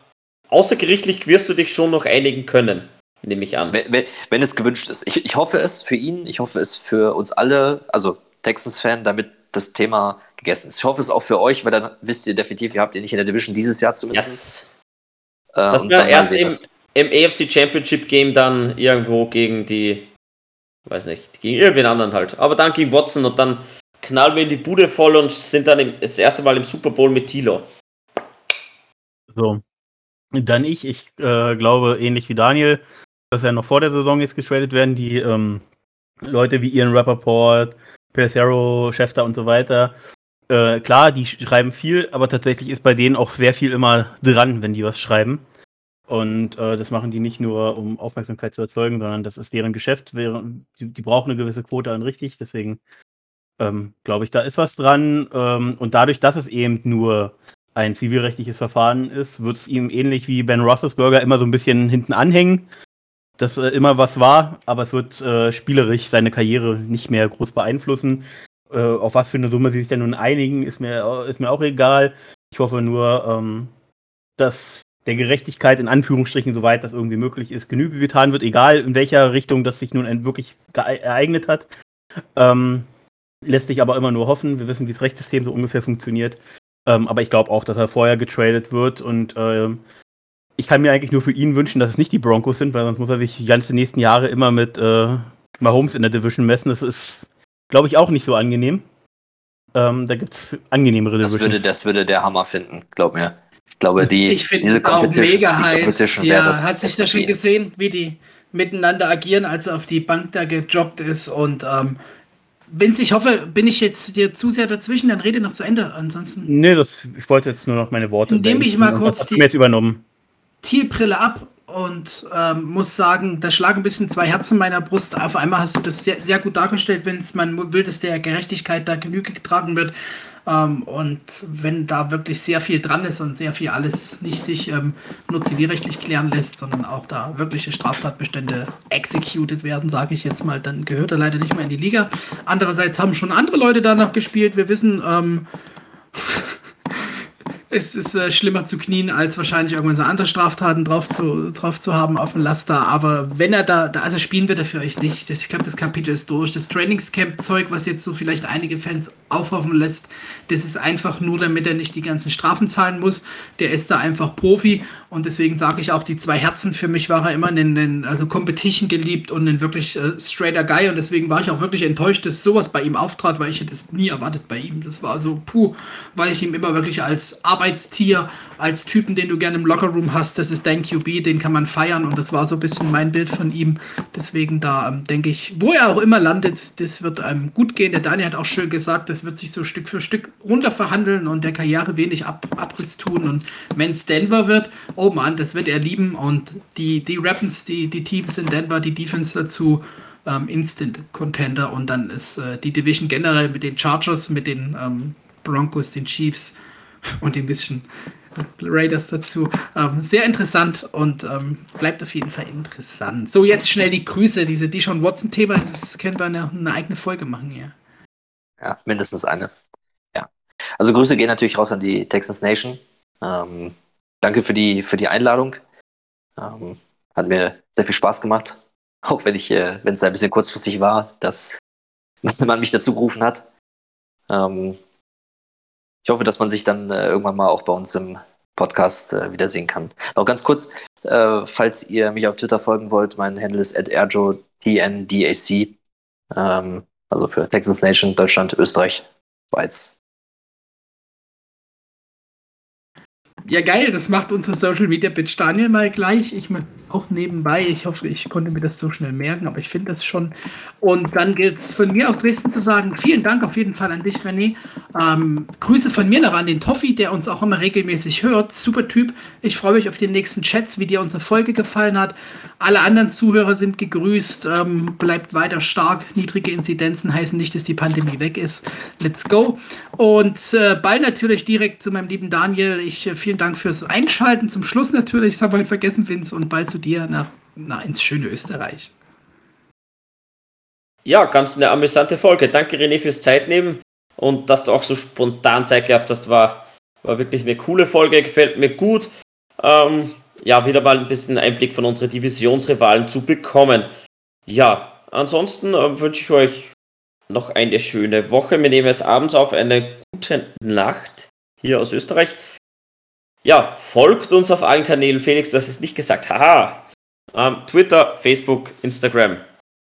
außergerichtlich wirst du dich schon noch einigen können, nehme ich an. Wenn, wenn, wenn es gewünscht ist. Ich, ich hoffe es für ihn, ich hoffe es für uns alle, also Texans-Fan, damit das Thema gegessen ist. Ich hoffe es auch für euch, weil dann wisst ihr definitiv, ihr habt ihr nicht in der Division dieses Jahr zumindest. Yes. Äh, das wäre erst im, im AFC Championship Game dann irgendwo gegen die, weiß nicht, gegen irgendwen anderen halt. Aber dann gegen Watson und dann knallen wir in die Bude voll und sind dann im, das erste Mal im Super Bowl mit Tilo. So. Dann ich. Ich äh, glaube, ähnlich wie Daniel, dass ja noch vor der Saison jetzt getradet werden. Die ähm, Leute wie Ian Rappaport, Pelissero, Schäfter und so weiter. Äh, klar, die schreiben viel, aber tatsächlich ist bei denen auch sehr viel immer dran, wenn die was schreiben. Und äh, das machen die nicht nur, um Aufmerksamkeit zu erzeugen, sondern das ist deren Geschäft. Die, die brauchen eine gewisse Quote an richtig, deswegen ähm, glaube ich, da ist was dran. Ähm, und dadurch, dass es eben nur ein zivilrechtliches Verfahren ist, wird es ihm ähnlich wie Ben Roethlisberger immer so ein bisschen hinten anhängen dass äh, immer was war, aber es wird äh, spielerisch seine Karriere nicht mehr groß beeinflussen. Äh, auf was für eine Summe sie sich denn nun einigen, ist mir, ist mir auch egal. Ich hoffe nur, ähm, dass der Gerechtigkeit in Anführungsstrichen, soweit das irgendwie möglich ist, Genüge getan wird, egal in welcher Richtung das sich nun wirklich ereignet hat. Ähm, lässt sich aber immer nur hoffen. Wir wissen, wie das Rechtssystem so ungefähr funktioniert. Ähm, aber ich glaube auch, dass er vorher getradet wird und ähm, ich kann mir eigentlich nur für ihn wünschen, dass es nicht die Broncos sind, weil sonst muss er sich die ganzen nächsten Jahre immer mit äh, Mahomes in der Division messen. Das ist, glaube ich, auch nicht so angenehm. Ähm, da gibt es angenehmere Division. Das würde, das würde der Hammer finden, glaub mir. Ich glaube, die, ich finde es auch mega heiß. Ja, hat sich da schon gesehen, wie die miteinander agieren, als er auf die Bank da gejobbt ist. Und ähm, Vince, ich hoffe, bin ich jetzt dir zu sehr dazwischen, dann rede noch zu Ende. Ansonsten. Nee, das, ich wollte jetzt nur noch meine Worte. Nehme ich mal kurz die. Mir jetzt übernommen. Tierbrille ab und ähm, muss sagen, da schlagen ein bisschen zwei Herzen in meiner Brust. Auf einmal hast du das sehr, sehr gut dargestellt, wenn es man will, dass der Gerechtigkeit da Genüge getragen wird. Ähm, und wenn da wirklich sehr viel dran ist und sehr viel alles nicht sich ähm, nur zivilrechtlich klären lässt, sondern auch da wirkliche Straftatbestände executed werden, sage ich jetzt mal, dann gehört er leider nicht mehr in die Liga. Andererseits haben schon andere Leute danach gespielt. Wir wissen, ähm, es ist äh, schlimmer zu knien, als wahrscheinlich irgendwann so andere Straftaten drauf zu, drauf zu haben auf dem Laster. Aber wenn er da, da also spielen wird er für euch nicht. Das, ich glaube, das Kapitel ist durch. Das Trainingscamp-Zeug, was jetzt so vielleicht einige Fans aufhoffen lässt, das ist einfach nur, damit er nicht die ganzen Strafen zahlen muss. Der ist da einfach Profi und deswegen sage ich auch, die zwei Herzen für mich war er immer ein, ein also Competition geliebt und ein wirklich äh, straighter Guy und deswegen war ich auch wirklich enttäuscht, dass sowas bei ihm auftrat, weil ich hätte es nie erwartet bei ihm. Das war so puh, weil ich ihm immer wirklich als Arbeit Arbeitstier, als Typen, den du gerne im Lockerroom hast. Das ist dein QB, den kann man feiern und das war so ein bisschen mein Bild von ihm. Deswegen da ähm, denke ich, wo er auch immer landet, das wird einem ähm, gut gehen. Der Daniel hat auch schön gesagt, das wird sich so Stück für Stück runter verhandeln und der Karriere wenig Ab Abriss tun. Und wenn es Denver wird, oh Mann, das wird er lieben. Und die, die Rappens, die, die Teams in Denver, die Defense dazu, ähm, Instant Contender und dann ist äh, die Division generell mit den Chargers, mit den ähm, Broncos, den Chiefs, und ein bisschen Raiders dazu. Ähm, sehr interessant und ähm, bleibt auf jeden Fall interessant. So, jetzt schnell die Grüße. Diese Dishon Watson-Thema, das können wir eine, eine, eigene Folge machen hier. Ja, mindestens eine. Ja. Also Grüße gehen natürlich raus an die Texans Nation. Ähm, danke für die, für die Einladung. Ähm, hat mir sehr viel Spaß gemacht. Auch wenn ich, äh, wenn es ein bisschen kurzfristig war, dass man mich dazu gerufen hat. Ähm, ich hoffe, dass man sich dann äh, irgendwann mal auch bei uns im Podcast äh, wiedersehen kann. Noch ganz kurz, äh, falls ihr mich auf Twitter folgen wollt, mein Handle ist at erjotndac, ähm, also für Texas Nation, Deutschland, Österreich, Schweiz. Ja, geil, das macht unser Social Media Bitch Daniel mal gleich. Ich mal auch nebenbei. Ich hoffe, ich konnte mir das so schnell merken, aber ich finde das schon. Und dann gilt es von mir aus Dresden zu sagen: Vielen Dank auf jeden Fall an dich, René. Ähm, Grüße von mir noch an den Toffi, der uns auch immer regelmäßig hört. Super Typ. Ich freue mich auf die nächsten Chats, wie dir unsere Folge gefallen hat. Alle anderen Zuhörer sind gegrüßt. Ähm, bleibt weiter stark. Niedrige Inzidenzen heißen nicht, dass die Pandemie weg ist. Let's go. Und äh, bald natürlich direkt zu meinem lieben Daniel. Ich äh, vielen Dank fürs Einschalten. Zum Schluss natürlich, haben wir heute vergessen, Vince, und bald zu dir nach, nach ins schöne Österreich. Ja, ganz eine amüsante Folge. Danke René fürs Zeitnehmen und dass du auch so spontan Zeit gehabt hast, war, war wirklich eine coole Folge, gefällt mir gut. Ähm, ja, wieder mal ein bisschen Einblick von unseren Divisionsrivalen zu bekommen. Ja, ansonsten äh, wünsche ich euch noch eine schöne Woche. Wir nehmen jetzt abends auf eine gute Nacht hier aus Österreich. Ja, folgt uns auf allen Kanälen. Felix, hast es nicht gesagt. Haha. Ähm, Twitter, Facebook, Instagram.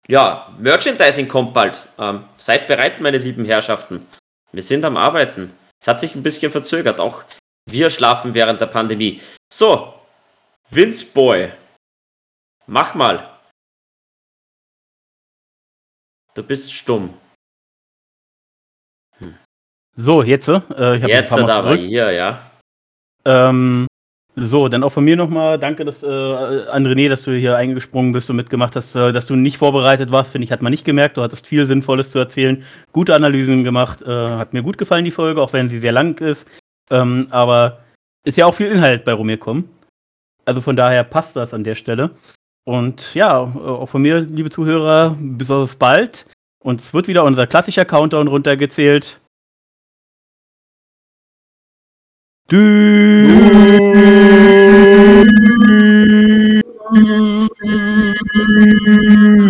Ja, Merchandising kommt bald. Ähm, seid bereit, meine lieben Herrschaften. Wir sind am Arbeiten. Es hat sich ein bisschen verzögert. Auch wir schlafen während der Pandemie. So, Vince Boy. Mach mal. Du bist stumm. Hm. So, jetzt? Äh, jetzt aber hier, ja. Ähm, so, dann auch von mir nochmal danke dass, äh, an René, dass du hier eingesprungen bist und mitgemacht hast, äh, dass du nicht vorbereitet warst, finde ich, hat man nicht gemerkt. Du hattest viel Sinnvolles zu erzählen, gute Analysen gemacht, äh, hat mir gut gefallen, die Folge, auch wenn sie sehr lang ist. Ähm, aber ist ja auch viel Inhalt bei rumgekommen. Also von daher passt das an der Stelle. Und ja, auch von mir, liebe Zuhörer, bis auf bald. Und es wird wieder unser klassischer Countdown runtergezählt. Du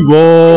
war